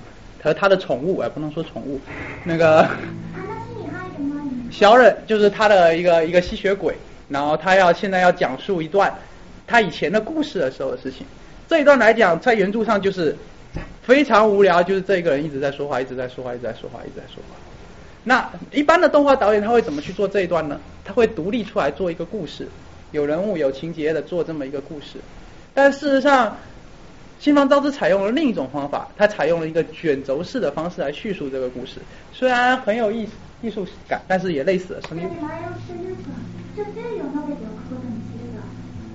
和他的宠物，哎，不能说宠物，那个小忍就是他的一个一个吸血鬼，然后他要现在要讲述一段他以前的故事的时候的事情。这一段来讲，在原著上就是非常无聊，就是这个人一直在说话，一直在说话，一直在说话，一直在说话。那一般的动画导演他会怎么去做这一段呢？他会独立出来做一个故事，有人物有情节的做这么一个故事。但事实上。新房昭之采用了另一种方法，他采用了一个卷轴式的方式来叙述这个故事，虽然很有艺艺术感，但是也累死了声音。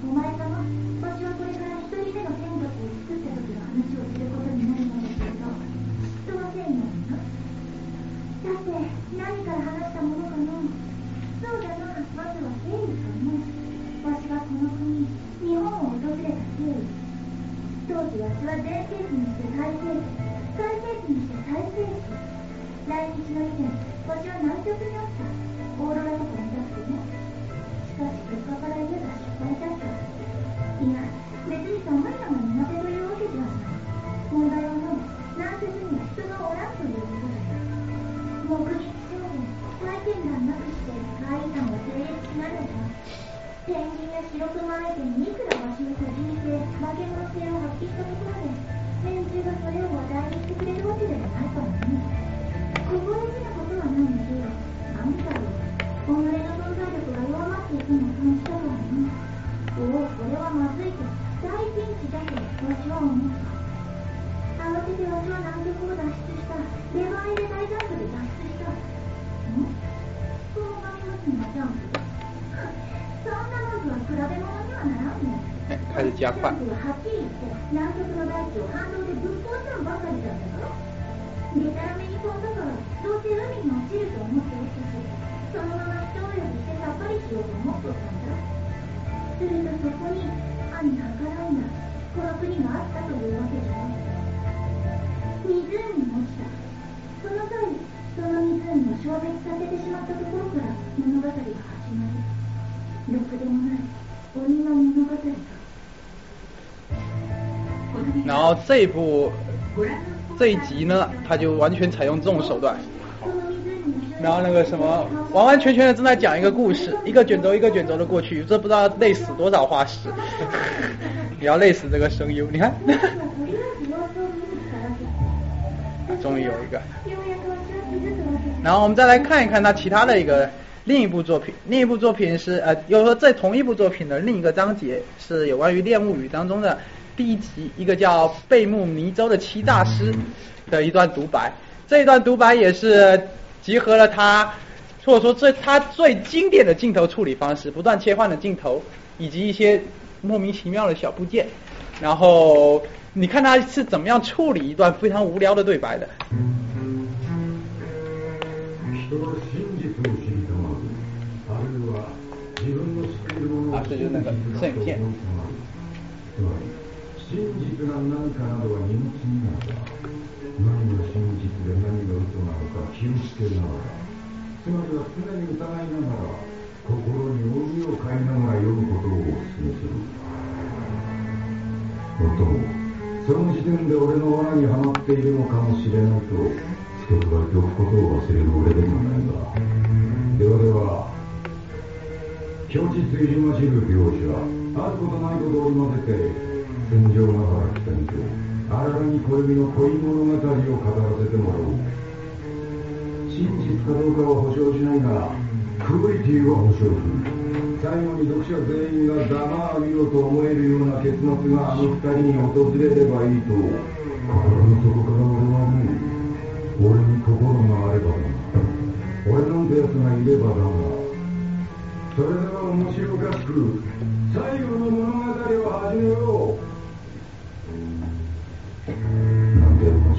お前様わしはこれから一人目の天国を作った時の話をすることになるのですけど嫉妬はせんようになさて何から話したものかのそうだなまずは経緯かのわしがこの国日本を訪れた経緯 当時わしは前世紀にして最世紀最世紀にして最世紀来日の以前わしは南極にあったオーロラとか見たくてねしかし結果から言えば失敗だったいや別に寒いのが苦手というわけではない問題はもう南極には人がおらんということだ目撃証言体験談なくして怪異談は成立しない。のだペンギンが白熊相手にいくらわしの個人性化け物性を発揮したところで連中がそれを話題にしてくれるわけでもないからねさっぱ。りしようと思っとったんだ。するとそこに歯に計らいなこの国があったというわけじゃない湖に落ちたその際その湖を消滅させてしまったところから物語が始まるろくでもない鬼の物語だ。然后这一部这一集呢，他就完全采用这种手段。然后那个什么，完完全全的正在讲一个故事，一个卷轴一个卷轴的过去，这不知道累死多少画师，也要累死这个声优。你看，终于有一个。然后我们再来看一看他其他的一个另一部作品，另一部作品是呃，有说在同一部作品的另一个章节是有关于《恋物语》当中的第一集，一个叫贝木弥州的七大师的一段独白。这一段独白也是集合了他或者说最他最经典的镜头处理方式，不断切换的镜头，以及一些莫名其妙的小部件。然后你看他是怎么样处理一段非常无聊的对白的。人は真実を知りたま 真実が何かなどは二の次なのだ何が真実で何が嘘なのか気をつけながら。つまりは常に疑いながら心に帯を変えながら読むことをお勧めする。もっともその時点で俺の罠にはまっているのかもしれないと付け加えておくことを忘れる俺でもないが。ではでは虚実入り混じる描写あることないことを織り交ぜて戦場ながら北にとあららに小指の恋物語を語らせてもらおう。真実かどうかは保証しないがクオリティは保証する。最後に読者全員がざまあみろと思えるような結末があの二人に訪れればいいと心の底から俺は思う俺に心があればだ俺なんて奴がいればだが。それでは面白おかしく最後の物語を始めよう。なんでも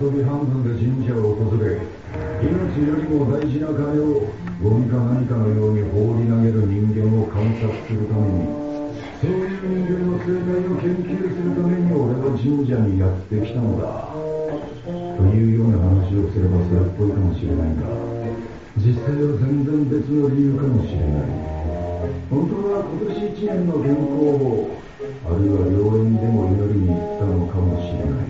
遊び半分で神社を訪れ命よりも大事な金をゴミか何かのように放り投げる人間を観察するためにそういう人間の生態を研究するために俺は神社にやってきたのだ。というような話をすればそれっぽいかもしれないが実際は全然別の理由かもしれない。本当は今年一年の健康をあるいは病院でも祈りに行ったのかもしれない。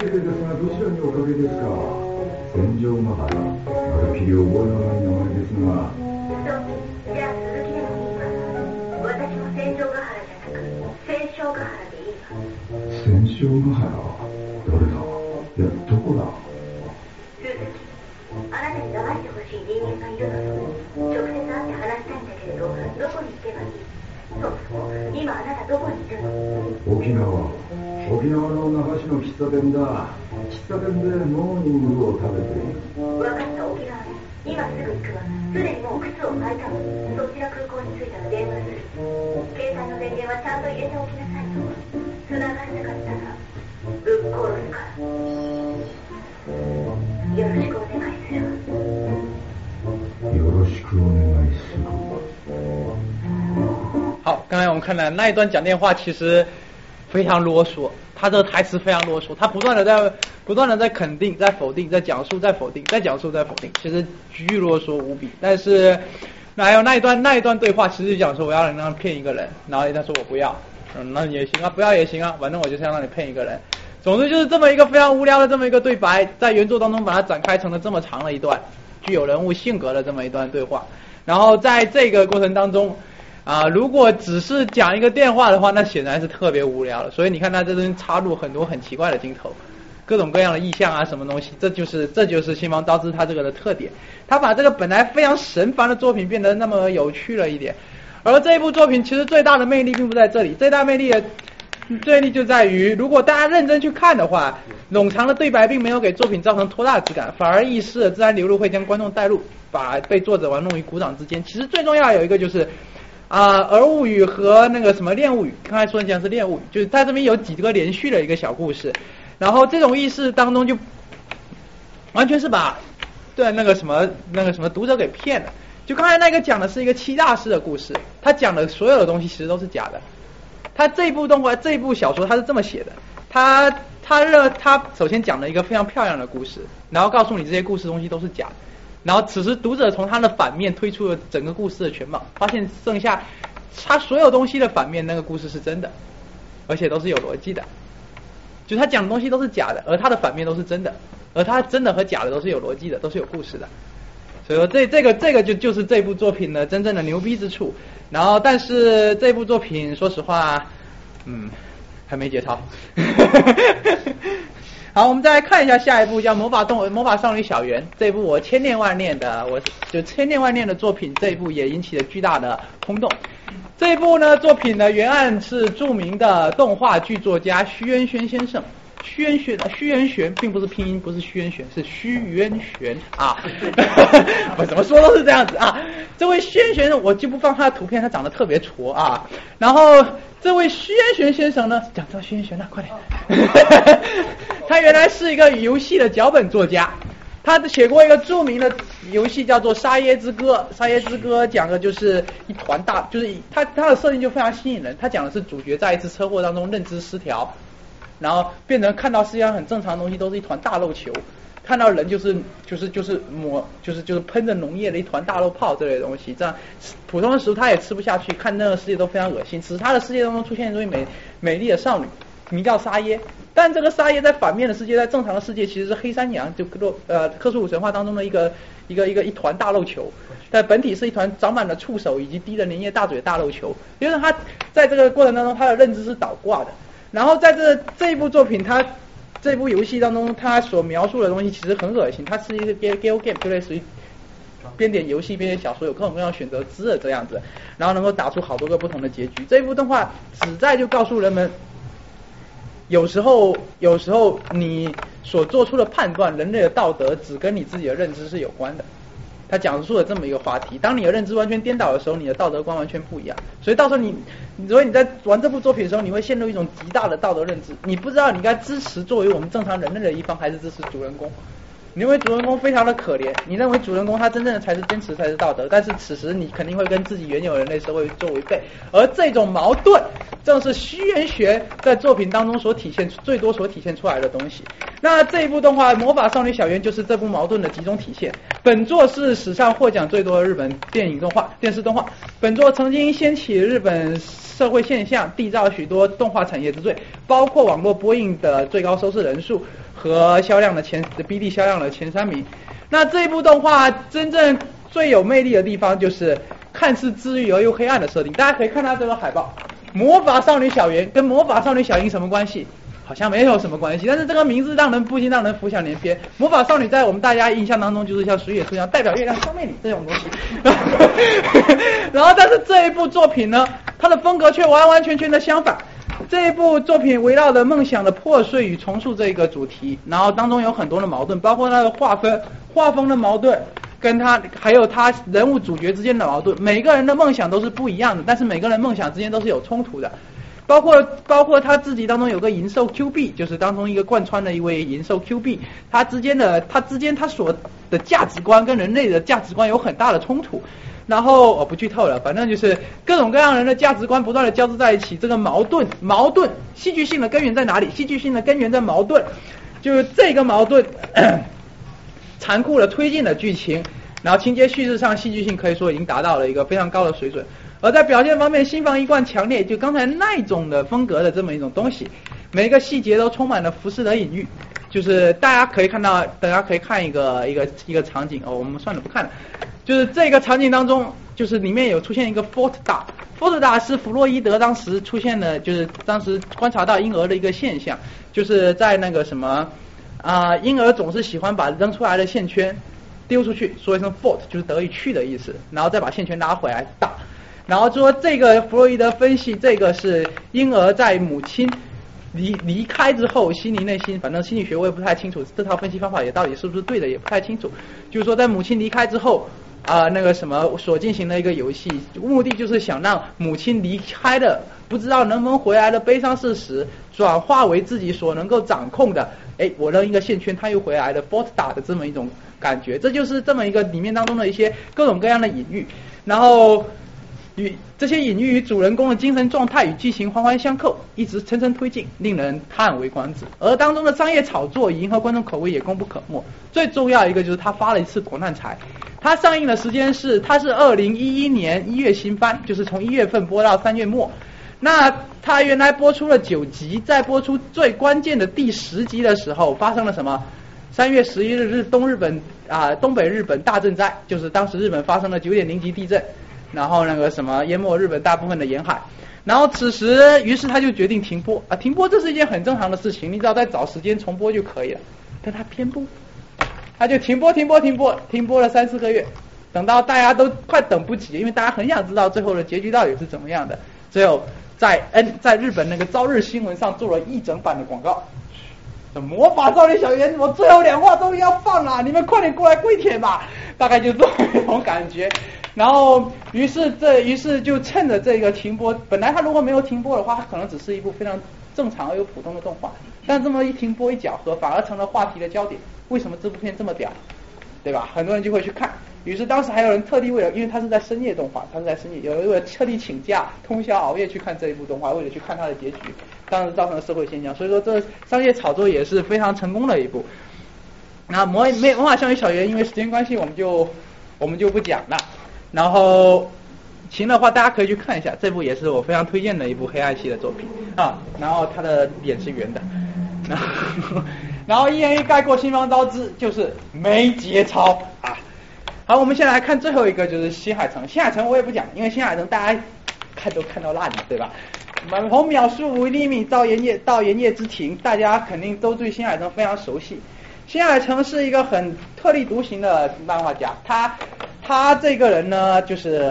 の木、答えてが、どちらにおかげですか？戦場ヶ原、まるきり覚えのない名前ですが、そうじゃあ鈴木でもいいわ私も戦場ヶ原じゃなく戦勝ヶ原でいいわ戦勝ヶ原？誰だ？いや、どこだ？鈴木あなたに黙ってほしい人間がいるの直接会って話したいんだけれどどこに行けばいい？そうそう今あなたどこにいるの沖縄。沖縄の那覇市の喫茶店だ。喫茶店でモーニングを食べている。分かった沖縄。に今すぐ行くわ。すでにもう靴を履いたの。そちら空港に着いたら電話する。携帯の電源はちゃんと入れておきなさいと繋がれなかったらぶっ殺すから。よろしくお願いするわ。よろしくお願いする。好，刚才我们看的那一段讲电话，其实非常啰嗦，他这个台词非常啰嗦，他不断的在不断的在肯定、在否定、在讲述、在否定、在讲述、在否定，其实巨啰嗦无比。但是还有那一段那一段对话，其实就讲说我要让他骗一个人，然后他说我不要，嗯，那也行啊，不要也行啊，反正我就是要让你骗一个人。总之就是这么一个非常无聊的这么一个对白，在原作当中把它展开成了这么长的一段具有人物性格的这么一段对话。然后在这个过程当中，啊，如果只是讲一个电话的话，那显然是特别无聊的。所以你看他这边插入很多很奇怪的镜头，各种各样的意象啊，什么东西，这就是这就是新房刀之他这个的特点。他把这个本来非常神烦的作品变得那么有趣了一点。而这一部作品其实最大的魅力并不在这里，最大魅力的魅力就在于，如果大家认真去看的话，冗长的对白并没有给作品造成拖大之感，反而意识的自然流露会将观众带入，把被作者玩弄于股掌之间。其实最重要有一个就是。啊，儿物语和那个什么恋物语，刚才说讲是恋物语，就是在这边有几个连续的一个小故事，然后这种意识当中就完全是把对那个什么那个什么读者给骗了。就刚才那个讲的是一个七大师的故事，他讲的所有的东西其实都是假的。他这部动画这部小说他是这么写的，他他认他首先讲了一个非常漂亮的故事，然后告诉你这些故事东西都是假的。然后此时读者从他的反面推出了整个故事的全貌，发现剩下他所有东西的反面那个故事是真的，而且都是有逻辑的。就他讲的东西都是假的，而他的反面都是真的，而他真的和假的都是有逻辑的，都是有故事的。所以说这这个这个就就是这部作品的真正的牛逼之处。然后但是这部作品说实话，嗯，还没节操。好，我们再来看一下下一部叫《魔法动魔法少女小圆》这部我千念万念的，我就千念万念的作品，这一部也引起了巨大的轰动。这一部呢作品的原案是著名的动画剧作家徐渊轩先生。虚渊玄，虚渊玄并不是拼音，不是虚渊玄，是虚渊玄啊。我怎么说都是这样子啊。这位虚渊玄，我就不放他的图片，他长得特别矬啊。然后这位虚渊玄先生呢，讲到虚渊玄了，快点。他原来是一个游戏的脚本作家，他写过一个著名的游戏叫做《沙耶之歌》。《沙耶之歌》讲的就是一团大，就是他他的设定就非常吸引人。他讲的是主角在一次车祸当中认知失调。然后变成看到世界上很正常的东西都是一团大肉球，看到人就是就是就是抹就是就是喷着浓液的一团大肉泡这类的东西，这样普通的食物他也吃不下去，看那个世界都非常恶心。只是他的世界当中出现一位美美丽的少女，名叫沙耶，但这个沙耶在反面的世界，在正常的世界其实是黑山羊，就克洛呃克苏鲁神话当中的一个一个一个一团大肉球，但本体是一团长满了触手以及滴着粘液大嘴的大肉球，因为他在这个过程当中他的认知是倒挂的。然后在这这一部作品，它这部游戏当中，它所描述的东西其实很恶心。它是一个 game game，就类似于编点游戏、编点小说，有各种各样选择之的这样子，然后能够打出好多个不同的结局。这一部动画旨在就告诉人们，有时候有时候你所做出的判断，人类的道德只跟你自己的认知是有关的。他讲述了这么一个话题：当你的认知完全颠倒的时候，你的道德观完全不一样。所以到时候你，所以你在玩这部作品的时候，你会陷入一种极大的道德认知，你不知道你该支持作为我们正常人类的一方，还是支持主人公。你认为主人公非常的可怜，你认为主人公他真正的才是坚持才是道德，但是此时你肯定会跟自己原有人类社会做违背，而这种矛盾正是虚元学在作品当中所体现最多所体现出来的东西。那这一部动画《魔法少女小圆》就是这部矛盾的集中体现。本作是史上获奖最多的日本电影动画、电视动画。本作曾经掀起日本社会现象，缔造许多动画产业之最，包括网络播映的最高收视人数和销量的前 BD 销量的前三名。那这一部动画真正最有魅力的地方就是看似治愈而又黑暗的设定。大家可以看到这个海报，《魔法少女小圆》跟《魔法少女小樱》什么关系？好像没有什么关系，但是这个名字让人不禁让人浮想联翩。魔法少女在我们大家印象当中就是像水野兔一样代表月亮消灭你这种东西。然后，但是这一部作品呢，它的风格却完完全全的相反。这一部作品围绕着梦想的破碎与重塑这一个主题，然后当中有很多的矛盾，包括它的划分、画风的矛盾，跟他还有他人物主角之间的矛盾。每个人的梦想都是不一样的，但是每个人梦想之间都是有冲突的。包括包括他自己当中有个银兽 Q B，就是当中一个贯穿的一位银兽 Q B，他之间的他之间他所的价值观跟人类的价值观有很大的冲突。然后我不剧透了，反正就是各种各样人的价值观不断的交织在一起，这个矛盾矛盾戏剧性的根源在哪里？戏剧性的根源在矛盾，就是这个矛盾 残酷的推进了剧情，然后情节叙事上戏剧性可以说已经达到了一个非常高的水准。而在表现方面，新房一贯强烈，就刚才那种的风格的这么一种东西，每一个细节都充满了浮世的隐喻。就是大家可以看到，大家可以看一个一个一个场景哦，我们算了不看了。就是这个场景当中，就是里面有出现一个 Fort Da，Fort Da 是弗洛伊德当时出现的，就是当时观察到婴儿的一个现象，就是在那个什么啊，婴儿总是喜欢把扔出来的线圈丢出去，说一声 Fort 就是得以去的意思，然后再把线圈拉回来打。然后说这个弗洛伊德分析，这个是婴儿在母亲离离开之后，心灵内心，反正心理学我也不太清楚，这套分析方法也到底是不是对的，也不太清楚。就是说在母亲离开之后啊，那个什么所进行的一个游戏，目的就是想让母亲离开的不知道能不能回来的悲伤事实，转化为自己所能够掌控的。哎，我扔一个线圈，他又回来的 f o r t 打的这么一种感觉，这就是这么一个里面当中的一些各种各样的隐喻，然后。与这些隐喻与主人公的精神状态与剧情环环相扣，一直层层推进，令人叹为观止。而当中的商业炒作，迎合观众口味也功不可没。最重要一个就是他发了一次国难财。他上映的时间是，他是二零一一年一月新番，就是从一月份播到三月末。那他原来播出了九集，在播出最关键的第十集的时候，发生了什么？三月十一日日东日本啊东北日本大震灾，就是当时日本发生了九点零级地震。然后那个什么淹没日本大部分的沿海，然后此时于是他就决定停播啊，停播这是一件很正常的事情，你只要再找时间重播就可以了。但他偏不，他就停播停播停播停播了三四个月，等到大家都快等不及，因为大家很想知道最后的结局到底是怎么样的，最后在 N 在日本那个朝日新闻上做了一整版的广告，魔法少女小圆，我最后两话终于要放了，你们快点过来跪舔吧，大概就这种感觉。然后，于是这于是就趁着这个停播，本来他如果没有停播的话，它可能只是一部非常正常而又普通的动画。但这么一停播一搅和，反而成了话题的焦点。为什么这部片这么屌？对吧？很多人就会去看。于是当时还有人特地为了，因为他是在深夜动画，他是在深夜，有人为了特地请假通宵熬夜去看这一部动画，为了去看它的结局，当时造成了社会现象。所以说，这商业炒作也是非常成功的一部。那魔没魔法少女小圆，因为时间关系，我们就我们就不讲了。然后行的话，大家可以去看一下，这部也是我非常推荐的一部黑暗系的作品啊。然后他的脸是圆的，然后然后一言一概括，新方招之就是没节操啊。好，我们先来看最后一个，就是新海诚。新海诚我也不讲，因为新海诚大家看都看到烂了，对吧？从秒速五厘米到炎夜到炎夜之庭，大家肯定都对新海诚非常熟悉。新海诚是一个很特立独行的漫画家，他。他这个人呢，就是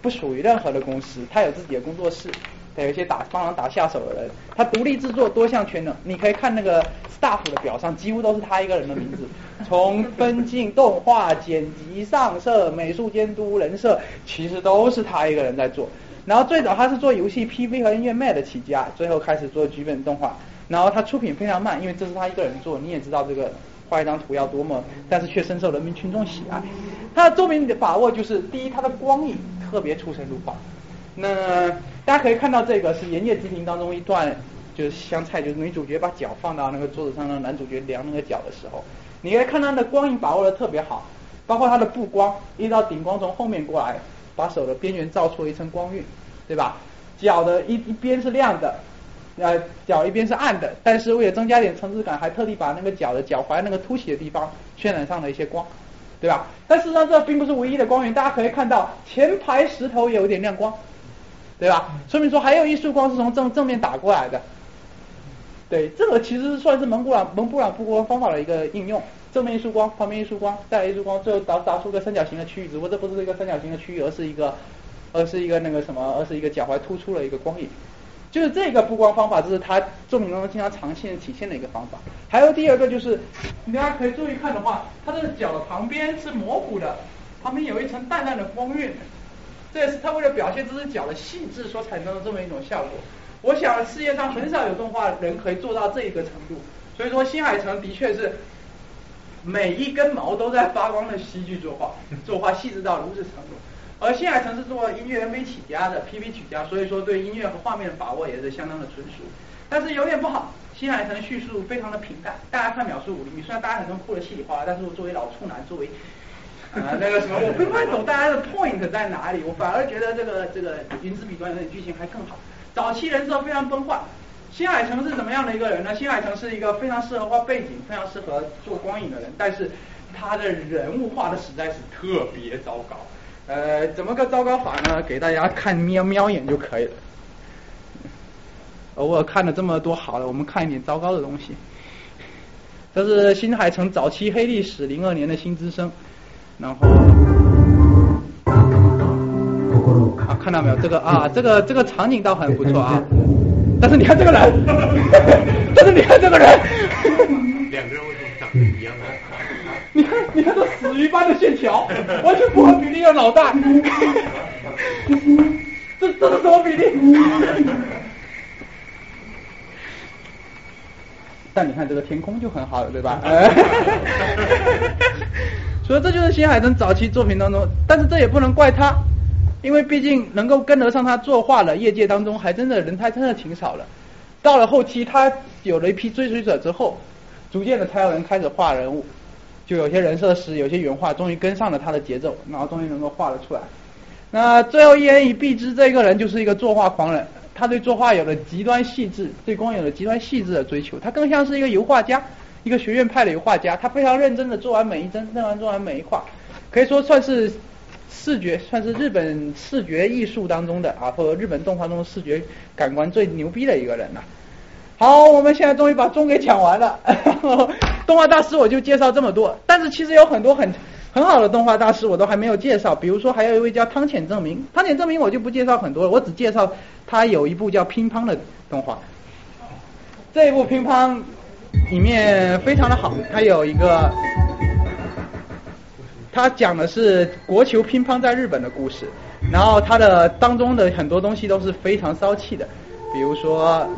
不属于任何的公司，他有自己的工作室，他有一些打帮忙打下手的人，他独立制作，多项全能。你可以看那个 staff 的表上，几乎都是他一个人的名字，从分镜、动画、剪辑、上色、美术监督、人设，其实都是他一个人在做。然后最早他是做游戏 PV 和音乐卖的起家，最后开始做剧本动画。然后他出品非常慢，因为这是他一个人做，你也知道这个。画一张图要多么，但是却深受人民群众喜爱。他的作品的把握就是，第一，他的光影特别出神入化。那大家可以看到这个是《盐业之庭》当中一段，就是香菜，就是女主角把脚放到那个桌子上，让男主角量那个脚的时候，你可以看到那光影把握的特别好，包括他的布光，一直到顶光从后面过来，把手的边缘照出了一层光晕，对吧？脚的一一边是亮的，呃，脚一边是暗的，但是为了增加点层次感，还特地把那个脚的脚踝那个凸起的地方渲染上了一些光，对吧？但事实上这并不是唯一的光源，大家可以看到前排石头也有点亮光，对吧？说明说还有一束光是从正正面打过来的。对，这个其实算是蒙布朗蒙布朗布光方法的一个应用，正面一束光，旁边一束光，再来一束光，最后导导出个三角形的区域，只不过这不是一个三角形的区域，而是一个，而是一个那个什么，而是一个脚踝突出了一个光影。就是这个布光方法，这是它作品当中经常常现体现的一个方法。还有第二个就是，大家可以注意看的话，它的脚的旁边是模糊的，旁边有一层淡淡的光晕，这也是它为了表现这只脚的细致所产生的这么一种效果。我想世界上很少有动画人可以做到这一个程度，所以说新海诚的确是每一根毛都在发光的戏剧作画，作画细致到如此程度。而新海诚是做音乐 MV 起家的，PV 起家，所以说对音乐和画面的把握也是相当的纯熟。但是有点不好，新海诚叙述非常的平淡，大家看秒速五厘米，虽然大家很多哭的稀里哗啦，但是我作为老处男，作为啊 那个什么，我并不太懂大家的 point 在哪里，我反而觉得这个这个云之彼端有点剧情还更好。早期人设非常崩坏，新海诚是怎么样的一个人呢？新海诚是一个非常适合画背景、非常适合做光影的人，但是他的人物画的实在是特别糟糕。呃，怎么个糟糕法呢？给大家看瞄瞄眼就可以了。偶尔看了这么多好的，我们看一点糟糕的东西。这是新海诚早期黑历史，零二年的新之声，然后。啊，看到没有？这个啊，这个这个场景倒很不错啊。但是你看这个人，但是你看这个人，两个人为什么长得一样呢？你看，你看这死鱼般的线条，完全不合比例的脑袋，这这是什么比例？但你看这个天空就很好了，对吧？所以这就是新海诚早期作品当中，但是这也不能怪他。因为毕竟能够跟得上他作画的业界当中，还真的人才真的挺少的。到了后期，他有了一批追随者之后，逐渐的才有人开始画人物，就有些人设师，有些原画，终于跟上了他的节奏，然后终于能够画了出来。那最后一言以蔽之，这个人就是一个作画狂人，他对作画有了极端细致，对光有了极端细致的追求，他更像是一个油画家，一个学院派的油画家，他非常认真的做完每一帧，认完做完每一画，可以说算是。视觉算是日本视觉艺术当中的啊，或者日本动画中视觉感官最牛逼的一个人了。好，我们现在终于把钟给讲完了。动画大师我就介绍这么多，但是其实有很多很很好的动画大师我都还没有介绍。比如说还有一位叫汤浅证明，汤浅证明我就不介绍很多了，我只介绍他有一部叫乒乓的动画。这一部乒乓里面非常的好，它有一个。他讲的是国球乒乓在日本的故事，然后他的当中的很多东西都是非常骚气的，比如说，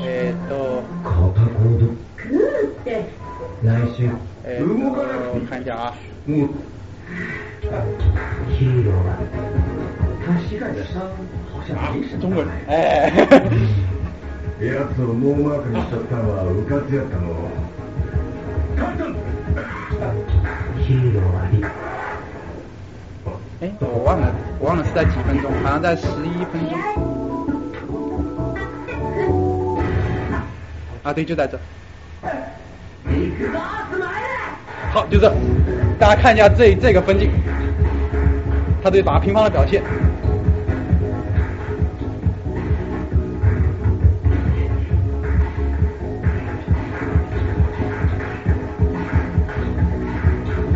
哎都，哎，我看一下啊，他膝盖的伤好像没什么。中国人，哎。哎，我忘了，我忘了是在几分钟，好像在十一分钟。啊，对，就在这。好，就这，大家看一下这这个分镜，他对打乒乓的表现。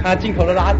啊，进口的垃圾。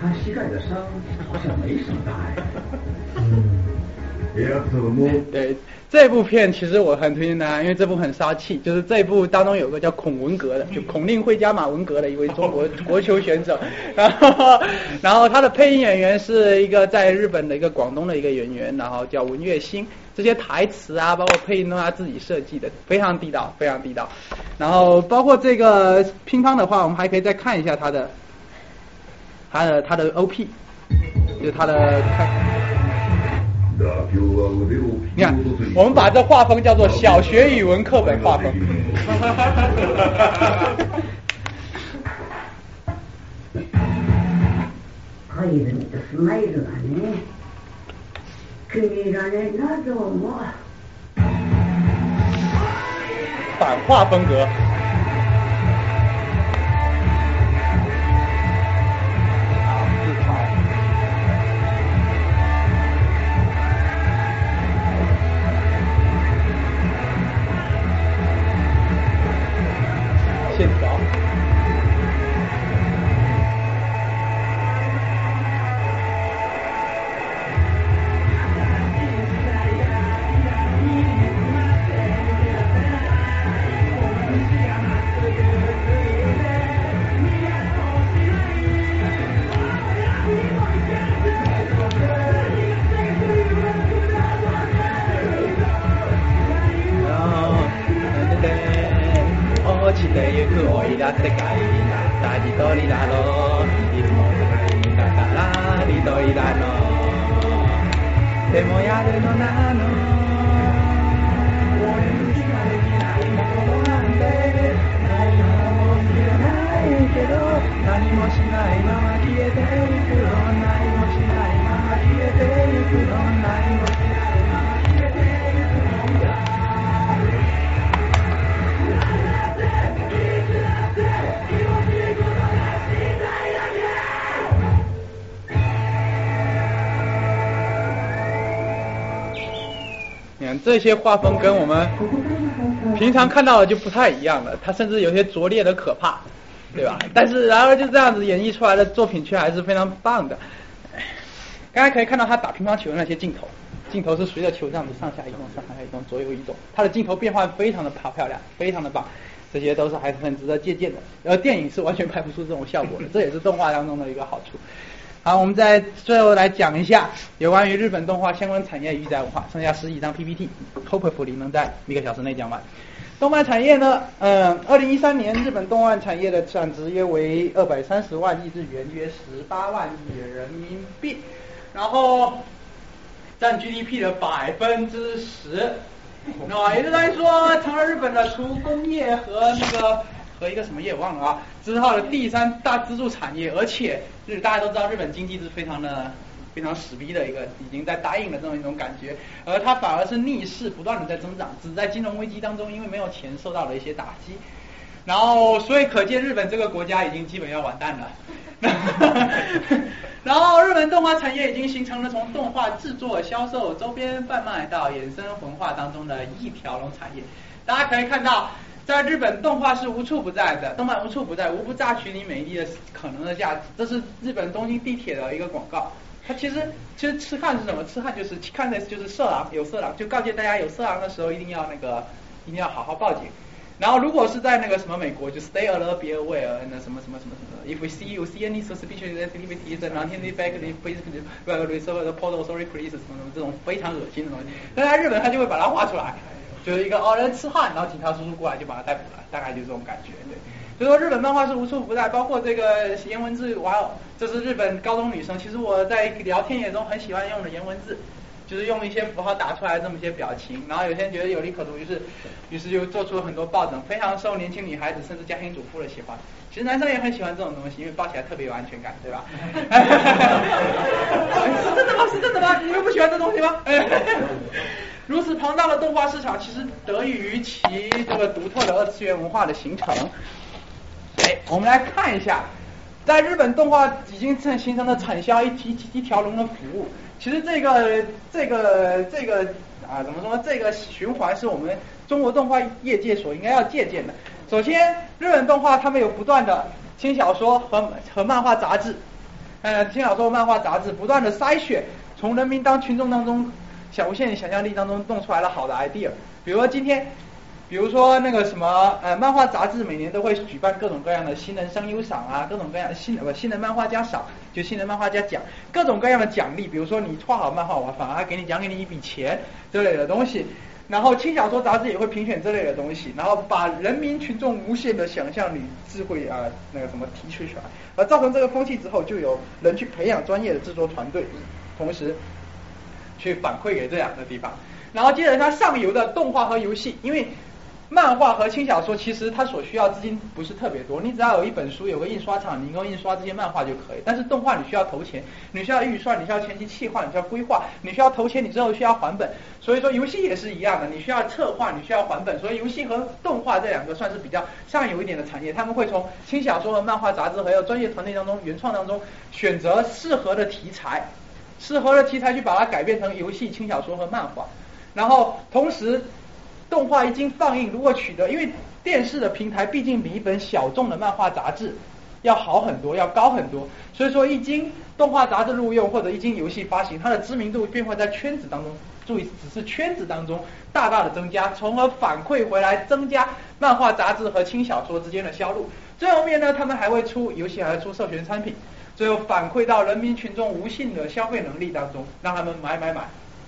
他膝盖的伤好像没什么大碍。嗯，也怎么？对这部片，其实我很推荐大家，因为这部很杀气。就是这部当中有个叫孔文革的，就孔令辉加马文革的一位中国 国球选手。然后，然后他的配音演员是一个在日本的一个广东的一个演员，然后叫文月星。这些台词啊，包括配音都是他自己设计的，非常地道，非常地道。然后包括这个乒乓的话，我们还可以再看一下他的，他的他的 OP，就是他的看。你看，我们把这画风叫做小学语文课本画风。可以的，你的 smile はね、気に入らねえなどうも。反画风格。 这些画风跟我们平常看到的就不太一样了，它甚至有些拙劣的可怕，对吧？但是然而就这样子演绎出来的作品却还是非常棒的。刚才可以看到他打乒乓球的那些镜头，镜头是随着球这样子上下移动、上下移动、左右移动，它的镜头变换非常的漂漂亮，非常的棒，这些都是还是很值得借鉴的。而电影是完全拍不出这种效果的，这也是动画当中的一个好处。好，我们再最后来讲一下有关于日本动画相关产业与载文化，剩下十几张 PPT，hopefully 能在一个小时内讲完。动漫产业呢，嗯，二零一三年日本动漫产业的产值约为二百三十万亿日元，约十八万亿人民币，然后占 GDP 的百分之十，那也就是说，成了日本的除工业和那个和一个什么业我忘了啊之后的第三大支柱产业，而且日大家都知道日本经济是非常的非常死逼的一个，已经在答应的这么一种感觉，而它反而是逆势不断的在增长，只在金融危机当中因为没有钱受到了一些打击，然后所以可见日本这个国家已经基本要完蛋了。然后日本动画产业已经形成了从动画制作、销售、周边贩卖到衍生文化当中的一条龙产业。大家可以看到，在日本动画是无处不在的，动漫无处不在，无不榨取你每一滴的可能的价值。这是日本东京地铁的一个广告。它其实其实痴汉是什么？痴汉就是看的就是色狼，有色狼，就告诫大家有色狼的时候一定要那个一定要好好报警。然后如果是在那个什么美国，就 stay alert, be aware，那什么什么什么什么，if we see you see any suspicious activities, then immediately please report the portal sorry please 什么什么这种非常恶心的东西，但在日本他就会把它画出来，就是一个哦人痴汉，然后警察叔叔过来就把他逮捕了，大概就这种感觉，对。所以说日本漫画是无处不在，包括这个颜文字，哇哦，这是日本高中女生，其实我在聊天也中很喜欢用的颜文字。就是用一些符号打出来这么一些表情，然后有些人觉得有利可图，于是于是就做出了很多抱枕，非常受年轻女孩子甚至家庭主妇的喜欢。其实男生也很喜欢这种东西，因为抱起来特别有安全感，对吧？是真的吗？是真的吗？你们不喜欢这东西吗？如此庞大的动画市场，其实得益于其这个独特的二次元文化的形成。哎，我们来看一下，在日本动画已经成形成了产销一一一条龙的服务。其实这个这个这个啊，怎么说？这个循环是我们中国动画业界所应该要借鉴的。首先，日本动画他们有不断的轻小说和和漫画杂志，呃轻小说、漫画、杂志不断的筛选，从人民当群众当中想无限想象力当中弄出来了好的 idea。比如说今天，比如说那个什么呃漫画杂志每年都会举办各种各样的新人声优赏啊，各种各样的新不新人漫画家赏，就新人漫画家奖，各种各样的奖励。比如说你画好漫画，我反而给你奖给你一笔钱之类的东西。然后轻小说杂志也会评选这类的东西，然后把人民群众无限的想象力、智慧啊那个什么提取出来，而造成这个风气之后，就有人去培养专业的制作团队，同时去反馈给这两个地方。然后接着它上游的动画和游戏，因为漫画和轻小说其实它所需要资金不是特别多，你只要有一本书，有个印刷厂，你够印刷这些漫画就可以。但是动画你需要投钱，你需要预算，你需要前期企划，你需要规划，你需要投钱，你之后需要还本。所以说游戏也是一样的，你需要策划，你需要还本。所以游戏和动画这两个算是比较上游一点的产业，他们会从轻小说和漫画杂志还有专业团队当中原创当中选择适合的题材，适合的题材去把它改编成游戏、轻小说和漫画，然后同时。动画一经放映，如果取得，因为电视的平台毕竟比一本小众的漫画杂志要好很多，要高很多，所以说一经动画杂志录用或者一经游戏发行，它的知名度便会在圈子当中，注意只是圈子当中大大的增加，从而反馈回来增加漫画杂志和轻小说之间的销路。最后面呢，他们还会出游戏，还会出授权产品，最后反馈到人民群众无限的消费能力当中，让他们买买买，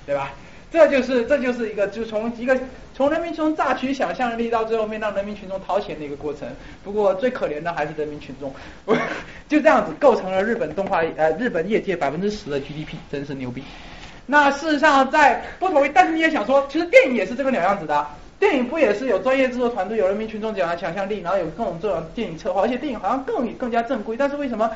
对吧？这就是这就是一个，就从一个从人民群众榨取想象力到最后面让人民群众掏钱的一个过程。不过最可怜的还是人民群众，就这样子构成了日本动画呃日本业界百分之十的 GDP，真是牛逼。那事实上在不同于，但是你也想说，其实电影也是这个鸟样子的，电影不也是有专业制作团队，有人民群众讲的想象力，然后有各种这种电影策划，而且电影好像更更加正规，但是为什么？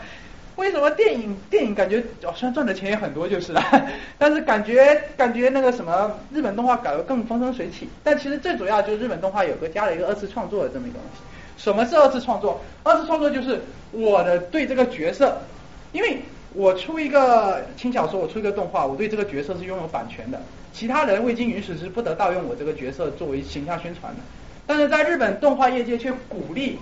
为什么电影电影感觉哦，虽然赚的钱也很多就是了，但是感觉感觉那个什么日本动画搞得更风生水起。但其实最主要就是日本动画有个加了一个二次创作的这么一个东西。什么是二次创作？二次创作就是我的对这个角色，因为我出一个轻小说，我出一个动画，我对这个角色是拥有版权的，其他人未经允许是不得盗用我这个角色作为形象宣传的。但是在日本动画业界却鼓励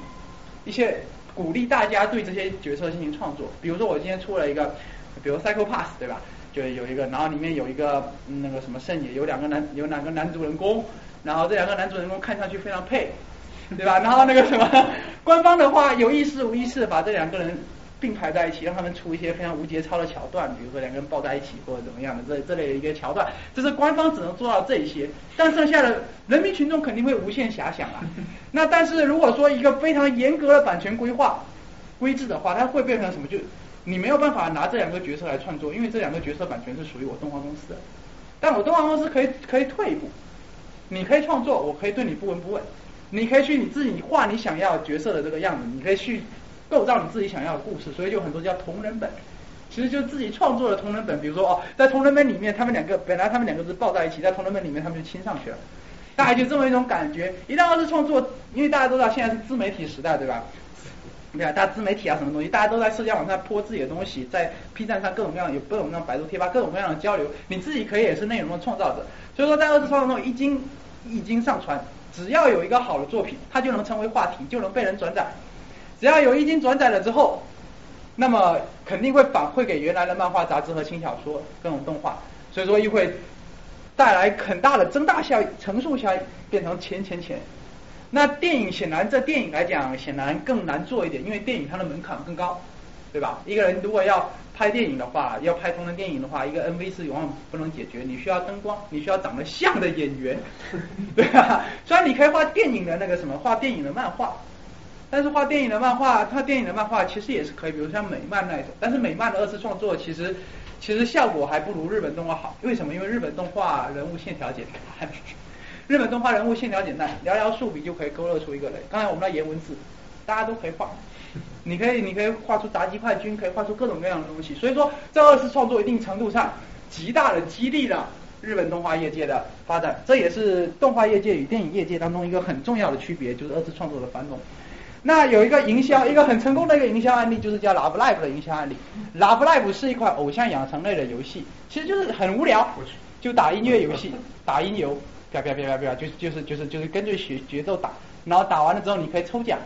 一些。鼓励大家对这些角色进行创作，比如说我今天出了一个，比如 Psycho Pass 对吧？就有一个，然后里面有一个那个什么圣女，有两个男有两个男主人公，然后这两个男主人公看上去非常配，对吧？然后那个什么，官方的话有意思无意思把这两个人。并排在一起，让他们出一些非常无节操的桥段，比如说两个人抱在一起或者怎么样的这这类的一个桥段，这是官方只能做到这一些，但剩下的人民群众肯定会无限遐想啊。那但是如果说一个非常严格的版权规划规制的话，它会变成什么？就你没有办法拿这两个角色来创作，因为这两个角色版权是属于我动画公司的，但我动画公司可以可以退一步，你可以创作，我可以对你不闻不问，你可以去你自己画你想要角色的这个样子，你可以去。构造你自己想要的故事，所以就很多叫同人本，其实就自己创作的同人本。比如说哦，在同人本里面，他们两个本来他们两个是抱在一起，在同人本里面他们就亲上去了，大概就这么一种感觉。一旦二次创作，因为大家都知道现在是自媒体时代，对吧？对啊，大家自媒体啊什么东西，大家都在社交网站泼自己的东西，在 P 站上各种各样有各种各样百度贴吧各种各样的交流，你自己可以也是内容的创造者。所以说，在二次创作中一经一经上传，只要有一个好的作品，它就能成为话题，就能被人转载。只要有一经转载了之后，那么肯定会反馈给原来的漫画杂志和轻小说各种动画，所以说又会带来很大的增大效应、乘数效应，变成钱钱钱。那电影显然在电影来讲显然更难做一点，因为电影它的门槛更高，对吧？一个人如果要拍电影的话，要拍同人电影的话，一个 MV 是永远不能解决，你需要灯光，你需要长得像的演员，对吧？虽然你可以画电影的那个什么，画电影的漫画。但是画电影的漫画，画电影的漫画其实也是可以，比如像美漫那一种。但是美漫的二次创作其实其实效果还不如日本动画好。为什么？因为日本动画人物线条简单，日本动画人物线条简单，寥寥数笔就可以勾勒出一个人。刚才我们的颜文字，大家都可以画。你可以你可以画出杂技快军，可以画出各种各样的东西。所以说，这二次创作一定程度上极大的激励了日本动画业界的发展。这也是动画业界与电影业界当中一个很重要的区别，就是二次创作的繁荣。那有一个营销，一个很成功的一个营销案例，就是叫《Love Live》的营销案例。《Love Live》是一款偶像养成类的游戏，其实就是很无聊，就打音乐游戏，打音游，啪啪啪啪啪，就就是就是就是根据节节奏打，然后打完了之后你可以抽奖，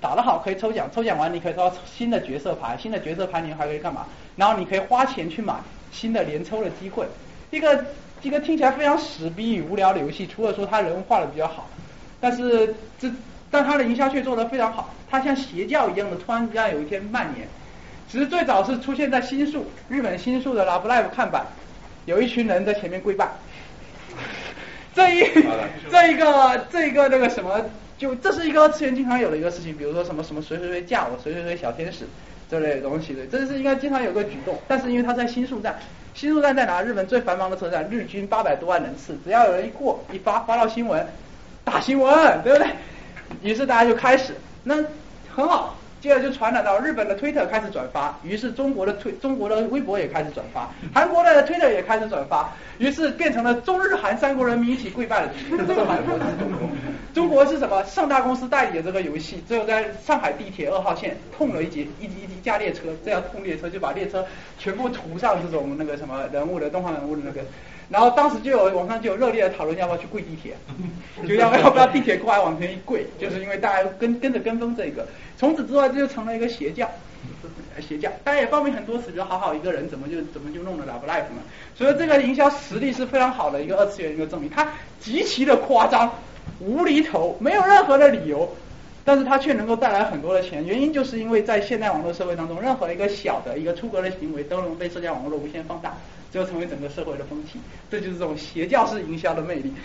打得好可以抽奖，抽奖完你可以抽到新的角色牌，新的角色牌你还可以干嘛？然后你可以花钱去买新的连抽的机会。一个一个听起来非常死逼与无聊的游戏，除了说它人物画的比较好，但是这但它的营销却做得非常好，它像邪教一样的突然之间有一天蔓延。其实最早是出现在新宿，日本新宿的 Love Live 看板，有一群人在前面跪拜。这一这一个这一个那个什么，就这是一个二次元经常有的一个事情，比如说什么什么谁谁谁嫁我，谁谁谁小天使这类的东西的，这是应该经常有个举动。但是因为它在新宿站，新宿站在哪？日本最繁忙的车站，日均八百多万人次，只要有人一过一发发到新闻，大新闻，对不对？于是大家就开始，那很好。接着就传染到日本的推特开始转发，于是中国的推中国的微博也开始转发，韩国的推特也开始转发，于是变成了中日韩三国人民一起跪拜的局面。这个韩国是中国，是什么？盛大公司代理的这个游戏，最后在上海地铁二号线碰了一节一一一架列车，这样碰列车就把列车全部涂上这种那个什么人物的动画人物的那个。然后当时就有网上就有热烈的讨论要不要去跪地铁，就要要不要地铁过来往前一跪，就是因为大家跟跟着跟风这个。从此之后这就成了一个邪教，邪教。大家也报名很多次，比如好好一个人怎么就怎么就弄了 Love Life 嘛。所以这个营销实力是非常好的一个二次元一个证明，它极其的夸张、无厘头，没有任何的理由，但是它却能够带来很多的钱。原因就是因为在现代网络社会当中，任何一个小的一个出格的行为都能被社交网络无限放大。最后成为整个社会的风气，这就是这种邪教式营销的魅力。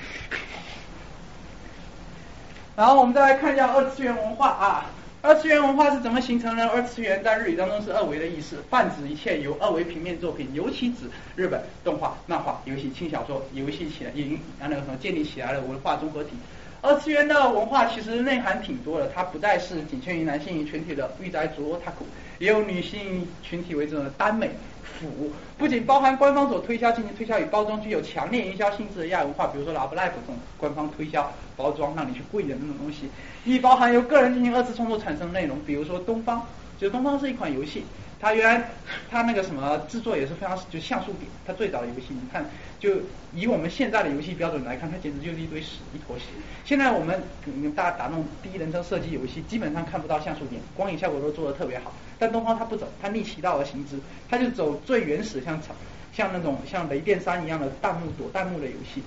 然后我们再来看一下二次元文化啊，二次元文化是怎么形成的？二次元在日语当中是二维的意思，泛指一切由二维平面作品，尤其指日本动画、漫画、游戏、轻小说、游戏起来、影那个什么建立起来的文化综合体。二次元的文化其实内涵挺多的，它不再是仅限于男性群体的御宅族 otaku，也有女性群体为主的耽美。腐不仅包含官方所推销、进行推销与包装具有强烈营销性质的亚文化，比如说 Love Life 这种官方推销、包装让你去跪的那种东西，亦包含由个人进行二次创作产生的内容，比如说东方，就东方是一款游戏。它原来它那个什么制作也是非常就像素点，它最早的游戏你看，就以我们现在的游戏标准来看，它简直就是一堆屎一坨屎。现在我们大家打那种第一人称射击游戏，基本上看不到像素点，光影效果都做的特别好。但东方它不走，它逆其道而行之，它就走最原始像像那种像雷电三一样的弹幕躲弹幕的游戏。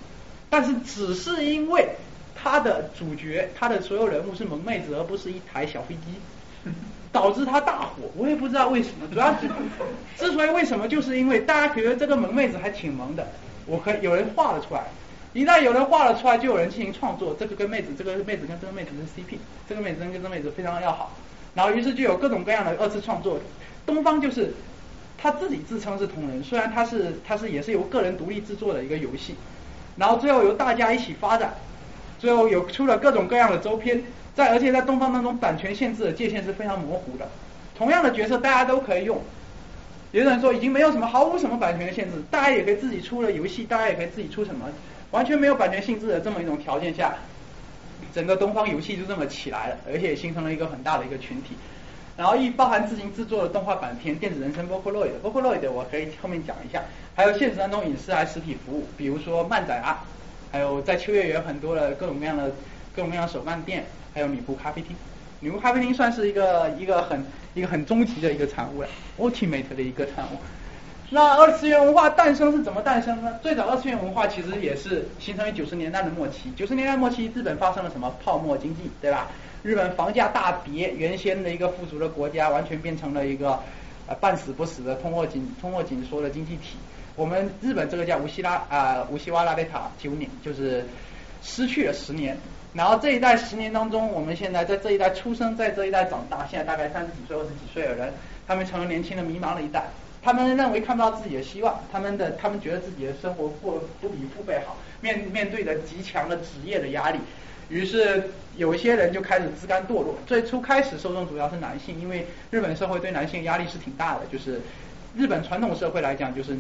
但是只是因为它的主角，它的所有人物是萌妹子，而不是一台小飞机。导致他大火，我也不知道为什么。主要是 之所以为什么，就是因为大家觉得这个萌妹子还挺萌的，我可有人画了出来。一旦有人画了出来，就有人进行创作。这个跟妹子，这个妹子跟这个妹子是 CP，这个妹子跟这个妹子非常要好。然后于是就有各种各样的二次创作。东方就是他自己自称是同人，虽然他是他是也是由个人独立制作的一个游戏。然后最后由大家一起发展，最后有出了各种各样的周边。在而且在东方当中，版权限制的界限是非常模糊的。同样的角色大家都可以用，有的人说已经没有什么毫无什么版权的限制，大家也可以自己出了游戏，大家也可以自己出什么，完全没有版权限制的这么一种条件下，整个东方游戏就这么起来了，而且形成了一个很大的一个群体。然后亦包含自行制作的动画版片、电子人生、包括洛伊的，包括洛伊的我可以后面讲一下，还有现实当中影视还实体服务，比如说漫展啊，还有在秋叶原很多的各种各样的各种各样的手办店。还有女仆咖啡厅，女仆咖啡厅算是一个一个很一个很终极的一个产物了，ultimate 的一个产物。那二次元文化诞生是怎么诞生呢？最早二次元文化其实也是形成于九十年代的末期。九十年代末期，日本发生了什么泡沫经济，对吧？日本房价大跌，原先的一个富足的国家完全变成了一个呃半死不死的通货紧通货紧缩的经济体。我们日本这个叫无锡拉啊无锡瓦拉贝塔九年，就是失去了十年。然后这一代十年当中，我们现在在这一代出生，在这一代长大，现在大概三十几岁、二十几岁的人，他们成了年轻的迷茫的一代。他们认为看不到自己的希望，他们的他们觉得自己的生活过不比父辈好，面面对着极强的职业的压力，于是有一些人就开始自甘堕落。最初开始受众主要是男性，因为日本社会对男性压力是挺大的，就是日本传统社会来讲，就是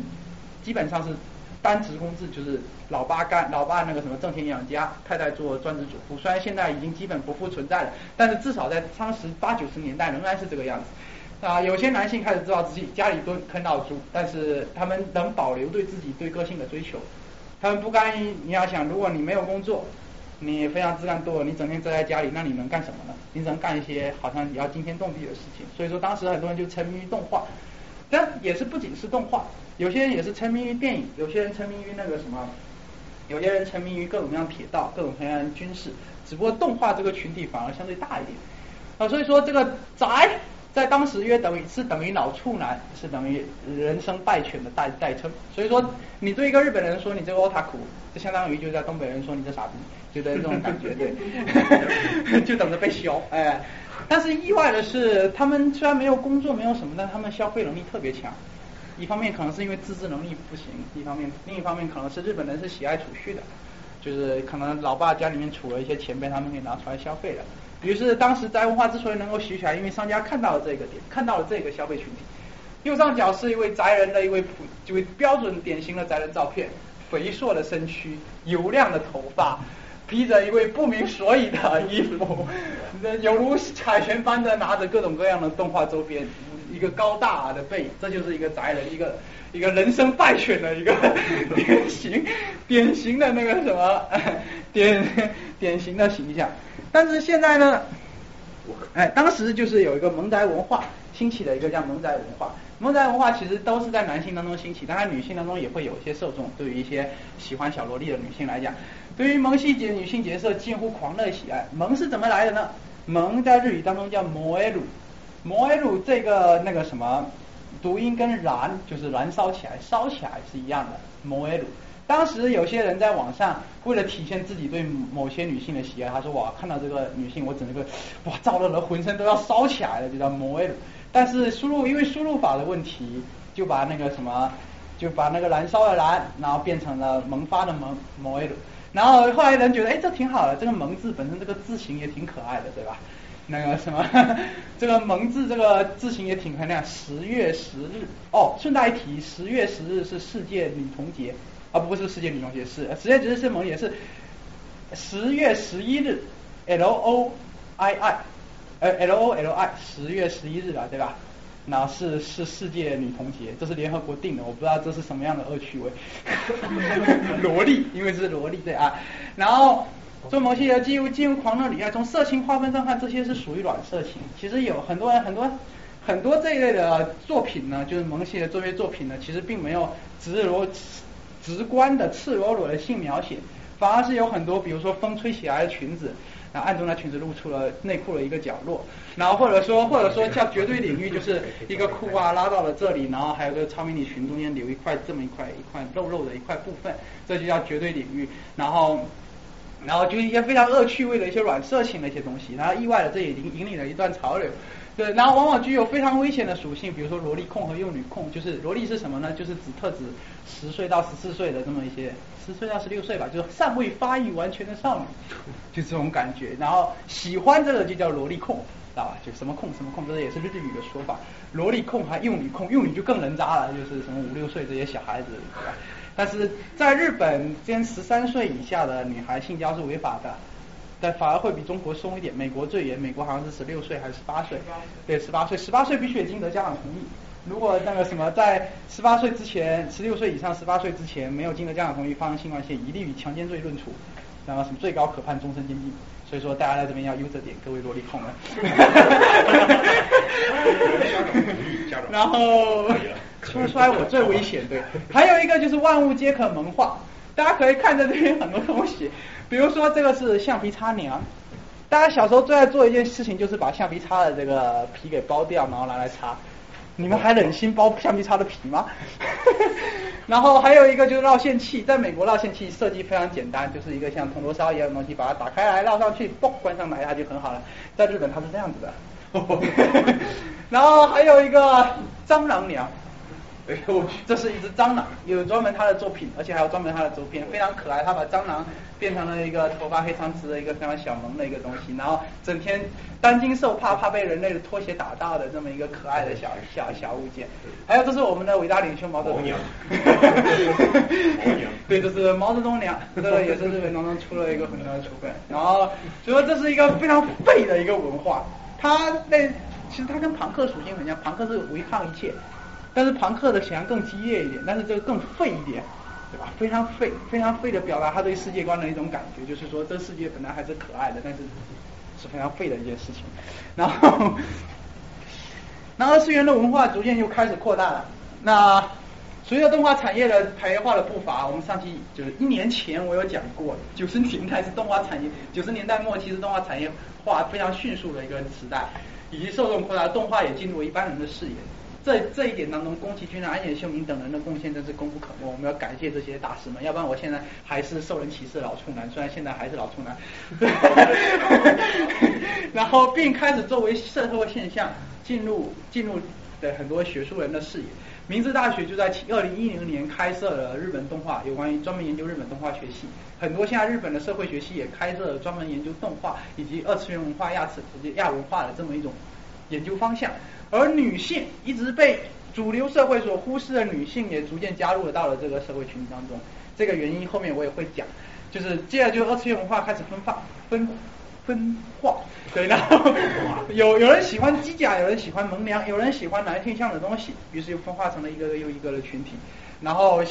基本上是。单职工制就是老爸干，老爸那个什么挣钱养家，太太做专职主妇。虽然现在已经基本不复存在了，但是至少在当时八九十年代仍然是这个样子。啊，有些男性开始知道自己家里蹲啃老猪，但是他们能保留对自己对个性的追求。他们不甘于你要想，如果你没有工作，你非常自甘堕落，你整天宅在家里，那你能干什么呢？你只能干一些好像比较惊天动地的事情。所以说当时很多人就沉迷于动画，但也是不仅是动画，有些人也是沉迷于电影，有些人沉迷于那个什么，有些人沉迷于各种各样铁道，各种各样军事。只不过动画这个群体反而相对大一点啊，所以说这个宅在当时约等于是等于脑处男，是等于人生败犬的代代称。所以说你对一个日本人说你这个 otaku，就相当于就在东北人说你这傻逼，就这种感觉对，就等着被削哎。但是意外的是，他们虽然没有工作没有什么，但他们消费能力特别强。一方面可能是因为自制能力不行，一方面另一方面可能是日本人是喜爱储蓄的。就是可能老爸家里面储了一些钱，被他们给拿出来消费了。于是当时宅文化之所以能够起来，因为商家看到了这个点，看到了这个消费群体。右上角是一位宅人的一位普，一位标准典型的宅人照片，肥硕的身躯，油亮的头发，披着一位不明所以的衣服，犹如彩旋般的拿着各种各样的动画周边，一个高大的背，这就是一个宅人，一个。一个人生败犬的一个 典型典型的那个什么 典典型的形象，但是现在呢，哎，当时就是有一个萌宅文化兴起的一个叫萌宅文化，萌宅文化其实都是在男性当中兴起，当然女性当中也会有一些受众，对于一些喜欢小萝莉的女性来讲，对于萌系角女性角色近乎狂热喜爱。萌是怎么来的呢？萌在日语当中叫摩埃鲁，摩埃鲁这个那个什么。读音跟燃就是燃烧起来，烧起来是一样的。摩埃鲁，当时有些人在网上为了体现自己对某些女性的喜爱，他说哇，看到这个女性，我整个哇，燥热的浑身都要烧起来了，就叫摩埃鲁。但是输入因为输入法的问题，就把那个什么，就把那个燃烧的燃，然后变成了萌发的萌摩埃鲁。然后后来人觉得，哎，这挺好的，这个萌字本身这个字形也挺可爱的，对吧？那个什么，这个蒙字这个字形也挺漂亮。十月十日，哦，顺带一提，十月十日是世界女童节，啊，不是世界女童节，是十月十日是蒙也是十月十一日，L O I I，呃，L O L I，十月十一日啊，对吧？那是是世界女童节，这是联合国定的，我不知道这是什么样的恶趣味。萝莉，因为是萝莉对啊，然后。做某些进入进入狂热里啊，从色情划分上看，这些是属于软色情。其实有很多人很多很多这一类的作品呢，就是萌系的这些作品呢，其实并没有直裸直观的赤裸裸的性描写，反而是有很多，比如说风吹起来的裙子，然后暗中的裙子露出了内裤的一个角落，然后或者说或者说叫绝对领域，就是一个裤袜拉到了这里，然后还有个超迷你裙中间留一块这么一块一块肉肉的一块部分，这就叫绝对领域，然后。然后就一些非常恶趣味的一些软色情的一些东西，然后意外的这也引引领了一段潮流，对，然后往往具有非常危险的属性，比如说萝莉控和幼女控，就是萝莉是什么呢？就是指特指十岁到十四岁的这么一些，十岁到十六岁吧，就是尚未发育完全的少女，就这种感觉。然后喜欢这个就叫萝莉控，知道吧？就什么控什么控，这个也是日语的说法。萝莉控还幼女控，幼女就更人渣了，就是什么五六岁这些小孩子，对吧？但是在日本，跟十三岁以下的女孩性交是违法的，但反而会比中国松一点。美国最严，美国好像是十六岁还是十八岁？对，十八岁，十八岁必须得经得家长同意。如果那个什么在十八岁之前，十六岁以上十八岁之前没有经得家长同意发生性关系，一律以强奸罪论处，然后什么最高可判终身监禁。所以说大家在这边要悠着点，各位萝莉控们。然后。说出来我最危险，对。还有一个就是万物皆可萌化，大家可以看着这边很多东西，比如说这个是橡皮擦娘，大家小时候最爱做一件事情就是把橡皮擦的这个皮给剥掉，然后拿来擦。你们还忍心剥橡皮擦的皮吗？然后还有一个就是绕线器，在美国绕线器设计非常简单，就是一个像铜锣烧一样的东西，把它打开来绕上去，嘣关上来它就很好了。在日本它是这样子的。然后还有一个蟑螂娘。哎我，这是一只蟑螂，有专门它的作品，而且还有专门它的周边，非常可爱。它把蟑螂变成了一个头发非常直的一个非常小萌的一个东西，然后整天担惊受怕，怕被人类的拖鞋打到的这么一个可爱的小小小物件。还有，这是我们的伟大领袖毛泽东娘。对，这是毛泽东娘，这个也是日本当中出了一个很大的出本。然后，所以说这是一个非常废的一个文化。它那其实它跟朋克属性很像，朋克是违抗一切。但是朋克的显然更激烈一点，但是这个更废一点，对吧？非常废，非常废的表达他对世界观的一种感觉，就是说这世界本来还是可爱的，但是是非常废的一件事情。然后，那二次元的文化逐渐又开始扩大了。那随着动画产业的产业化的步伐，我们上期就是一年前我有讲过，九十年代是动画产业，九十年代末期是动画产业化非常迅速的一个时代，以及受众扩大，动画也进入一般人的视野。在这一点当中，宫崎骏、安野秀明等人的贡献真是功不可没。我们要感谢这些大师们，要不然我现在还是受人歧视的老处男，虽然现在还是老处男。然后并开始作为社会现象进入进入的很多学术人的视野。明治大学就在二零一零年开设了日本动画有关于专门研究日本动画学系，很多现在日本的社会学系也开设了专门研究动画以及二次元文化亚次亚文化的这么一种研究方向。而女性一直被主流社会所忽视的女性，也逐渐加入了到了这个社会群体当中。这个原因后面我也会讲，就是接着就二次元文化开始分化分分化，对，然后 有有人喜欢机甲，有人喜欢萌娘，有人喜欢男性向的东西，于是又分化成了一个又一个的群体。然后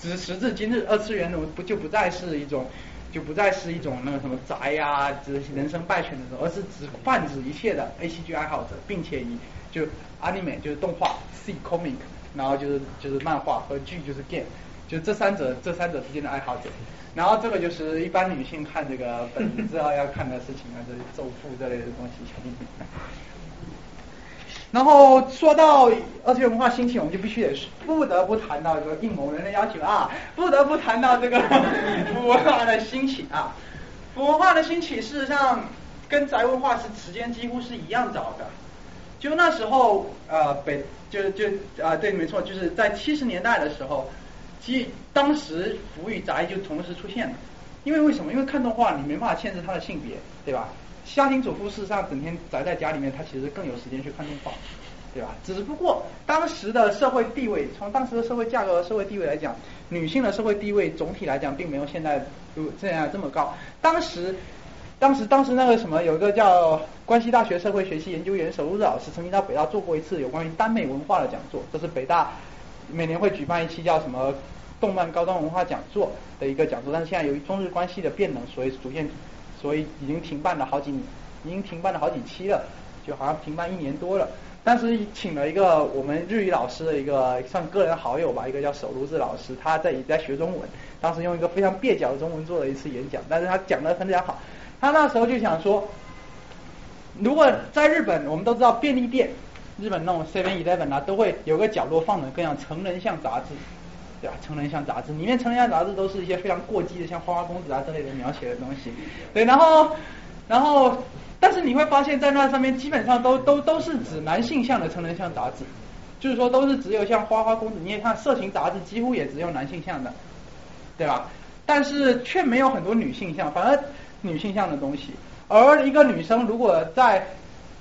直时至今日，二次元呢不就不再是一种就不再是一种那个什么宅呀，指人生败犬的时候，而是指泛指一切的 A C G 爱好者，并且以就 anime 就是动画，C comic，然后就是就是漫画和剧就是 game，就这三者这三者之间的爱好者。然后这个就是一般女性看这个本知道要看的事情啊，这些咒妇这类的东西。然后说到二次元文化兴起，我们就必须得不得不谈到一个应某人的要求啊，不得不谈到这个 腐文化的兴起啊。腐文化的兴起，事实上跟宅文化是时间几乎是一样早的。就那时候，呃，北就就啊，对，没错，就是在七十年代的时候，即当时腐与宅就同时出现了。因为为什么？因为看动画你没办法限制他的性别，对吧？家庭主妇事实上整天宅在家里面，他其实更有时间去看动画，对吧？只不过当时的社会地位，从当时的社会价格和社会地位来讲，女性的社会地位总体来讲并没有现在如这样这么高。当时。当时，当时那个什么，有一个叫关西大学社会学系研究员手入老师，曾经到北大做过一次有关于耽美文化的讲座。这是北大每年会举办一期叫什么动漫高端文化讲座的一个讲座，但是现在由于中日关系的变冷，所以逐渐，所以已经停办了好几，已经停办了好几期了，就好像停办一年多了。但是请了一个我们日语老师的一个算个人好友吧，一个叫手炉子老师，他在也在学中文，当时用一个非常蹩脚的中文做了一次演讲，但是他讲的非常好。他那时候就想说，如果在日本，我们都知道便利店，日本那种 Seven Eleven 啊，都会有个角落放着各样成人向杂志，对吧？成人向杂志里面成人向杂志都是一些非常过激的，像花花公子啊这类的描写的东西，对。然后，然后，但是你会发现在那上面基本上都都都是指男性向的成人向杂志，就是说都是只有像花花公子，你也看色情杂志几乎也只有男性向的，对吧？但是却没有很多女性向，反而。女性向的东西，而一个女生如果在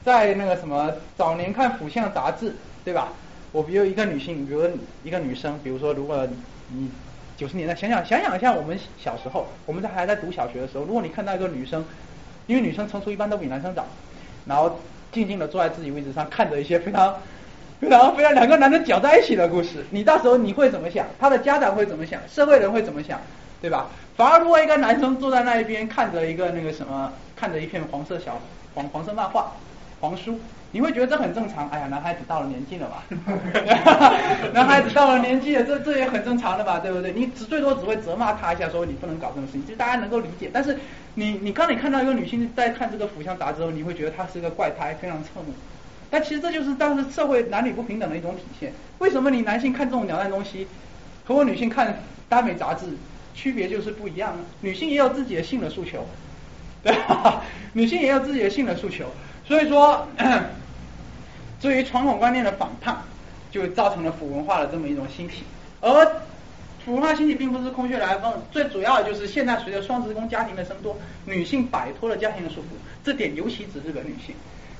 在那个什么早年看腐向杂志，对吧？我比如一个女性，比如一个女生，比如说如果你九十年代想想想想一下，我们小时候，我们在还在读小学的时候，如果你看到一个女生，因为女生成熟一般都比男生早，然后静静的坐在自己位置上，看着一些非常 非常非常两个男的搅在一起的故事，你到时候你会怎么想？他的家长会怎么想？社会人会怎么想？对吧？反而如果一个男生坐在那一边看着一个那个什么，看着一片黄色小黄黄色漫画黄书，你会觉得这很正常。哎呀，男孩子到了年纪了吧？男孩子到了年纪了，这这也很正常的吧？对不对？你只最多只会责骂他一下，说你不能搞这种事情，就大家能够理解。但是你你刚你看到一个女性在看这个《腐香杂志》后，你会觉得她是个怪胎，非常侧目。但其实这就是当时社会男女不平等的一种体现。为什么你男性看这种鸟蛋东西，和我女性看耽美杂志？区别就是不一样呢，女性也有自己的性的诉求，对吧？女性也有自己的性的诉求，所以说，对于传统观念的反叛，就造成了腐文化的这么一种兴起。而腐文化兴起并不是空穴来风，最主要的就是现在随着双职工家庭的增多，女性摆脱了家庭的束缚，这点尤其指日本女性。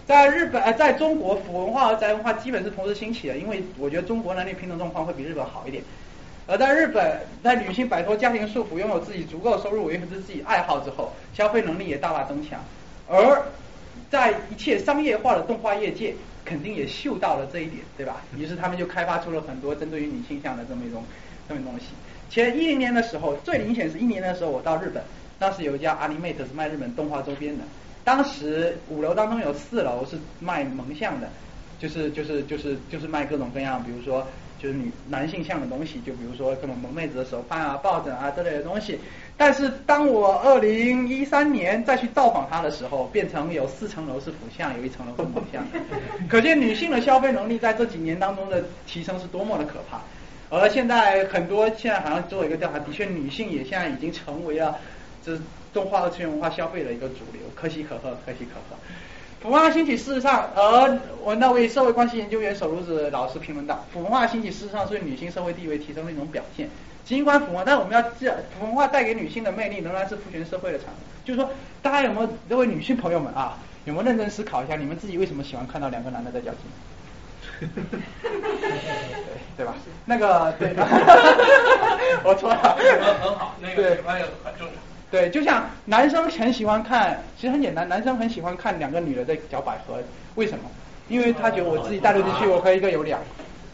在日本，呃，在中国，腐文化和宅文化基本是同时兴起的，因为我觉得中国男女平等状况会比日本好一点。而在日本，在女性摆脱家庭束缚，拥有自己足够收入维持自己爱好之后，消费能力也大大增强。而在一切商业化的动画业界，肯定也嗅到了这一点，对吧？于是他们就开发出了很多针对于女性向的这么一种这么东西。前一零年的时候，最明显是一年的时候，我到日本，当时有一家 Animate 是卖日本动画周边的，当时五楼当中有四楼是卖萌像的，就是就是就是就是卖各种各样，比如说就是女男性向的东西，就比如说各种萌妹子的手办啊、抱枕啊这类的东西。但是当我二零一三年再去造访它的时候，变成有四层楼是腐像，有一层楼是萌像，可见女性的消费能力在这几年当中的提升是多么的可怕。而现在很多现在好像做一个调查，的确女性也现在已经成为了这动画二次元文化消费的一个主流，可喜可贺，可喜可贺。腐文化兴起，事实上，而我那位社会关系研究员手如子老师评论道，腐文化兴起事实上是女性社会地位提升的一种表现。尽管腐文化，但我们要记，腐文化带给女性的魅力仍然是父权社会的产物。就是说，大家有没有各位女性朋友们啊，有没有认真思考一下，你们自己为什么喜欢看到两个男的在较劲？对吧？那个对，我错了，很好，那个喜欢也很正常。对，就像男生很喜欢看，其实很简单，男生很喜欢看两个女的在嚼百合，为什么？因为他觉得我自己带入进去，我可以一个有两个，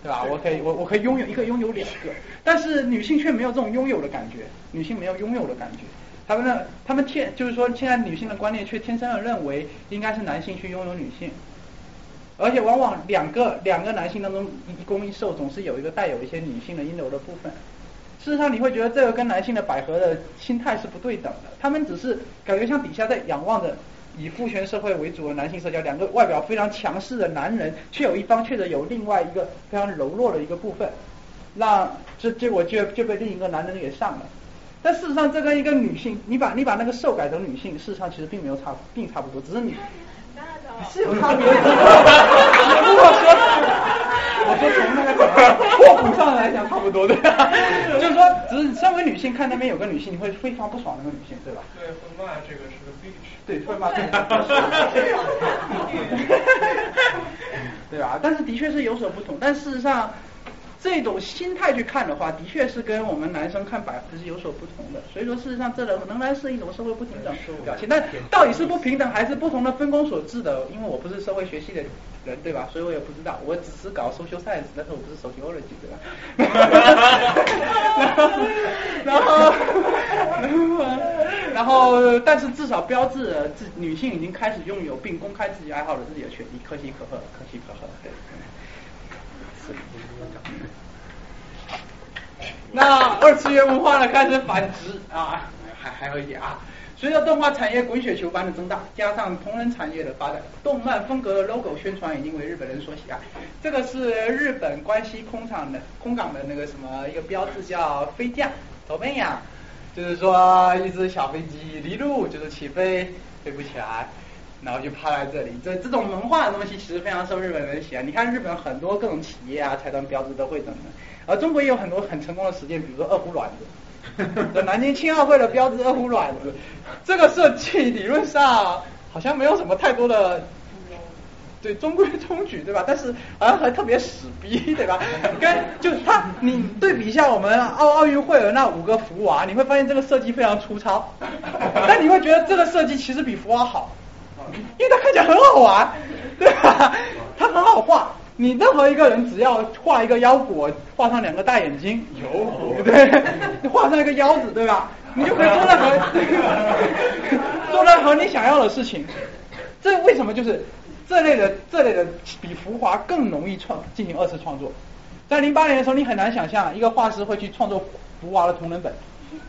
对吧？我可以，我我可以拥有一个拥有两个，但是女性却没有这种拥有的感觉，女性没有拥有的感觉，他们呢，他们天就是说，现在女性的观念却天生的认为应该是男性去拥有女性，而且往往两个两个男性当中一攻一受，总是有一个带有一些女性的阴柔的部分。事实上，你会觉得这个跟男性的百合的心态是不对等的，他们只是感觉像底下在仰望着以父权社会为主的男性社交，两个外表非常强势的男人，却有一方确实有另外一个非常柔弱的一个部分，让这结果就就被另一个男人给上了。但事实上，这跟一个女性，你把你把那个受改成女性，事实上其实并没有差，并差不多，只是你是有差别的。如果说，我说从那个拓扑上来讲，差不多对吧？就是说，只是身为女性看那边有个女性，你会非常不爽那个女性，对吧？对，会骂这个是对，会骂这个。对吧？但是的确是有所不同，但事实上。这种心态去看的话，的确是跟我们男生看百合是有所不同的。所以说，事实上这仍仍然是一种社会不平等表现。但到底是不平等还是不同的分工所致的？因为我不是社会学系的人，对吧？所以我也不知道。我只是搞 social science，但是我不是 sociology，对吧？然后，然后，但是至少标志自女性已经开始拥有并公开自己爱好的自己的权利，可喜可贺，可喜可贺。对。那二次元文化呢开始繁殖啊，还还有一点啊，随着动画产业滚雪球般的增大，加上同人产业的发展，动漫风格的 logo 宣传已经为日本人所喜爱。这个是日本关西空场的空港的那个什么一个标志叫飞架，走边呀，就是说一只小飞机离路就是起飞，飞不起来。然后就趴在这里，这这种文化的东西其实非常受日本人喜爱。你看日本很多各种企业啊、财团标志都会整的，而中国也有很多很成功的实践，比如说二胡卵子，南京青奥会的标志二胡卵子，这个设计理论上好像没有什么太多的，对中规中矩，对吧？但是好像还特别死逼，对吧？跟就是他，你对比一下我们奥奥运会的那五个福娃，你会发现这个设计非常粗糙，但你会觉得这个设计其实比福娃好。因为它看起来很好玩，对吧？它很好画，你任何一个人只要画一个腰果，画上两个大眼睛，有对，你画上一个腰子，对吧？你就可以做任何 做任何你想要的事情。这为什么就是这类的这类的比浮华更容易创进行二次创作？在零八年的时候，你很难想象一个画师会去创作浮华的同人本。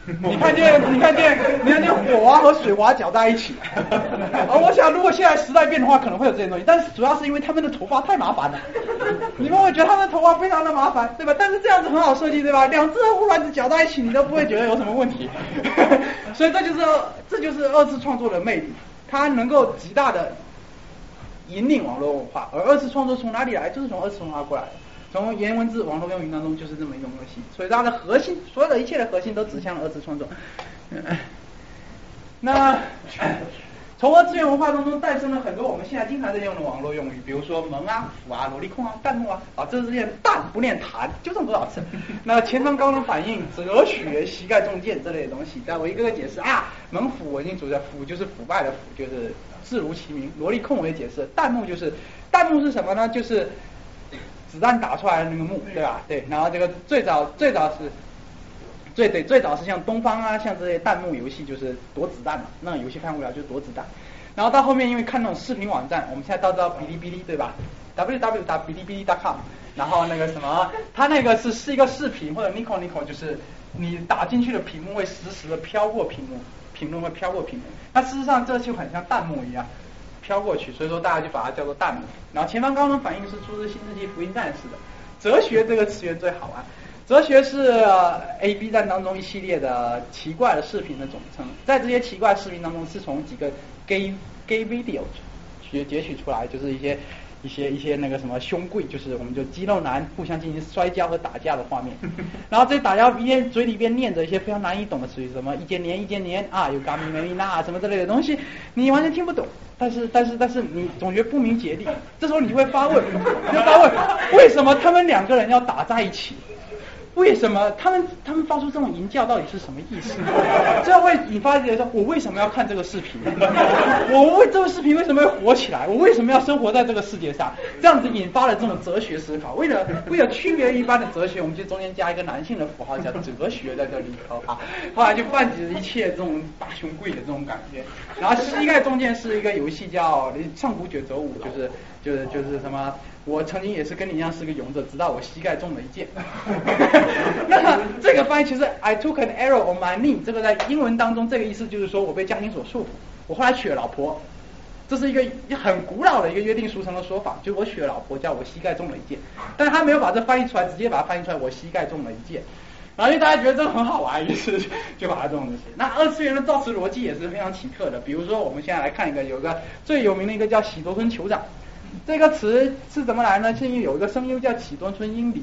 你看见，你看见，你看见火娃和水娃搅在一起。而我想，如果现在时代变的话，可能会有这些东西。但是主要是因为他们的头发太麻烦了，你们会觉得他们的头发非常的麻烦，对吧？但是这样子很好设计，对吧？两只乌卵子搅在一起，你都不会觉得有什么问题。所以这就是这就是二次创作的魅力，它能够极大的引领网络文化。而二次创作从哪里来？就是从二次文化过来的。从言文字、网络用语当中，就是这么一种东西，所以它的核心，所有的一切的核心都指向了二次创作。那 从二次元文化当中诞生了很多我们现在经常在用的网络用语，比如说萌啊、腐啊、萝莉控啊、弹幕啊，啊，这是念弹不念弹，就这么多少次。那前方高能反应、哲学、膝盖中箭这类的东西，在我一个个解释啊，萌腐我已经组织腐就是腐败的腐，就是字如其名。萝莉控我也解释，弹幕就是弹幕是什么呢？就是。子弹打出来的那个幕，对吧？对，然后这个最早最早是最对最早是像东方啊，像这些弹幕游戏就是躲子弹嘛，那种游戏非常无聊，就是躲子弹。然后到后面因为看那种视频网站，我们现在都知道哔哩哔哩对吧？w w w 哔哩哔哩 .com，然后那个什么，它那个是是一个视频或者 nico nico，就是你打进去的屏幕会实时的飘过屏幕，评论会飘过屏幕。那事实上这就很像弹幕一样飘过去，所以说大家就把它叫做弹幕。然后前方高能反应是出自《新世纪福音战士》的。哲学这个词源最好玩，哲学是 A B 站当中一系列的奇怪的视频的总称，在这些奇怪视频当中是从几个 gay gay video 截截取出来，就是一些一些一些那个什么胸贵，就是我们就肌肉男互相进行摔跤和打架的画面，然后这打架一边嘴里边念着一些非常难以懂的词语，什么一千年一千年啊，有嘎咪梅那什么之类的东西，你完全听不懂。但是但是但是你总觉得不明觉厉，这时候你就会发问，就发问，为什么他们两个人要打在一起？为什么他们他们发出这种淫叫到底是什么意思？这会引发一个说，我为什么要看这个视频？我为这个视频为什么会火起来？我为什么要生活在这个世界上？这样子引发了这种哲学思考。为了为了区别一般的哲学，我们就中间加一个男性的符号叫哲学在这里头啊。后来就泛指一切这种大胸贵的这种感觉。然后膝盖中间是一个游戏叫上古卷轴五，就是就是就是什么。我曾经也是跟你一样是个勇者，直到我膝盖中了一箭。那这个翻译其实 I took an arrow on my knee，这个在英文当中这个意思就是说我被家庭所束缚，我后来娶了老婆，这是一个很古老的一个约定俗成的说法，就我娶了老婆叫我膝盖中了一箭，但是他没有把这翻译出来，直接把它翻译出来我膝盖中了一箭。然后因为大家觉得这个很好玩，于是就把它这种东西。那二次元的造词逻辑也是非常奇特的，比如说我们现在来看一个，有个最有名的一个叫喜多村酋长。这个词是怎么来呢？是因为有一个声优叫启多村英梨，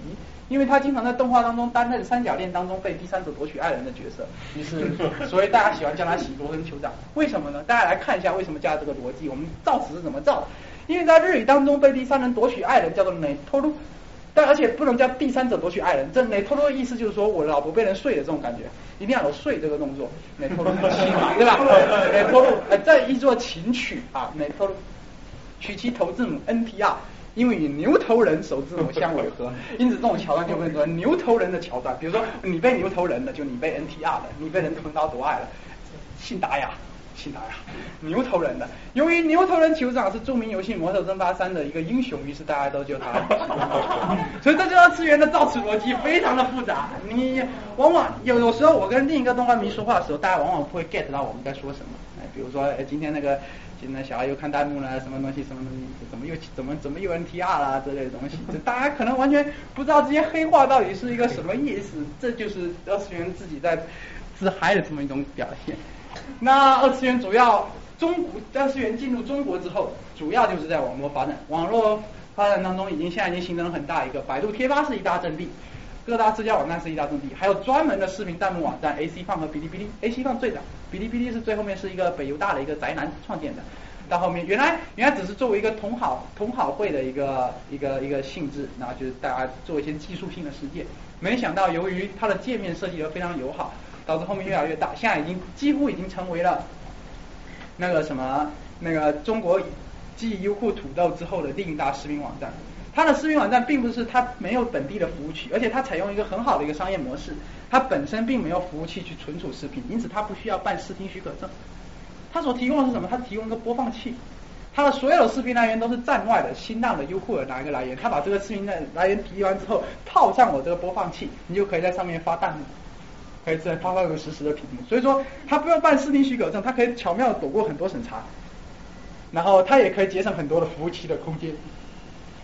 因为他经常在动画当中担任三角恋当中被第三者夺取爱人的角色，于是 所以大家喜欢叫他喜多村酋长。为什么呢？大家来看一下为什么加这个逻辑。我们造词是怎么造？因为在日语当中被第三人夺取爱人叫做内托鲁，但而且不能叫第三者夺取爱人。这内托鲁的意思就是说我老婆被人睡的这种感觉，一定要有睡这个动作。内托鲁情嘛，对吧？内托鲁呃，再一座琴曲啊，内托鲁。取其头字母 N T R，因为与牛头人首字母相违和，因此这种桥段就变成牛头人的桥段。比如说你被牛头人的，就你被 N T R 的，你被人横刀夺爱了，信达雅，信达雅，牛头人的。由于牛头人酋长是著名游戏《魔兽争霸三》的一个英雄，于是大家都叫他。所以这就二次元的造词逻辑非常的复杂。你往往有有时候我跟另一个动画迷说话的时候，大家往往不会 get 到我们在说什么。哎，比如说哎今天那个。现在小孩又看弹幕了，什么东西什么东西，怎么又怎么怎么又 NTR 啦之类的东西，这大家可能完全不知道这些黑话到底是一个什么意思，这就是二次元自己在自嗨的这么一种表现。那二次元主要中国二次元进入中国之后，主要就是在网络发展，网络发展当中已经现在已经形成了很大一个，百度贴吧是一大阵地。各大社交网站是一大阵地，还有专门的视频弹幕网站 AC 放和哔哩哔哩，AC 放最早，哔哩哔哩是最后面是一个北邮大的一个宅男创建的，到后面原来原来只是作为一个同好同好会的一个一个一个性质，然后就是大家做一些技术性的实践，没想到由于它的界面设计的非常友好，导致后面越来越大，现在已经几乎已经成为了那个什么那个中国继优酷土豆之后的另一大视频网站。它的视频网站并不是它没有本地的服务器，而且它采用一个很好的一个商业模式，它本身并没有服务器去存储视频，因此它不需要办视听许可证。它所提供的是什么？它提供一个播放器，它的所有的视频来源都是站外的、新浪的、优酷的哪一个来源？它把这个视频的来源提完之后，套上我这个播放器，你就可以在上面发弹幕，可以在发发个实时的屏幕。所以说，它不用办视听许可证，它可以巧妙躲过很多审查，然后它也可以节省很多的服务器的空间。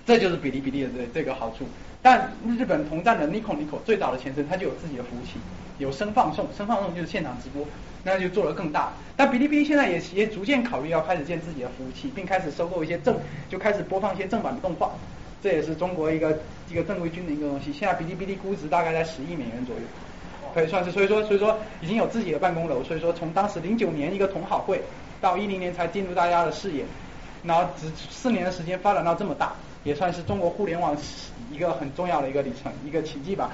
这就是哔哩哔哩的这这个好处，但日本同站的 Nico Nico 最早的前身，它就有自己的服务器，有声放送，声放送就是现场直播，那就做得更大。但哔哩哔哩现在也也逐渐考虑要开始建自己的服务器，并开始收购一些正，就开始播放一些正版的动画，这也是中国一个一个正规军的一个东西。现在哔哩哔哩估值大概在十亿美元左右，可以算是，所以说所以说已经有自己的办公楼，所以说从当时零九年一个同好会，到一零年才进入大家的视野，然后只四年的时间发展到这么大。也算是中国互联网一个很重要的一个里程，一个奇迹吧。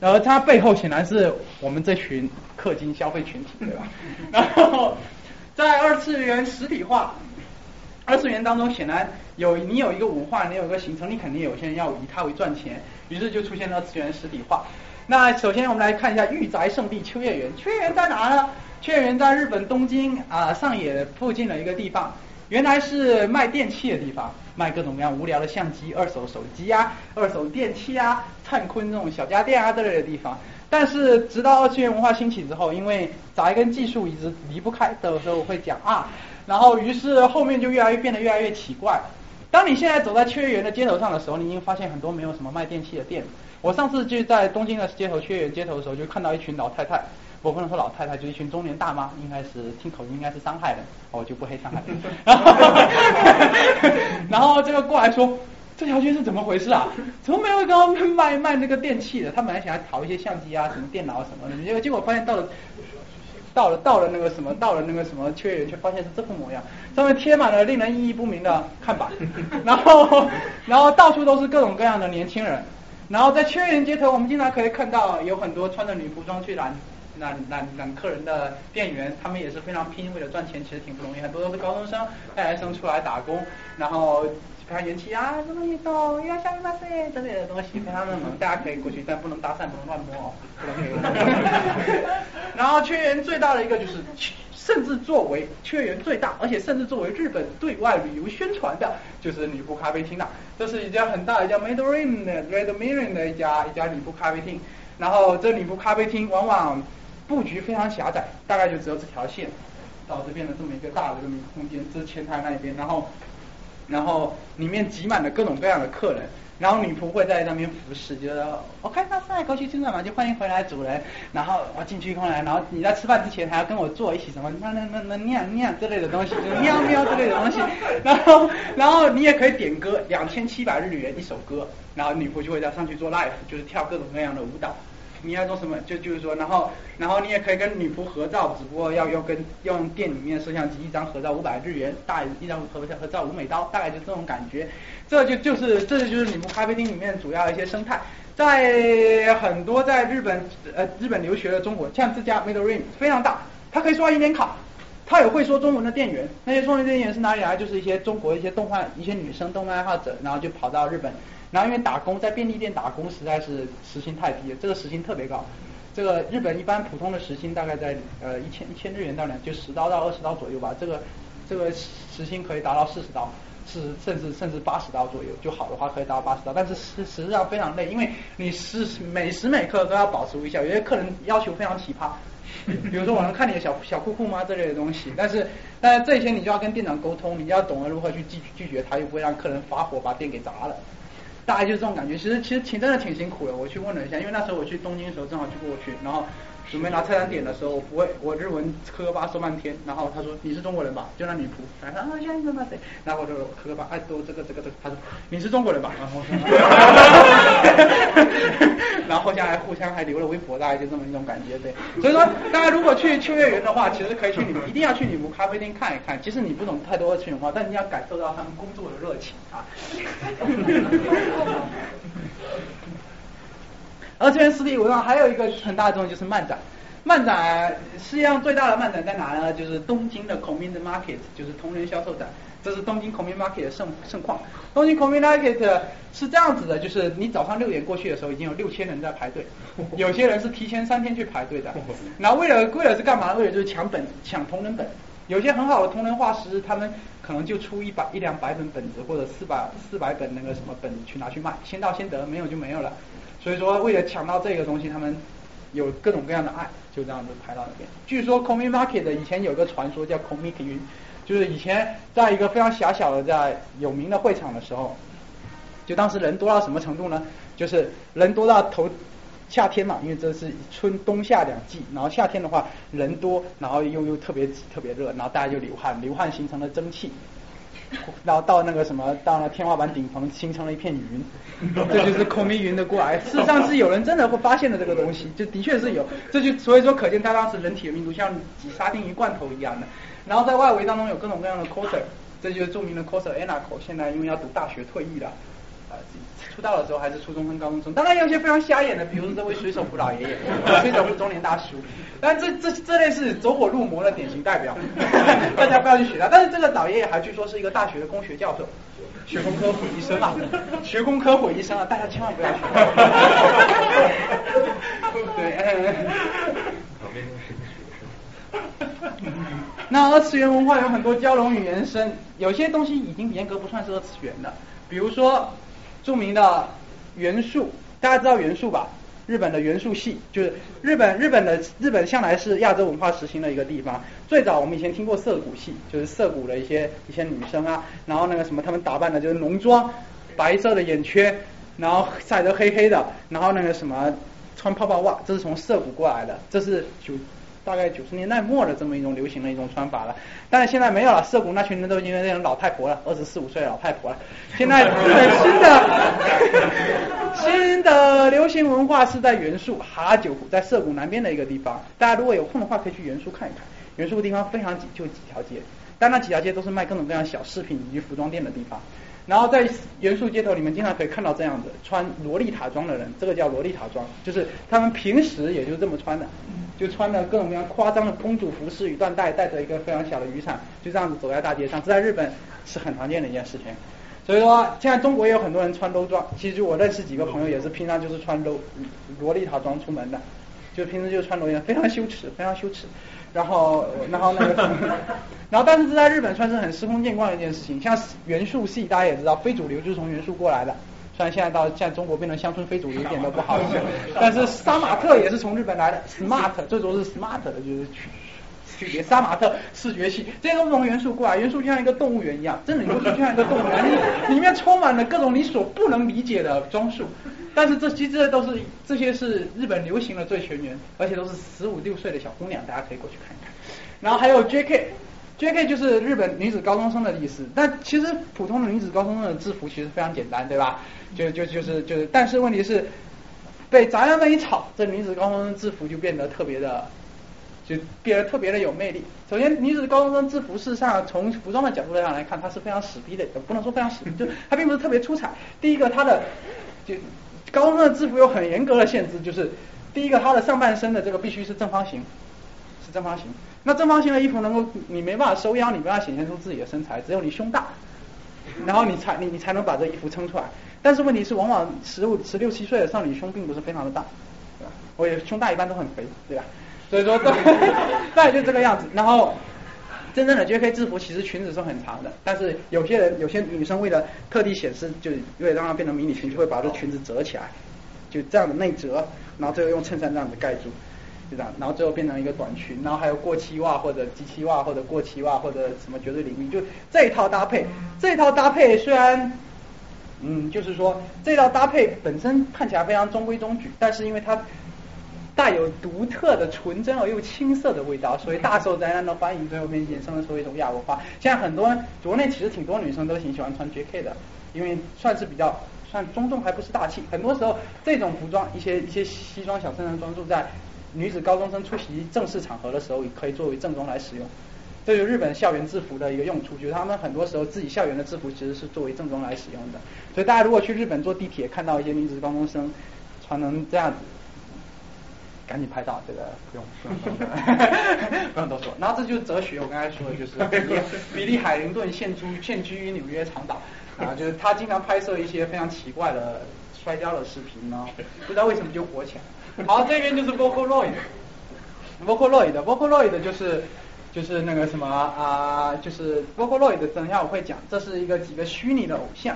然后它背后显然是我们这群氪金消费群体，对吧？然后在二次元实体化，二次元当中显然有你有一个文化，你有一个形成，你肯定有些人要以它为赚钱，于是就出现了二次元实体化。那首先我们来看一下御宅圣地秋叶原。秋叶原在哪呢？秋叶原在日本东京啊上野附近的一个地方，原来是卖电器的地方，卖各种各样无聊的相机、二手手机啊、二手电器啊、灿坤这种小家电啊之类的地方。但是直到二次元文化兴起之后，因为宅跟技术一直离不开，的时候会讲啊，然后于是后面就越来越变得越来越奇怪。当你现在走在秋叶原的街头上的时候，你已经发现很多没有什么卖电器的店。我上次就在东京的街头，秋叶原街头的时候，就看到一群老太太，我不能说老太太，就一群中年大妈，应该是听口音应该是上海人，我就不黑上海人。然后，然后这个过来说，这条街是怎么回事啊？怎么没有一个卖卖那个电器的？他本来想要淘一些相机啊、什么电脑什么的，结果结果发现到了。到了到了那个什么，到了那个什么秋叶原，却发现是这副模样，上面贴满了令人意义不明的看板，然后然后到处都是各种各样的年轻人，然后在秋叶原街头，我们经常可以看到有很多穿着女服装去拦揽揽揽客人的店员，他们也是非常拼，为了赚钱，其实挺不容易，很多都是高中生、大学生出来打工，然后。非常元气啊，什么运动，要下面那些之类的东西，非常的猛，大家可以过去，但不能搭讪，不能乱摸哦，不能。然后缺员最大的一个就是，甚至作为缺员最大，而且甚至作为日本对外旅游宣传的，就是女仆咖啡厅了。这是一家很大一家 Mandarin 的 Red Mirin 的一家一家女仆咖啡厅。然后这女仆咖啡厅往往布局非常狭窄，大概就只有这条线到这边的这么一个大的这么一个空间，这是前台那一边，然后。然后里面挤满了各种各样的客人，然后女仆会在那边服侍，就说 OK，那上来高兴进来嘛，就欢迎回来主人。然后我进去后来，然后你在吃饭之前还要跟我坐一起什么那那那那念念之类的东西，就喵喵之类的东西。然后然后你也可以点歌，两千七百日元一首歌，然后女仆就会在上去做 live，就是跳各种各样的舞蹈。你要做什么？就就是说，然后然后你也可以跟女仆合照，只不过要要跟要用店里面摄像机一张合照五百日元，大一张合合照五美刀，大概就这种感觉。这就就是这就是女仆咖啡厅里面主要的一些生态。在很多在日本呃日本留学的中国，像这家 Middle Ring 非常大，它可以刷银联卡，它有会说中文的店员。那些中文店员是哪里来？就是一些中国一些动漫一些女生动漫爱好者，然后就跑到日本。然后因为打工在便利店打工实在是时薪太低，这个时薪特别高。这个日本一般普通的时薪大概在呃一千一千日元到两就十刀到二十刀左右吧。这个这个时薪可以达到四十刀，是甚至甚至八十刀左右，就好的话可以达到八十刀。但是实实际上非常累，因为你是每时每刻都要保持微笑。有些客人要求非常奇葩，比如说我能看你的小小裤裤吗这类的东西。但是但是这些你就要跟店长沟通，你要懂得如何去拒拒绝他，又不会让客人发火把店给砸了。大概就是这种感觉，其实其实挺真的挺辛苦的。我去问了一下，因为那时候我去东京的时候正好就过去，然后。准备拿菜单点的时候，我不会，我日文磕磕巴说半天，然后他说你是中国人吧？就那女仆，然后啊，先生嘛谁？然后我就磕巴，哎，都这个这个这个，他说你是中国人吧？然后，然后后下来互相还留了微博，大概就这么一种感觉，对。所以说，大家如果去秋叶原的话，其实可以去你们一定要去女仆咖啡厅看一看。即使你不懂太多的情话，但你要感受到他们工作的热情啊。而这边实体文化还有一个很大的作用就是漫展，漫展世界上最大的漫展在哪呢？就是东京的 c o m m i t Market，就是同人销售展。这是东京 c o m m i t Market 的盛盛况。东京 c o m m i t Market 是这样子的，就是你早上六点过去的时候，已经有六千人在排队，有些人是提前三天去排队的。然后为了为了是干嘛？为了就是抢本抢同人本。有些很好的同人画师，他们可能就出一百一两百本本子，或者四百四百本那个什么本去拿去卖，先到先得，没有就没有了。所以说，为了抢到这个东西，他们有各种各样的爱，就这样子排到那边。据说 Comic Market 以前有个传说叫 Comic 云，就是以前在一个非常狭小的在有名的会场的时候，就当时人多到什么程度呢？就是人多到头夏天嘛，因为这是春冬夏两季，然后夏天的话人多，然后又又特别挤特别热，然后大家就流汗，流汗形成了蒸汽。然后到那个什么，到了天花板顶层，形成了一片云，这就是空明云的过来。事实上是有人真的会发现的这个东西，就的确是有，这就所以说可见他当时人体的密度像挤沙丁鱼罐头一样的。然后在外围当中有各种各样的 coser，这就是著名的 coser Anako，现在因为要读大学退役了。啊，出道的时候还是初中生、高中生，当然有些非常瞎眼的，比如说这位水手服老爷爷，水手服中年大叔，但这这这类是走火入魔的典型代表，大家不要去学他。但是这个老爷爷还据说是一个大学的工学教授，学工科毁一生啊，学工科毁一生啊，大家千万不要学。对。那二次元文化有很多交融与延伸，有些东西已经严格不算是二次元的，比如说著名的元素，大家知道元素吧？日本的元素系就是日本日本的日本向来是亚洲文化实行的一个地方。最早我们以前听过涩谷系，就是涩谷的一些一些女生啊，然后那个什么，她们打扮的就是浓妆，白色的眼圈，然后晒得黑黑的，然后那个什么穿泡泡袜，这是从涩谷过来的，这是九大概九十年代末的这么一种流行的一种穿法了。但是现在没有了，涩谷那群人都已经那种老太婆了，二十四五岁的老太婆了。现在 新的 新的流行文化是在元素哈九湖，在涩谷南边的一个地方。大家如果有空的话，可以去元素看一看。元素的地方非常挤，就几条街，但那几条街都是卖各种各样小饰品以及服装店的地方。然后在元素街头里面，经常可以看到这样子穿洛丽塔装的人，这个叫萝莉塔装，就是他们平时也就这么穿的，就穿的各种各样夸张的公主服饰与缎带，带着一个非常小的雨伞，就这样子走在大街上，这在日本是很常见的一件事情。所以说，现在中国也有很多人穿镂装，其实我认识几个朋友也是平常就是穿镂洛丽塔装出门的，就平时就穿萝莉塔，非常羞耻，非常羞耻。然后，然后那个，然后但是这在日本算是很司空见惯的一件事情。像元素系，大家也知道，非主流就是从元素过来的。虽然现在到现在中国变成乡村非主流，一点都不好，但是杀马特也是从日本来的，smart 最主要是 smart 的就是区别。杀马特视觉系，这些都是从元素过来，元素就像一个动物园一样，真的元素就像一个动物园，里面充满了各种你所不能理解的装束。但是这其实都是这些是日本流行的最全员，而且都是十五六岁的小姑娘，大家可以过去看一看。然后还有 J.K.，J.K. 就是日本女子高中生的意思。但其实普通的女子高中生的制服其实非常简单，对吧？就就就是就是，但是问题是被宅男们一吵，这女子高中生制服就变得特别的，就变得特别的有魅力。首先，女子高中生制服事实上从服装的角度上来看，它是非常死逼的，不能说非常死逼，就它并不是特别出彩。第一个，它的就。高中生的制服有很严格的限制，就是第一个，它的上半身的这个必须是正方形，是正方形。那正方形的衣服能够，你没办法收腰，你没办法显现出自己的身材，只有你胸大，然后你才你你才能把这衣服撑出来。但是问题是，往往十五、十六七岁的少女胸并不是非常的大，对吧？我也胸大一般都很肥，对吧？所以说，大概就这个样子。然后。真正的 J.K. 制服其实裙子是很长的，但是有些人有些女生为了特地显示，就是为了让它变成迷你裙，就会把这裙子折起来，就这样的内折，然后最后用衬衫这样子盖住，就这样，然后最后变成一个短裙，然后还有过膝袜或者及膝袜或者过膝袜或者什么绝对领域，就这一套搭配，这一套搭配虽然，嗯，就是说这套搭配本身看起来非常中规中矩，但是因为它。带有独特的纯真而又青涩的味道，所以大受宅男的欢迎，最后面衍生了出一种亚文化。现在很多国内其实挺多女生都挺喜欢穿 J.K. 的，因为算是比较算中重，还不是大气。很多时候这种服装，一些一些西装小衬衫装束，在女子高中生出席正式场合的时候，也可以作为正装来使用。这就是日本校园制服的一个用处，就是他们很多时候自己校园的制服其实是作为正装来使用的。所以大家如果去日本坐地铁，看到一些女子高中生穿成这样子。赶紧拍照，这个不用不用不用多说。然后这就是哲学，我刚才说的就是 比利比利海灵顿现居现居于纽约长岛啊，就是他经常拍摄一些非常奇怪的摔跤的视频呢，不知道为什么就火起来。好，这边就是 Vocaloid，Vocaloid，Vocaloid 就是就是那个什么啊，就是 Vocaloid，等一下我会讲，这是一个几个虚拟的偶像，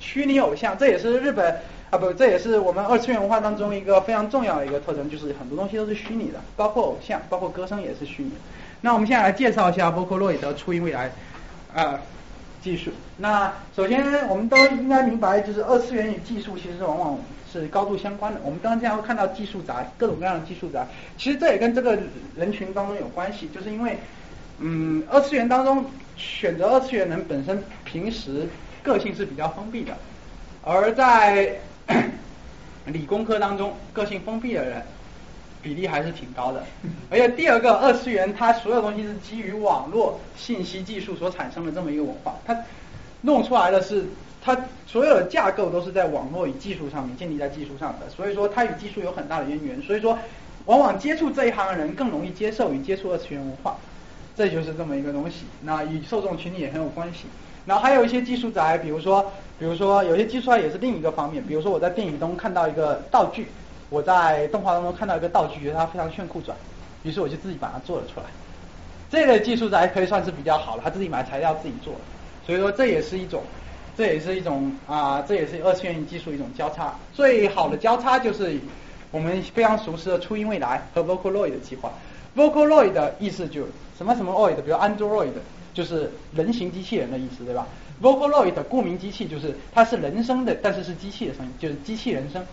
虚拟偶像，这也是日本。啊不，这也是我们二次元文化当中一个非常重要的一个特征，就是很多东西都是虚拟的，包括偶像，包括歌声也是虚拟。那我们现在来介绍一下波克洛伊德初音未来啊技术。那首先我们都应该明白，就是二次元与技术其实往往是高度相关的。我们刚刚经常会看到技术宅，各种各样的技术宅，其实这也跟这个人群当中有关系，就是因为嗯二次元当中选择二次元人本身平时个性是比较封闭的，而在 理工科当中，个性封闭的人比例还是挺高的。而且第二个，二次元它所有东西是基于网络信息技术所产生的这么一个文化，它弄出来的是它所有的架构都是在网络与技术上面建立在技术上的，所以说它与技术有很大的渊源。所以说，往往接触这一行的人更容易接受与接触二次元文化，这就是这么一个东西。那与受众群体也很有关系。然后还有一些技术宅，比如说，比如说有些技术啊也是另一个方面。比如说我在电影中看到一个道具，我在动画当中看到一个道具，觉得它非常炫酷拽，于是我就自己把它做了出来。这类技术还可以算是比较好了，他自己买材料自己做，所以说这也是一种，这也是一种啊，这也是二次元技术一种交叉。最好的交叉就是我们非常熟悉的初音未来和 Vocaloid 的计划。Vocaloid 的意思就什么什么 oid，比如 Android 就是人形机器人的意思，对吧？Vocaloid 顾名机器就是它是人声的，但是是机器的声音，就是机器人声。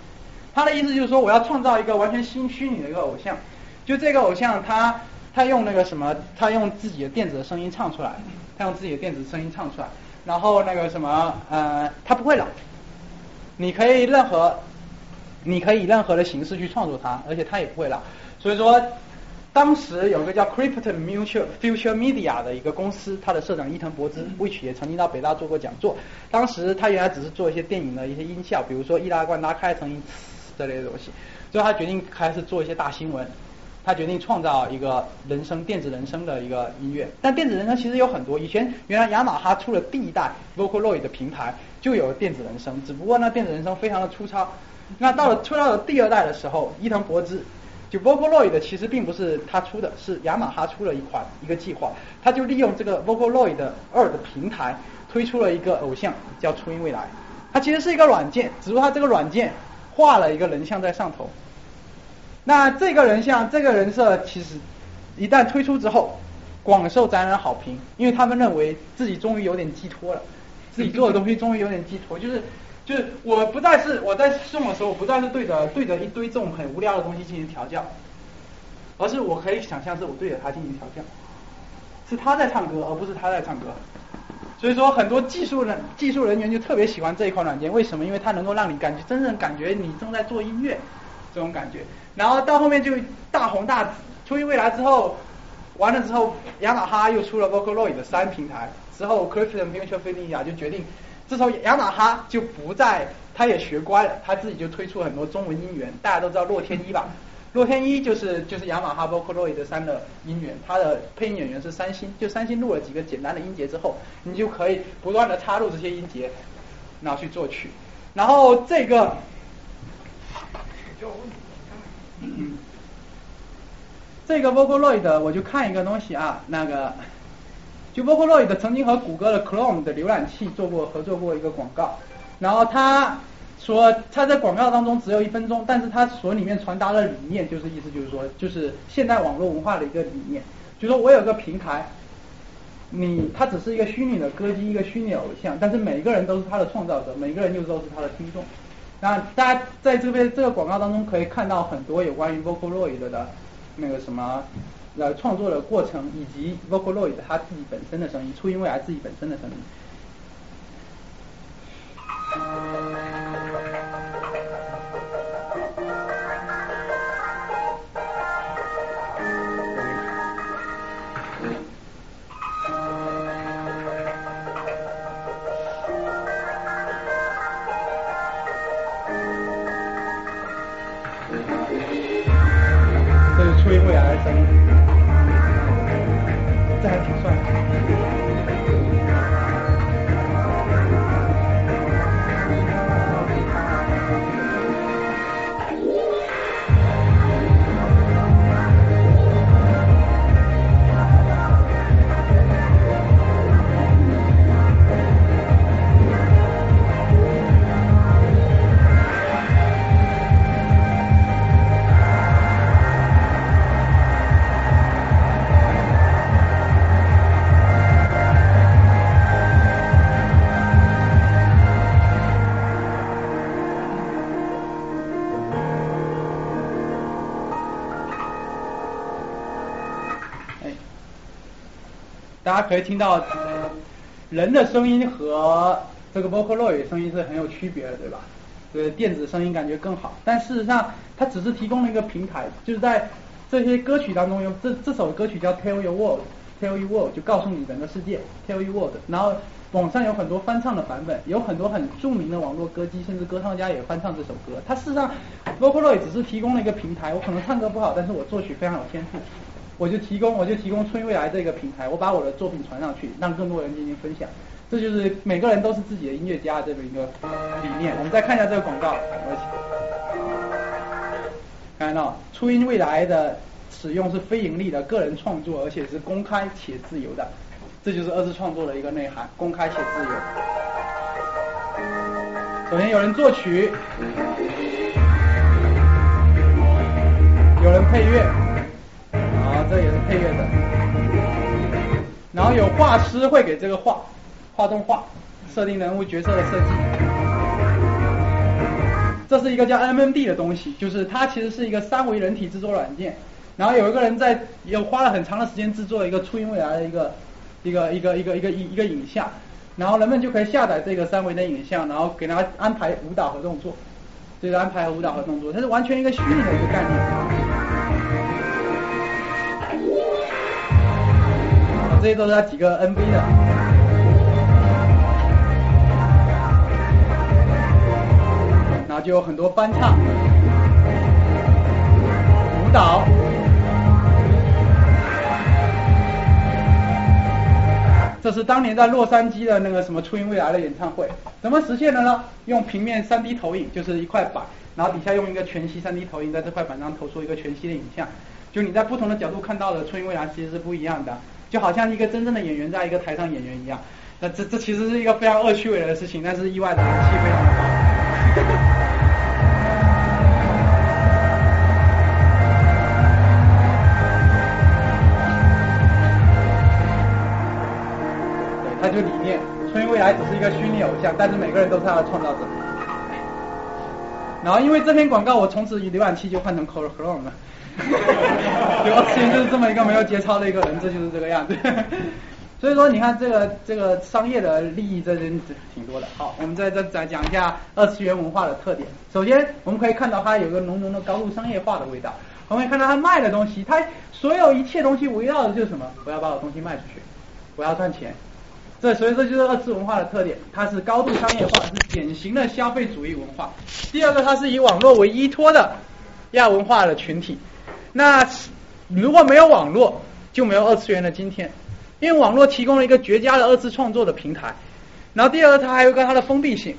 他的意思就是说我要创造一个完全新虚拟的一个偶像，就这个偶像他。他用那个什么，他用自己的电子的声音唱出来，他用自己的电子声音唱出来，然后那个什么，呃，他不会老，你可以任何，你可以以任何的形式去创作它，而且他也不会老。所以说，当时有个叫 Crypto Mutual Future Media 的一个公司，它的社长伊藤博之，which 也曾经到北大做过讲座。当时他原来只是做一些电影的一些音效，比如说易拉罐拉开声音这类的东西，最后他决定开始做一些大新闻。他决定创造一个人声电子人声的一个音乐，但电子人声其实有很多。以前原来雅马哈出了第一代 Vocaloid 的平台就有电子人声，只不过呢电子人声非常的粗糙。那到了出到了第二代的时候，伊藤博之就 Vocaloid 其实并不是他出的，是雅马哈出了一款一个计划，他就利用这个 Vocaloid 二的平台推出了一个偶像叫初音未来。它其实是一个软件，只不过它这个软件画了一个人像在上头。那这个人像这个人设，其实一旦推出之后，广受宅人好评，因为他们认为自己终于有点寄托了，自己做的东西终于有点寄托，就是就是我不再是我在送的时候，我不再是对着对着一堆这种很无聊的东西进行调教，而是我可以想象是我对着他进行调教，是他在唱歌，而不是他在唱歌。所以说，很多技术人技术人员就特别喜欢这一款软件，为什么？因为它能够让你感觉真正感觉你正在做音乐这种感觉。然后到后面就大红大紫，初音未来之后完了之后，雅马哈又出了 Vocaloid 的三平台，之后 Clifton Mutual Media 就决定，自从雅马哈就不再，他也学乖了，他自己就推出很多中文音源，大家都知道洛天依吧？洛天依就是就是雅马哈 Vocaloid 三的音源，他的配音演员是三星，就三星录了几个简单的音节之后，你就可以不断的插入这些音节，然后去作曲，然后这个。这个 Vocaloid 我就看一个东西啊，那个就 Vocaloid 曾经和谷歌的 Chrome 的浏览器做过合作过一个广告，然后他说他在广告当中只有一分钟，但是他所里面传达的理念就是意思就是说，就是现代网络文化的一个理念，就说我有个平台，你他只是一个虚拟的歌姬，一个虚拟偶像，但是每一个人都是他的创造者，每一个人就都是他的听众。那大家在这边这个广告当中可以看到很多有关于 Vocaloid 的那个什么呃创作的过程，以及 Vocaloid 它自己本身的声音，初音未来自己本身的声音。大家可以听到人的声音和这个 Vocaloid 声音是很有区别的，对吧？对，电子声音感觉更好。但事实上，它只是提供了一个平台，就是在这些歌曲当中用这这首歌曲叫 Tell Your World，Tell Your World 就告诉你整个世界，Tell Your World。然后网上有很多翻唱的版本，有很多很著名的网络歌姬甚至歌唱家也翻唱这首歌。它事实上 Vocaloid 只是提供了一个平台，我可能唱歌不好，但是我作曲非常有天赋。我就提供，我就提供春未来这个平台，我把我的作品传上去，让更多人进行分享。这就是每个人都是自己的音乐家这么一个理念。我们再看一下这个广告。看到初音未来的使用是非盈利的个人创作，而且是公开且自由的，这就是二次创作的一个内涵，公开且自由。首先有人作曲，有人配乐，这也是配乐的。然后有画师会给这个画画动画，设定人物角色的设计。这是一个叫 MMD 的东西，就是它其实是一个三维人体制作软件。然后有一个人在有花了很长的时间制作一个初音未来的一个一个一个一个一个一一个影像，然后人们就可以下载这个三维的影像，然后给他安排舞蹈和动作，这个安排舞蹈和动作，它是完全一个虚拟的一个概念。这些都是他几个 NV 的，然后就有很多翻唱、舞蹈，这是当年在洛杉矶的那个什么初音未来的演唱会，怎么实现的呢？用平面 3D 投影，就是一块板，然后底下用一个全息 3D 投影，在这块板上投出一个全息的影像，就你在不同的角度看到的初音未来其实是不一样的。就好像一个真正的演员在一个台上演员一样，那这这其实是一个非常恶趣味的事情，但是意外的人气非常的高。对，他就理念，春音未来只是一个虚拟偶像，但是每个人都是他的创造者。然后因为这篇广告，我从此浏览器就换成 Chrome 了。对，二次元就是这么一个没有节操的一个人，这就是这个样子。所以说，你看这个这个商业的利益，这真挺多的。好，我们再再再讲一下二次元文化的特点。首先，我们可以看到它有个浓浓的高度商业化的味道。我们可以看到它卖的东西，它所有一切东西围绕的就是什么？我要把我东西卖出去，我要赚钱。这所以这就是二次文化的特点，它是高度商业化，是典型的消费主义文化。第二个，它是以网络为依托的亚文化的群体。那如果没有网络，就没有二次元的今天，因为网络提供了一个绝佳的二次创作的平台。然后第二，它还有一个它的封闭性，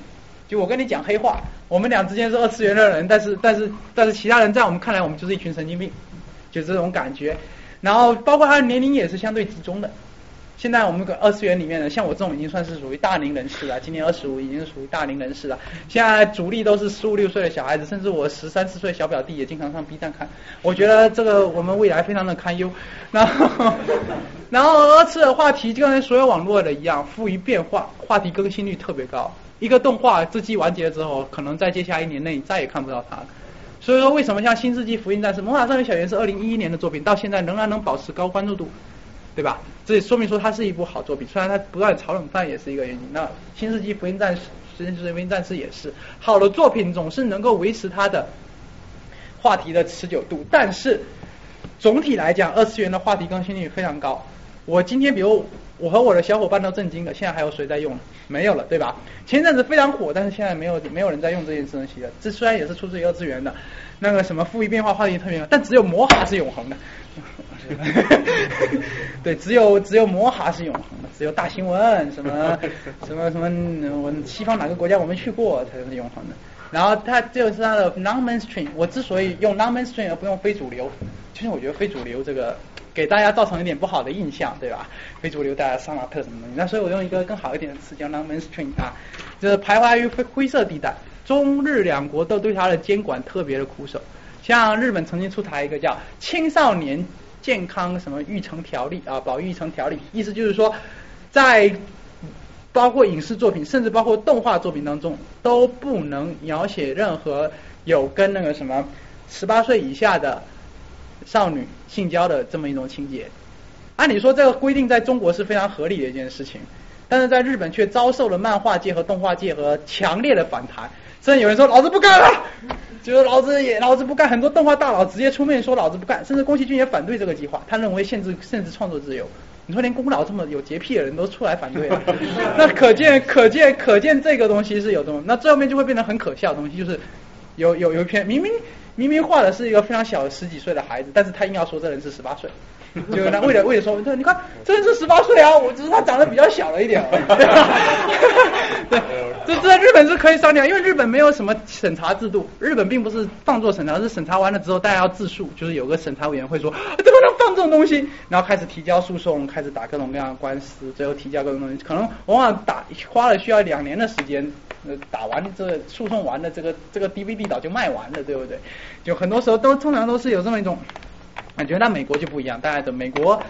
就我跟你讲黑话，我们俩之间是二次元的人，但是但是但是其他人在我们看来，我们就是一群神经病，就这种感觉。然后包括他的年龄也是相对集中的。现在我们二次元里面呢，像我这种已经算是属于大龄人士了，今年二十五，已经是属于大龄人士了。现在主力都是十五六岁的小孩子，甚至我十三四岁小表弟也经常上 B 站看。我觉得这个我们未来非常的堪忧。然后，然后二次的话题就跟所有网络的一样，富于变化，话题更新率特别高。一个动画这季完结之后，可能在接下来一年内再也看不到它了。所以说，为什么像《新世纪福音战士》《魔法少女小圆》是二零一一年的作品，到现在仍然能保持高关注度？对吧？这也说明说它是一部好作品，虽然它不断炒冷饭也是一个原因。那《新世纪福音战士》《新世纪福音战士》也是好的作品，总是能够维持它的话题的持久度。但是总体来讲，二次元的话题更新率非常高。我今天比如我和我的小伙伴都震惊了，现在还有谁在用？没有了，对吧？前阵子非常火，但是现在没有没有人在用这件东西了。这虽然也是出自于二次元的，那个什么富裕变化话题特别，但只有魔法是永恒的。对，只有只有魔哈是永恒的，只有大新闻什么什么什么，我西方哪个国家我没去过才是永恒的。然后它就是它的 non-mainstream，我之所以用 non-mainstream 而不用非主流，其实我觉得非主流这个给大家造成一点不好的印象，对吧？非主流大家杀马特什么东西，那所以我用一个更好一点的词叫 non-mainstream 啊，就是徘徊于灰灰色地带，中日两国都对它的监管特别的苦手。像日本曾经出台一个叫青少年。健康什么育成条例啊，保育成条例，意思就是说，在包括影视作品，甚至包括动画作品当中，都不能描写任何有跟那个什么十八岁以下的少女性交的这么一种情节。按理说，这个规定在中国是非常合理的一件事情，但是在日本却遭受了漫画界和动画界和强烈的反弹，甚至有人说老子不干了。就是老子也老子不干，很多动画大佬直接出面说老子不干，甚至宫崎骏也反对这个计划，他认为限制限制创作自由。你说连宫老这么有洁癖的人都出来反对了，那可见可见可见这个东西是有这么，那最后面就会变成很可笑的东西，就是有有有一篇明明明明画的是一个非常小的十几岁的孩子，但是他硬要说这人是十八岁。就那为了为了说，对，你看这人是十八岁啊，我只是他长得比较小了一点。对，这这在日本是可以商量，因为日本没有什么审查制度，日本并不是放作审查，是审查完了之后大家要自诉，就是有个审查委员会说怎么能放这种东西，然后开始提交诉讼，开始打各种各样的官司，最后提交各种东西，可能往往打花了需要两年的时间，呃，打完这诉讼完了，这个这个 DVD 早就卖完了，对不对？就很多时候都通常都是有这么一种。感觉那美国就不一样，大家的美国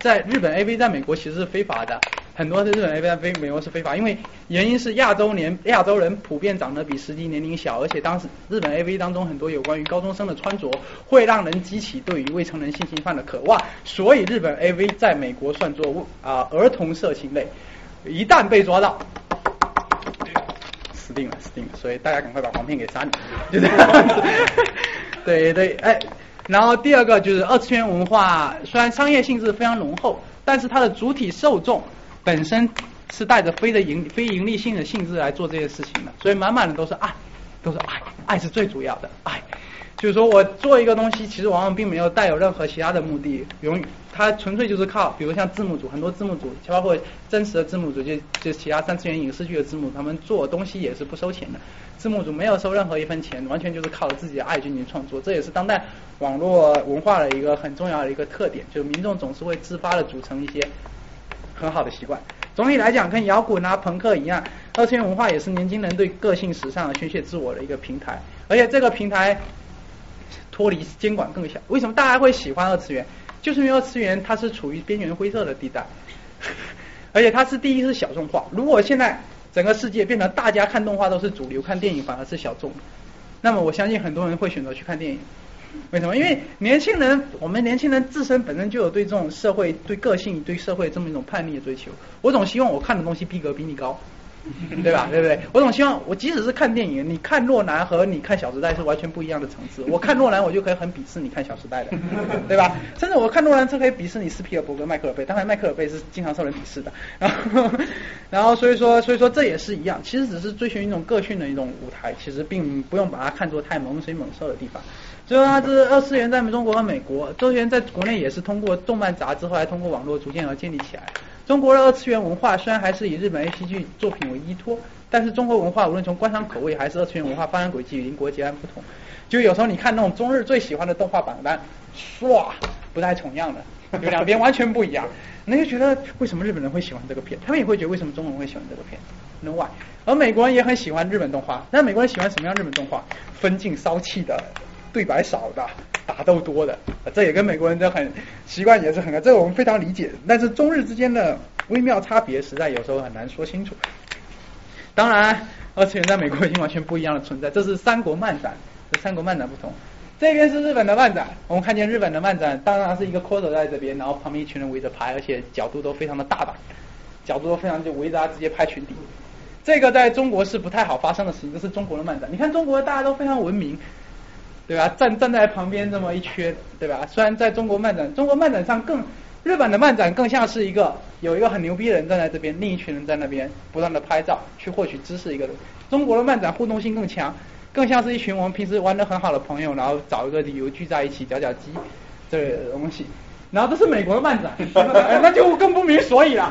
在日本 AV 在美国其实是非法的，很多的日本 AV 在美国是非法，因为原因是亚洲年亚洲人普遍长得比实际年龄小，而且当时日本 AV 当中很多有关于高中生的穿着会让人激起对于未成人性侵犯的渴望，所以日本 AV 在美国算作啊儿童色情类，一旦被抓到，死定了死定了，所以大家赶快把黄片给删了，就这样，对对哎。然后第二个就是二次元文化，虽然商业性质非常浓厚，但是它的主体受众本身是带着非的盈非盈利性的性质来做这些事情的，所以满满的都是爱，都是爱，爱是最主要的爱。就是说我做一个东西，其实往往并没有带有任何其他的目的，永远它纯粹就是靠，比如像字幕组，很多字幕组，包括真实的字幕组，就就其他三次元影视剧的字幕，他们做东西也是不收钱的。字幕组没有收任何一分钱，完全就是靠自己的爱进行创作，这也是当代网络文化的一个很重要的一个特点，就是民众总是会自发的组成一些很好的习惯。总体来讲，跟摇滚啊、朋克一样，二次元文化也是年轻人对个性、时尚宣泄自我的一个平台，而且这个平台脱离监管更小。为什么大家会喜欢二次元？就是因为二次元它是处于边缘灰色的地带，而且它是第一是小众化。如果现在整个世界变成大家看动画都是主流，看电影反而是小众。那么我相信很多人会选择去看电影。为什么？因为年轻人，我们年轻人自身本身就有对这种社会、对个性、对社会这么一种叛逆的追求。我总希望我看的东西逼格比你高。对吧？对不对？我总希望，我即使是看电影，你看诺兰和你看小时代是完全不一样的层次。我看诺兰，我就可以很鄙视你看小时代的，对吧？甚至我看诺兰，就可以鄙视你斯皮尔伯格、迈克尔贝。当然，迈克尔贝是经常受人鄙视的。然后，然后，所以说，所以说这也是一样。其实只是追寻一种个性的一种舞台，其实并不用把它看作太猛水猛兽的地方。所以说，这二次元在中国和美国，二次元在国内也是通过动漫杂志，后来通过网络逐渐而建立起来。中国的二次元文化虽然还是以日本 A P G 作品为依托，但是中国文化无论从观赏口味还是二次元文化发展轨迹与邻国截然不同。就有时候你看那种中日最喜欢的动画榜单，唰，不太重样的，有两边完全不一样。那就觉得为什么日本人会喜欢这个片？他们也会觉得为什么中国人会喜欢这个片？No why？而美国人也很喜欢日本动画，那美国人喜欢什么样日本动画？分镜骚气的，对白少的。打斗多的，这也跟美国人的很习惯也是很，这个我们非常理解。但是中日之间的微妙差别，实在有时候很难说清楚。当然，二次元在美国已经完全不一样的存在。这是三国漫展，和三国漫展不同。这边是日本的漫展，我们看见日本的漫展，当然是一个 coser 在这边，然后旁边一群人围着拍，而且角度都非常的大胆，角度都非常就围着他直接拍群体。这个在中国是不太好发生的事情，这是中国的漫展。你看中国大家都非常文明。对吧？站站在旁边这么一圈，对吧？虽然在中国漫展，中国漫展上更，日本的漫展更像是一个有一个很牛逼的人站在这边，另一群人在那边不断的拍照去获取知识一个人。中国的漫展互动性更强，更像是一群我们平时玩的很好的朋友，然后找一个理由聚在一起搅搅鸡这东西。然后这是美国的漫展，那就更不明所以了。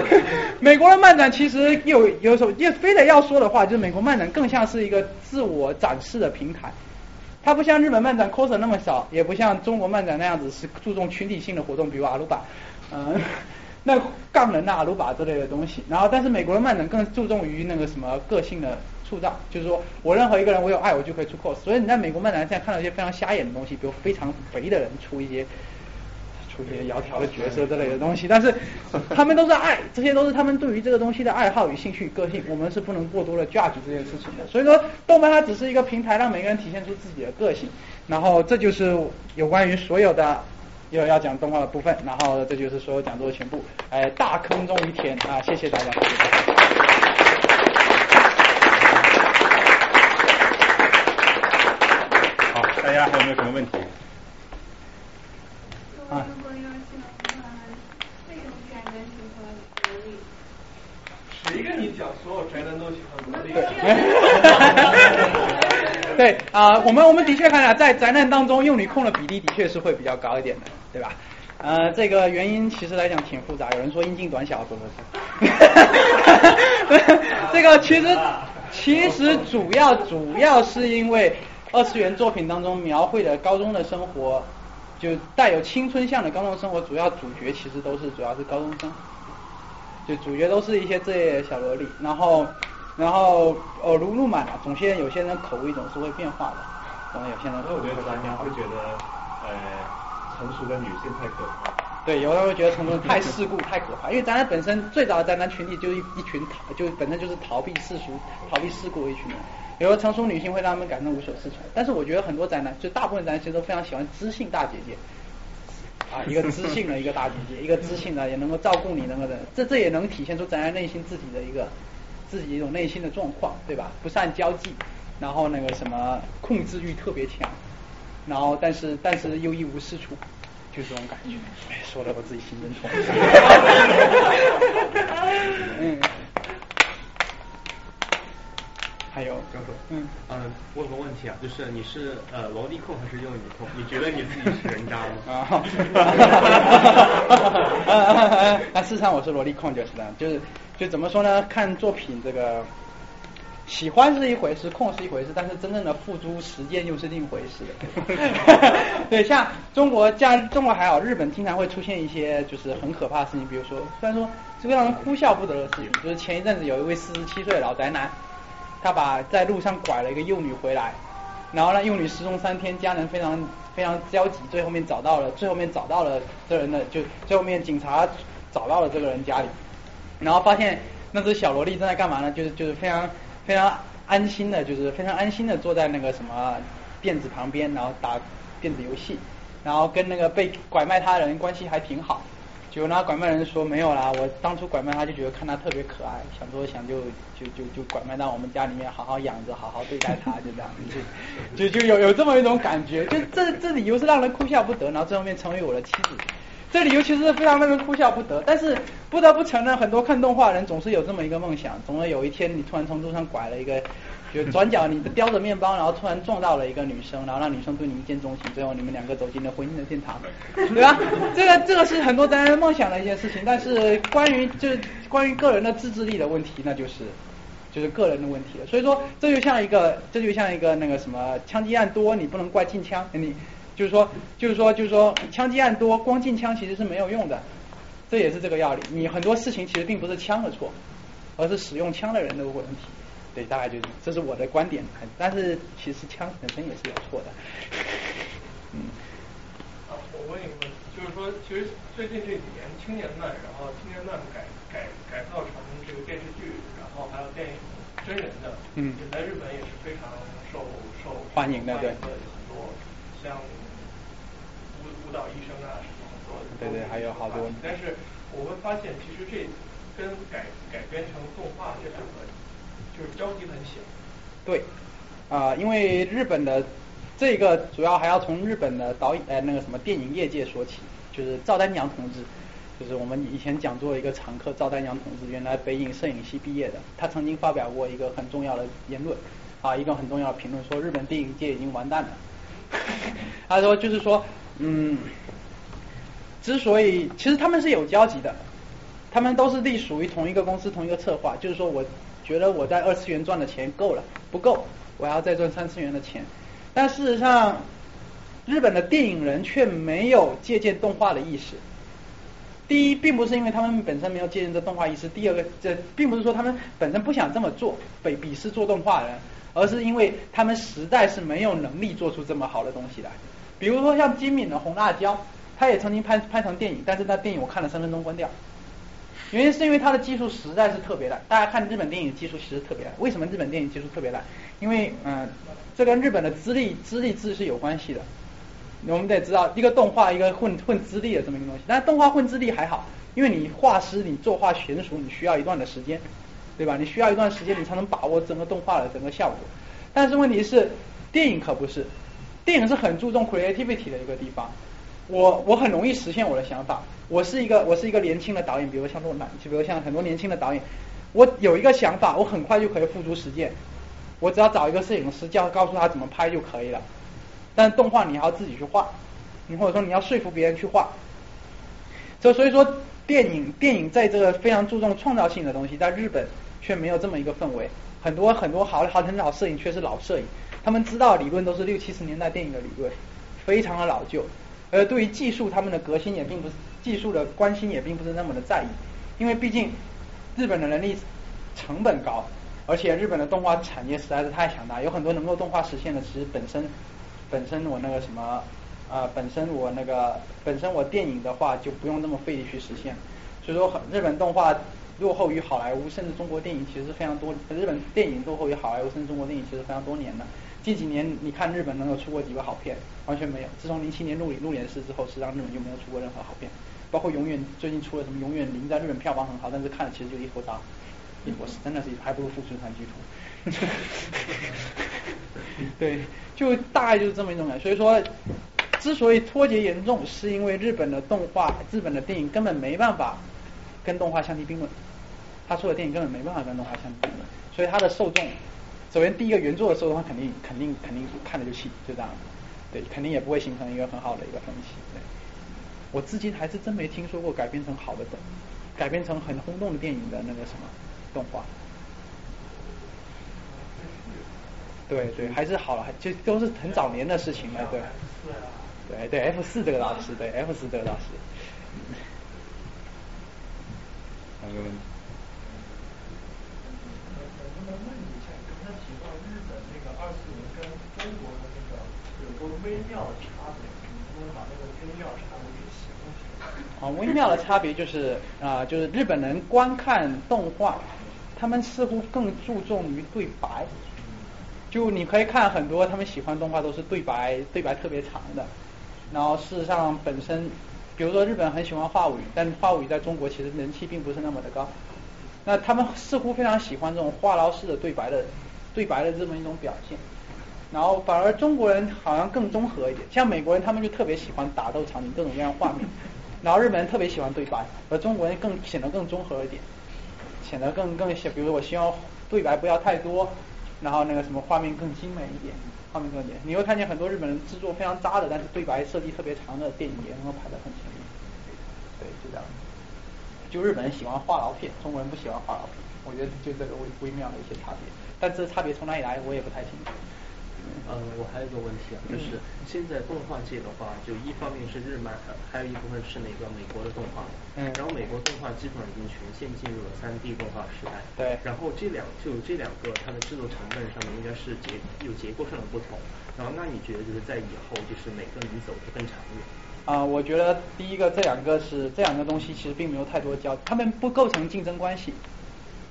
美国的漫展其实有有时候也非得要说的话，就是美国漫展更像是一个自我展示的平台。它不像日本漫展 coser 那么少，也不像中国漫展那样子是注重群体性的活动，比如阿鲁巴，嗯，那杠人呐、阿鲁巴之类的东西。然后，但是美国的漫展更注重于那个什么个性的塑造，就是说我任何一个人我有爱我就可以出 cos。所以你在美国漫展现在看到一些非常瞎眼的东西，比如非常肥的人出一些。一些窈窕的角色之类的东西，但是他们都是爱，这些都是他们对于这个东西的爱好与兴趣、个性，我们是不能过多的 judge 这件事情的。所以说，动漫它只是一个平台，让每个人体现出自己的个性。然后这就是有关于所有的又要讲动画的部分。然后这就是所有讲座的全部。哎，大坑终于填啊！谢谢大家。好，大家还有没有什么问题？啊。谁跟你讲所有宅男都喜欢萝莉？对啊、我们我们的确看了在宅男当中，用女控的比例的确是会比较高一点的，对吧？呃，这个原因其实来讲挺复杂，有人说阴茎短小，不不是，这个其实其实主要主要是因为二次元作品当中描绘的高中的生活，就带有青春向的高中生活，主要主角其实都是主要是高中生。就主角都是一些这些小萝莉，然后然后耳濡目染啊，总些有些人口味总是会变化的，然后有些人口那我觉得大家会。觉得，呃，成熟的女性太可怕。对，有的人会觉得成熟太世故、太可怕，因为宅男本身最早的宅男群体就是一一群逃，就本身就是逃避世俗、逃避世故的一群人。有的成熟女性会让他们感到无所适从，但是我觉得很多宅男，就大部分宅男其实都非常喜欢知性大姐姐。啊，一个知性的一个大姐姐，一个知性的也能够照顾你那个人，这这也能体现出宅男内心自己的一个自己一种内心的状况，对吧？不善交际，然后那个什么控制欲特别强，然后但是但是又一无是处，就这种感觉。哎，说的我自己心真痛。嗯，还有，教授，嗯，呃，问个问题啊，就是你是呃萝莉控还是幼女控？你觉得你自己是人渣吗？啊，那事实上我是萝莉控就是这样，就是就怎么说呢？看作品这个喜欢是一回事，控是一回事，但是真正的付诸实践又是另一回事的。对，像中国，像中国还好，日本经常会出现一些就是很可怕的事情，比如说虽然说是个让人哭笑不得的事情，就是前一阵子有一位四十七岁的老宅男，他把在路上拐了一个幼女回来，然后呢，幼女失踪三天，家人非常非常焦急，最后面找到了，最后面找到了这人的，就最后面警察找到了这个人家里，然后发现那只小萝莉正在干嘛呢？就是就是非常非常安心的，就是非常安心的坐在那个什么垫子旁边，然后打电子游戏，然后跟那个被拐卖他人关系还挺好。结果那拐卖人说没有啦，我当初拐卖他就觉得看他特别可爱，想说想就就就就拐卖到我们家里面好好养着，好好对待他，就这样，就就就有有这么一种感觉，就这这理由是让人哭笑不得，然后最后面成为我的妻子。这理由其实是非常让人哭笑不得，但是不得不承认，很多看动画人总是有这么一个梦想，总有有一天你突然从路上拐了一个，就转角你叼着面包，然后突然撞到了一个女生，然后让女生对你一见钟情，最后你们两个走进了婚姻的殿堂，对吧？这个这个是很多男人梦想的一件事情，但是关于就是关于个人的自制力的问题，那就是。就是个人的问题了，所以说这就像一个，这就像一个那个什么枪击案多，你不能怪禁枪，你就是说，就是说，就是说，枪击案多，光禁枪其实是没有用的，这也是这个道理。你很多事情其实并不是枪的错，而是使用枪的人的问题。对，大概就是这是我的观点，但是其实枪本身也是有错的。嗯，啊，我问一个问题，就是说，其实最近这几年青年漫，然后青年漫改改改造成这个电视剧，然后还有电影真人的，嗯。也在日本也是非常受受欢迎的对很多像舞舞蹈医生啊什么很多的，对对还有好多。但是我会发现，其实这跟改改编成动画这两个就是交集很小。对，啊、因为日本的这个主要还要从日本的导演呃那个什么电影业界说起，就是赵丹阳同志，就是我们以前讲座一个常客赵丹阳同志，原来北影摄影系毕业的，他曾经发表过一个很重要的言论，啊，一个很重要的评论，说日本电影界已经完蛋了。他说就是说，嗯，之所以其实他们是有交集的，他们都是隶属于同一个公司、同一个策划，就是说我觉得我在二次元赚的钱够了，不够，我要再赚三次元的钱。但事实上，日本的电影人却没有借鉴动画的意识。第一，并不是因为他们本身没有借鉴这动画意识；第二个，这并不是说他们本身不想这么做，被鄙视做动画人，而是因为他们实在是没有能力做出这么好的东西来。比如说像金敏的《红辣椒》，他也曾经拍拍成电影，但是那电影我看了三分钟关掉。原因是因为它的技术实在是特别烂，大家看日本电影技术其实特别烂。为什么日本电影技术特别烂？因为嗯、这跟日本的资历资历制是有关系的。我们得知道，一个动画一个混混资历的这么一个东西，但动画混资历还好，因为你画师你作画娴熟，你需要一段的时间，对吧？你需要一段时间，你才能把握整个动画的整个效果。但是问题是，电影可不是，电影是很注重 creativity 的一个地方。我我很容易实现我的想法。我是一个我是一个年轻的导演，比如像诺曼，就比如像很多年轻的导演，我有一个想法，我很快就可以付诸实践。我只要找一个摄影师，叫告诉他怎么拍就可以了。但动画你还要自己去画，你或者说你要说服别人去画。就所以说，电影电影在这个非常注重创造性的东西，在日本却没有这么一个氛围。很多很多好好很好摄影却是老摄影，他们知道理论都是六七十年代电影的理论，非常的老旧。而对于技术，他们的革新也并不是技术的关心也并不是那么的在意，因为毕竟日本的人力成本高，而且日本的动画产业实在是太强大，有很多能够动画实现的，其实本身本身我那个什么啊，本身我那个本身我电影的话就不用那么费力去实现，所以说很日本动画落后于好莱坞，甚至中国电影其实是非常多，日本电影落后于好莱坞甚至中国电影其实非常多年的。近几年你看日本能有出过几个好片？完全没有。自从零七年《鹿鹿野氏》之后，实际上日本就没有出过任何好片。包括《永远》最近出了什么《永远零》，在日本票房很好，但是看了其实就一坨渣，一坨屎，真的是还不如《富春山居图》。对，就大概就是这么一种感觉。所以说，之所以脱节严重，是因为日本的动画、日本的电影根本没办法跟动画相提并论。他出的电影根本没办法跟动画相提并论，所以他的受众。首先，第一个原作的时候，他肯定肯定肯定看着就气，就这样，对，肯定也不会形成一个很好的一个分析。对，我至今还是真没听说过改编成好的的，改编成很轰动的电影的那个什么动画。对对，还是好了，就都是很早年的事情了，对。对对，F 四这个老师，对 F 四这个老师。还有问题。微妙的差别，能不能把那个微妙差别给形容出来？啊，微妙的差别就是啊，就是日本人观看动画，他们似乎更注重于对白。就你可以看很多他们喜欢动画都是对白，对白特别长的。然后事实上本身，比如说日本很喜欢话语，但话语在中国其实人气并不是那么的高。那他们似乎非常喜欢这种话痨式的对白的对白的这么一种表现。然后反而中国人好像更综合一点，像美国人他们就特别喜欢打斗场景，各种各样画面。然后日本人特别喜欢对白，而中国人更显得更综合一点，显得更更比如我希望对白不要太多，然后那个什么画面更精美一点，画面更点。你会看见很多日本人制作非常渣的，但是对白设计特别长的电影也能够排得很前面。对，就这样。就日本人喜欢话痨片，中国人不喜欢话痨片，我觉得就这个微微妙的一些差别。但这差别从哪里来，我也不太清楚。嗯，我还有一个问题啊，就是现在动画界的话，就一方面是日漫，还有一部分是那个美国的动画。嗯。然后美国动画基本上已经全线进入了三 D 动画时代。对。然后这两就这两个，它的制作成本上面应该是结有结构上的不同。然后那你觉得就是在以后就是哪个能走得更长远？啊，我觉得第一个这两个是这两个东西其实并没有太多交，他们不构成竞争关系。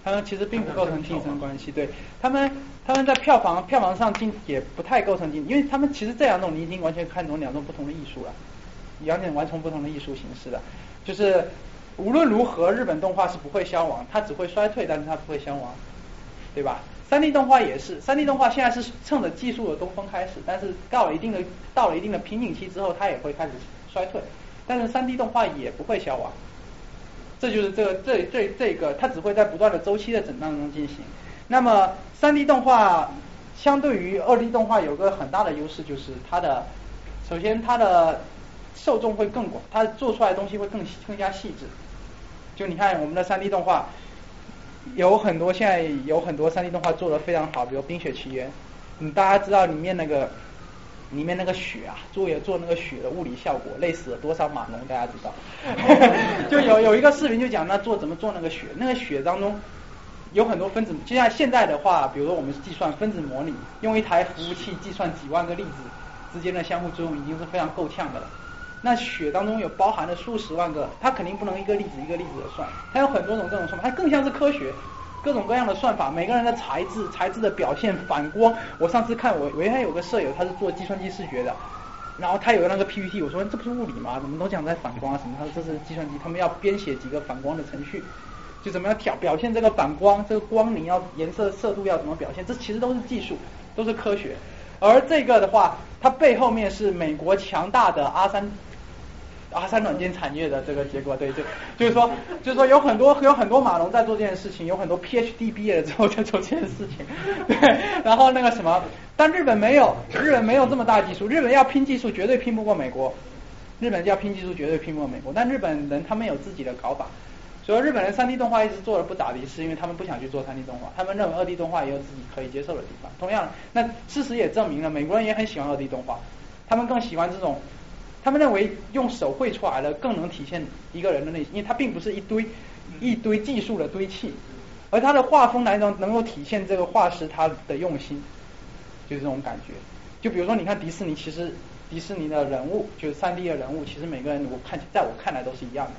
他们其实并不构成竞争关系，对他们，他们在票房票房上竞也不太构成竞，因为他们其实这两种你已经完全看懂两种不同的艺术了，两种完全不同的艺术形式的，就是无论如何日本动画是不会消亡，它只会衰退，但是它不会消亡，对吧？三 D 动画也是，三 D 动画现在是趁着技术的东风开始，但是到了一定的到了一定的瓶颈期之后，它也会开始衰退，但是三 D 动画也不会消亡。这就是这个这这这个，它只会在不断的周期的震荡中进行。那么三 D 动画相对于二 D 动画有个很大的优势，就是它的首先它的受众会更广，它做出来的东西会更更加细致。就你看我们的三 D 动画，有很多现在有很多三 D 动画做的非常好，比如《冰雪奇缘》，嗯，大家知道里面那个。里面那个雪啊，做也做那个雪的物理效果，累死了多少码农，大家知道。就有有一个视频就讲那做怎么做那个雪，那个雪当中有很多分子，就像现在的话，比如说我们计算分子模拟，用一台服务器计算几万个粒子之间的相互作用，已经是非常够呛的了。那雪当中有包含了数十万个，它肯定不能一个粒子一个粒子的算，它有很多种这种算法，它更像是科学。各种各样的算法，每个人的材质、材质的表现、反光。我上次看我，我原来有个舍友，他是做计算机视觉的，然后他有那个 PPT，我说这不是物理吗？怎么都讲在反光啊什么？他说这是计算机，他们要编写几个反光的程序，就怎么样调表现这个反光，这个光你要颜色色度要怎么表现？这其实都是技术，都是科学。而这个的话，它背后面是美国强大的阿三阿三软件产业的这个结果，对，就就是说，就是说有很多有很多马龙在做这件事情，有很多 PhD 毕业了之后在做这件事情，对，然后那个什么，但日本没有，日本没有这么大技术，日本要拼技术绝对拼不过美国，日本要拼技术绝对拼不过美国，但日本人他们有自己的搞法，所以日本人三 D 动画一直做的不咋地，是因为他们不想去做三 D 动画，他们认为二 D 动画也有自己可以接受的地方。同样，那事实也证明了美国人也很喜欢二 D 动画，他们更喜欢这种。他们认为用手绘出来的更能体现一个人的内心，因为它并不是一堆一堆技术的堆砌，而他的画风来种能够体现这个画师他的用心，就是这种感觉。就比如说，你看迪士尼，其实迪士尼的人物就是三 D 的人物，其实每个人我看在我看来都是一样的，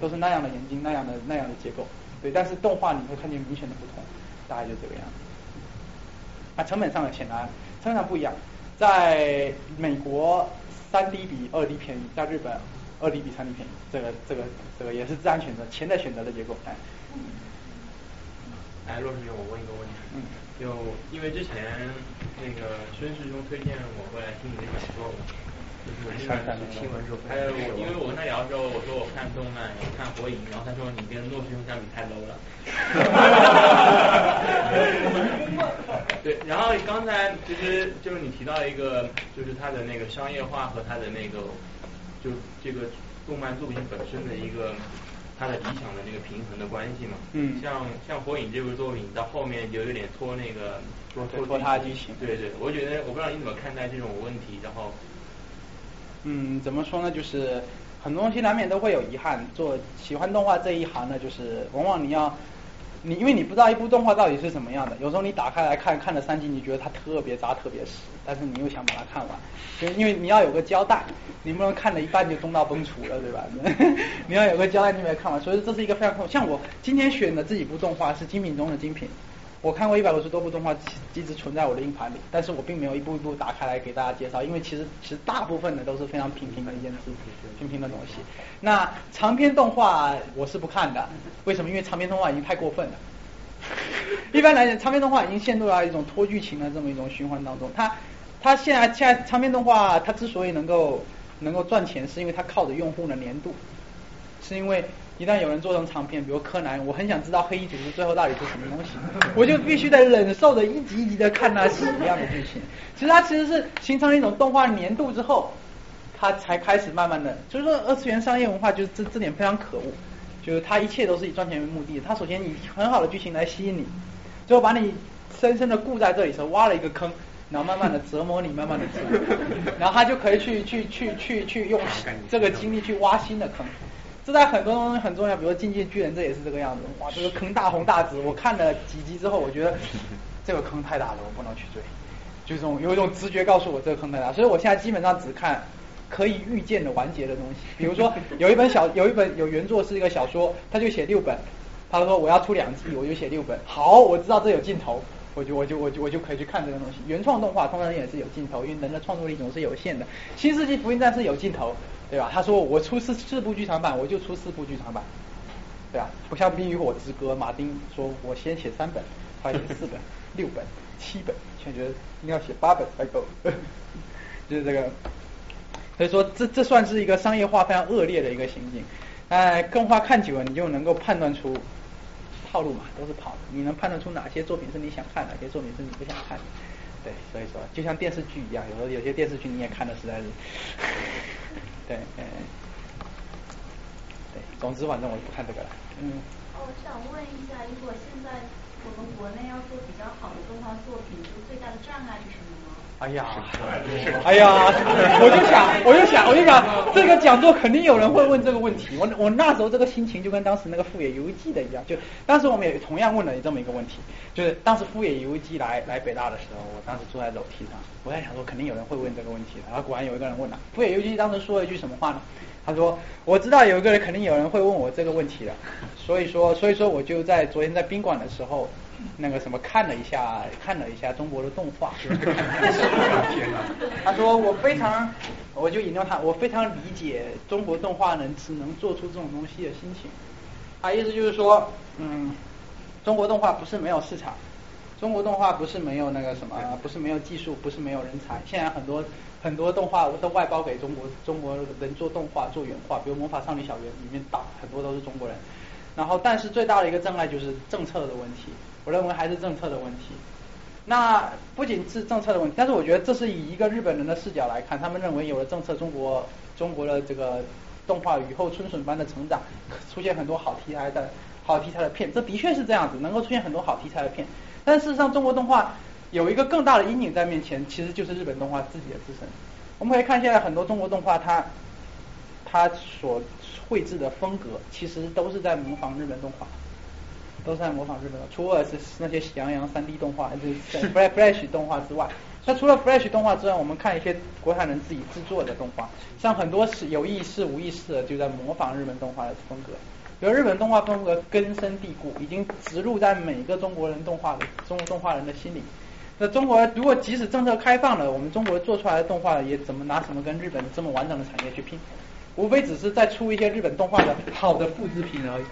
都是那样的眼睛，那样的那样的结构，对。但是动画你会看见明显的不同，大概就这个样子。啊，成本上的显然成本上不一样，在美国。三 D 比二 D 便宜，在日本二 D 比三 D 便宜，这个这个这个也是自然选择，钱的选择的结果。哎，哎，骆师兄，我问一个问题，嗯，就因为之前那个孙师兄推荐我过来听你那个讲座嘛，就是听完之后，还有我，因为我跟他聊的时候，我说我看动漫，我看火影，然后他说你跟骆师兄相比太 low 了。对，然后刚才其实就是你提到一个，就是他的那个商业化和他的那个，就这个动漫作品本身的一个他的理想的那个平衡的关系嘛。嗯。像像火影这部作品到后面就有点拖那个拖拖沓剧情。对对，我觉得我不知道你怎么看待这种问题，然后。嗯，怎么说呢？就是很多东西难免都会有遗憾。做喜欢动画这一行呢，就是往往你要。你因为你不知道一部动画到底是什么样的，有时候你打开来看看了三集，你觉得它特别渣特别屎，但是你又想把它看完，就因为你要有个交代，你不能看了一半就中道崩殂了，对吧？你要有个交代，你没看完，所以这是一个非常痛像我今天选的这几部动画是精品中的精品。我看过一百五十多部动画，一直存在我的硬盘里，但是我并没有一步一步打开来给大家介绍，因为其实其实大部分的都是非常平平的一件事，平平的东西。那长篇动画我是不看的，为什么？因为长篇动画已经太过分了。一般来讲，长篇动画已经陷入了一种拖剧情的这么一种循环当中。它它现在现在长篇动画它之所以能够能够赚钱，是因为它靠着用户的粘度，是因为。一旦有人做成长片，比如柯南，我很想知道黑衣组织最后到底是什么东西，我就必须得忍受着一集一集的看那屎一样的剧情。其实它其实是形成一种动画粘度之后，它才开始慢慢的，就是说二次元商业文化就是这这点非常可恶，就是它一切都是以赚钱为目的。它首先以很好的剧情来吸引你，最后把你深深的固在这里时候挖了一个坑，然后慢慢的折磨你，慢慢的折磨，然后他就可以去去去去去用这个精力去挖新的坑。这在很多东西很重要，比如说《进击巨人》，这也是这个样子。哇，这个坑大红大紫。我看了几集之后，我觉得 这个坑太大了，我不能去追。就这种有一种直觉告诉我这个坑太大，所以我现在基本上只看可以预见的完结的东西。比如说 有一本小有一本有原作是一个小说，他就写六本，他说我要出两季，我就写六本。好，我知道这有尽头，我就我就我就我就可以去看这个东西。原创动画通常也是有镜头，因为人的创作力总是有限的。新世纪福音战士有镜头。对吧？他说我出四四部剧场版，我就出四部剧场版，对吧？不像《冰与火之歌》，马丁说我先写三本，他写四本、六本、七本，现在觉得应该要写八本才够，就是这个。所以说，这这算是一个商业化非常恶劣的一个行径。哎，动画看久了，你就能够判断出套路嘛，都是跑的。你能判断出哪些作品是你想看，哪些作品是你不想看。对，所以说就像电视剧一样，有时候有些电视剧你也看的实在是。对，嗯，对，总之反正我就不看这个了。嗯。哦，我想问一下，如果现在我们国内要做比较好的动画作品，就最大的障碍是什么？哎呀，哎呀，我就想，我就想，我就想，这个讲座肯定有人会问这个问题。我我那时候这个心情就跟当时那个富野由纪的一样，就当时我们也同样问了这么一个问题，就是当时富野由纪来来北大的时候，我当时坐在楼梯上。我在想说，肯定有人会问这个问题的，然后果然有一个人问了。富野由纪当时说了一句什么话呢？他说：“我知道有一个人肯定有人会问我这个问题的，所以说，所以说我就在昨天在宾馆的时候，那个什么看了一下，看了一下中国的动画。他说我非常，我就引用他，我非常理解中国动画能只能做出这种东西的心情。他意思就是说，嗯，中国动画不是没有市场。”中国动画不是没有那个什么，不是没有技术，不是没有人才。现在很多很多动画都外包给中国中国人做动画做原画，比如《魔法少女小圆》里面大很多都是中国人。然后，但是最大的一个障碍就是政策的问题，我认为还是政策的问题。那不仅是政策的问题，但是我觉得这是以一个日本人的视角来看，他们认为有了政策，中国中国的这个动画雨后春笋般的成长，出现很多好题材的好题材的片，这的确是这样子，能够出现很多好题材的片。但事实上，中国动画有一个更大的阴影在面前，其实就是日本动画自己的自身。我们可以看现在很多中国动画，它它所绘制的风格，其实都是在模仿日本动画。都是在模仿日本的，除了是那些喜羊羊三 D 动画，就是 Flash 动画之外，那除了 Flash 动画之外，我们看一些国产人自己制作的动画，像很多是有意识无意识的就在模仿日本动画的风格，比如日本动画风格根深蒂固，已经植入在每个中国人动画的中国动画人的心里。那中国如果即使政策开放了，我们中国做出来的动画也怎么拿什么跟日本这么完整的产业去拼？无非只是再出一些日本动画的好的复制品而已。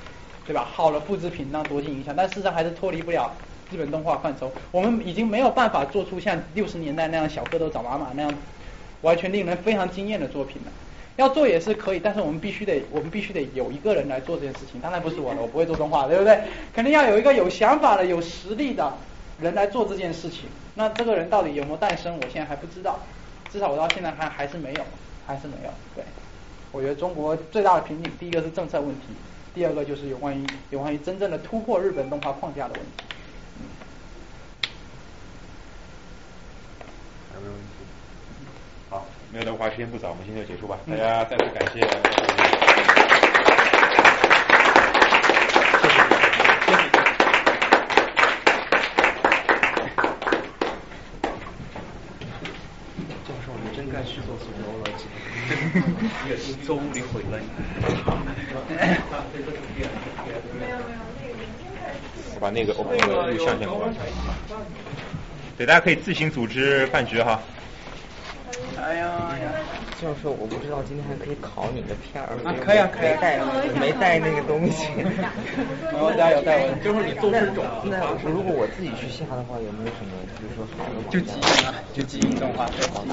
对吧？好了，复制品让多进影响，但事实上还是脱离不了日本动画范畴。我们已经没有办法做出像六十年代那样小蝌蚪找妈妈那样完全令人非常惊艳的作品了。要做也是可以，但是我们必须得，我们必须得有一个人来做这件事情。当然不是我了，我不会做动画，对不对？肯定要有一个有想法的、有实力的人来做这件事情。那这个人到底有没有诞生，我现在还不知道。至少我到现在还还是没有，还是没有。对，我觉得中国最大的瓶颈，第一个是政策问题。第二个就是有关于有关于真正的突破日本动画框架的问题。有没有问题？好，没有的话时间不早，我们今天就结束吧。大家再次感谢。教授，你真该去做素描了，也是周里毁了你。没有没有，那个我把那个我把那个录像先关。对，大家可以自行组织饭局哈。哎呀呀！教授，我不知道今天还可以考你的片儿。啊，可以啊，可以带，没带那个东西。我家有带，就是你做这种。那如果我自己去下的话，有没有什么，比如说好的？就基因啊，就基因动画。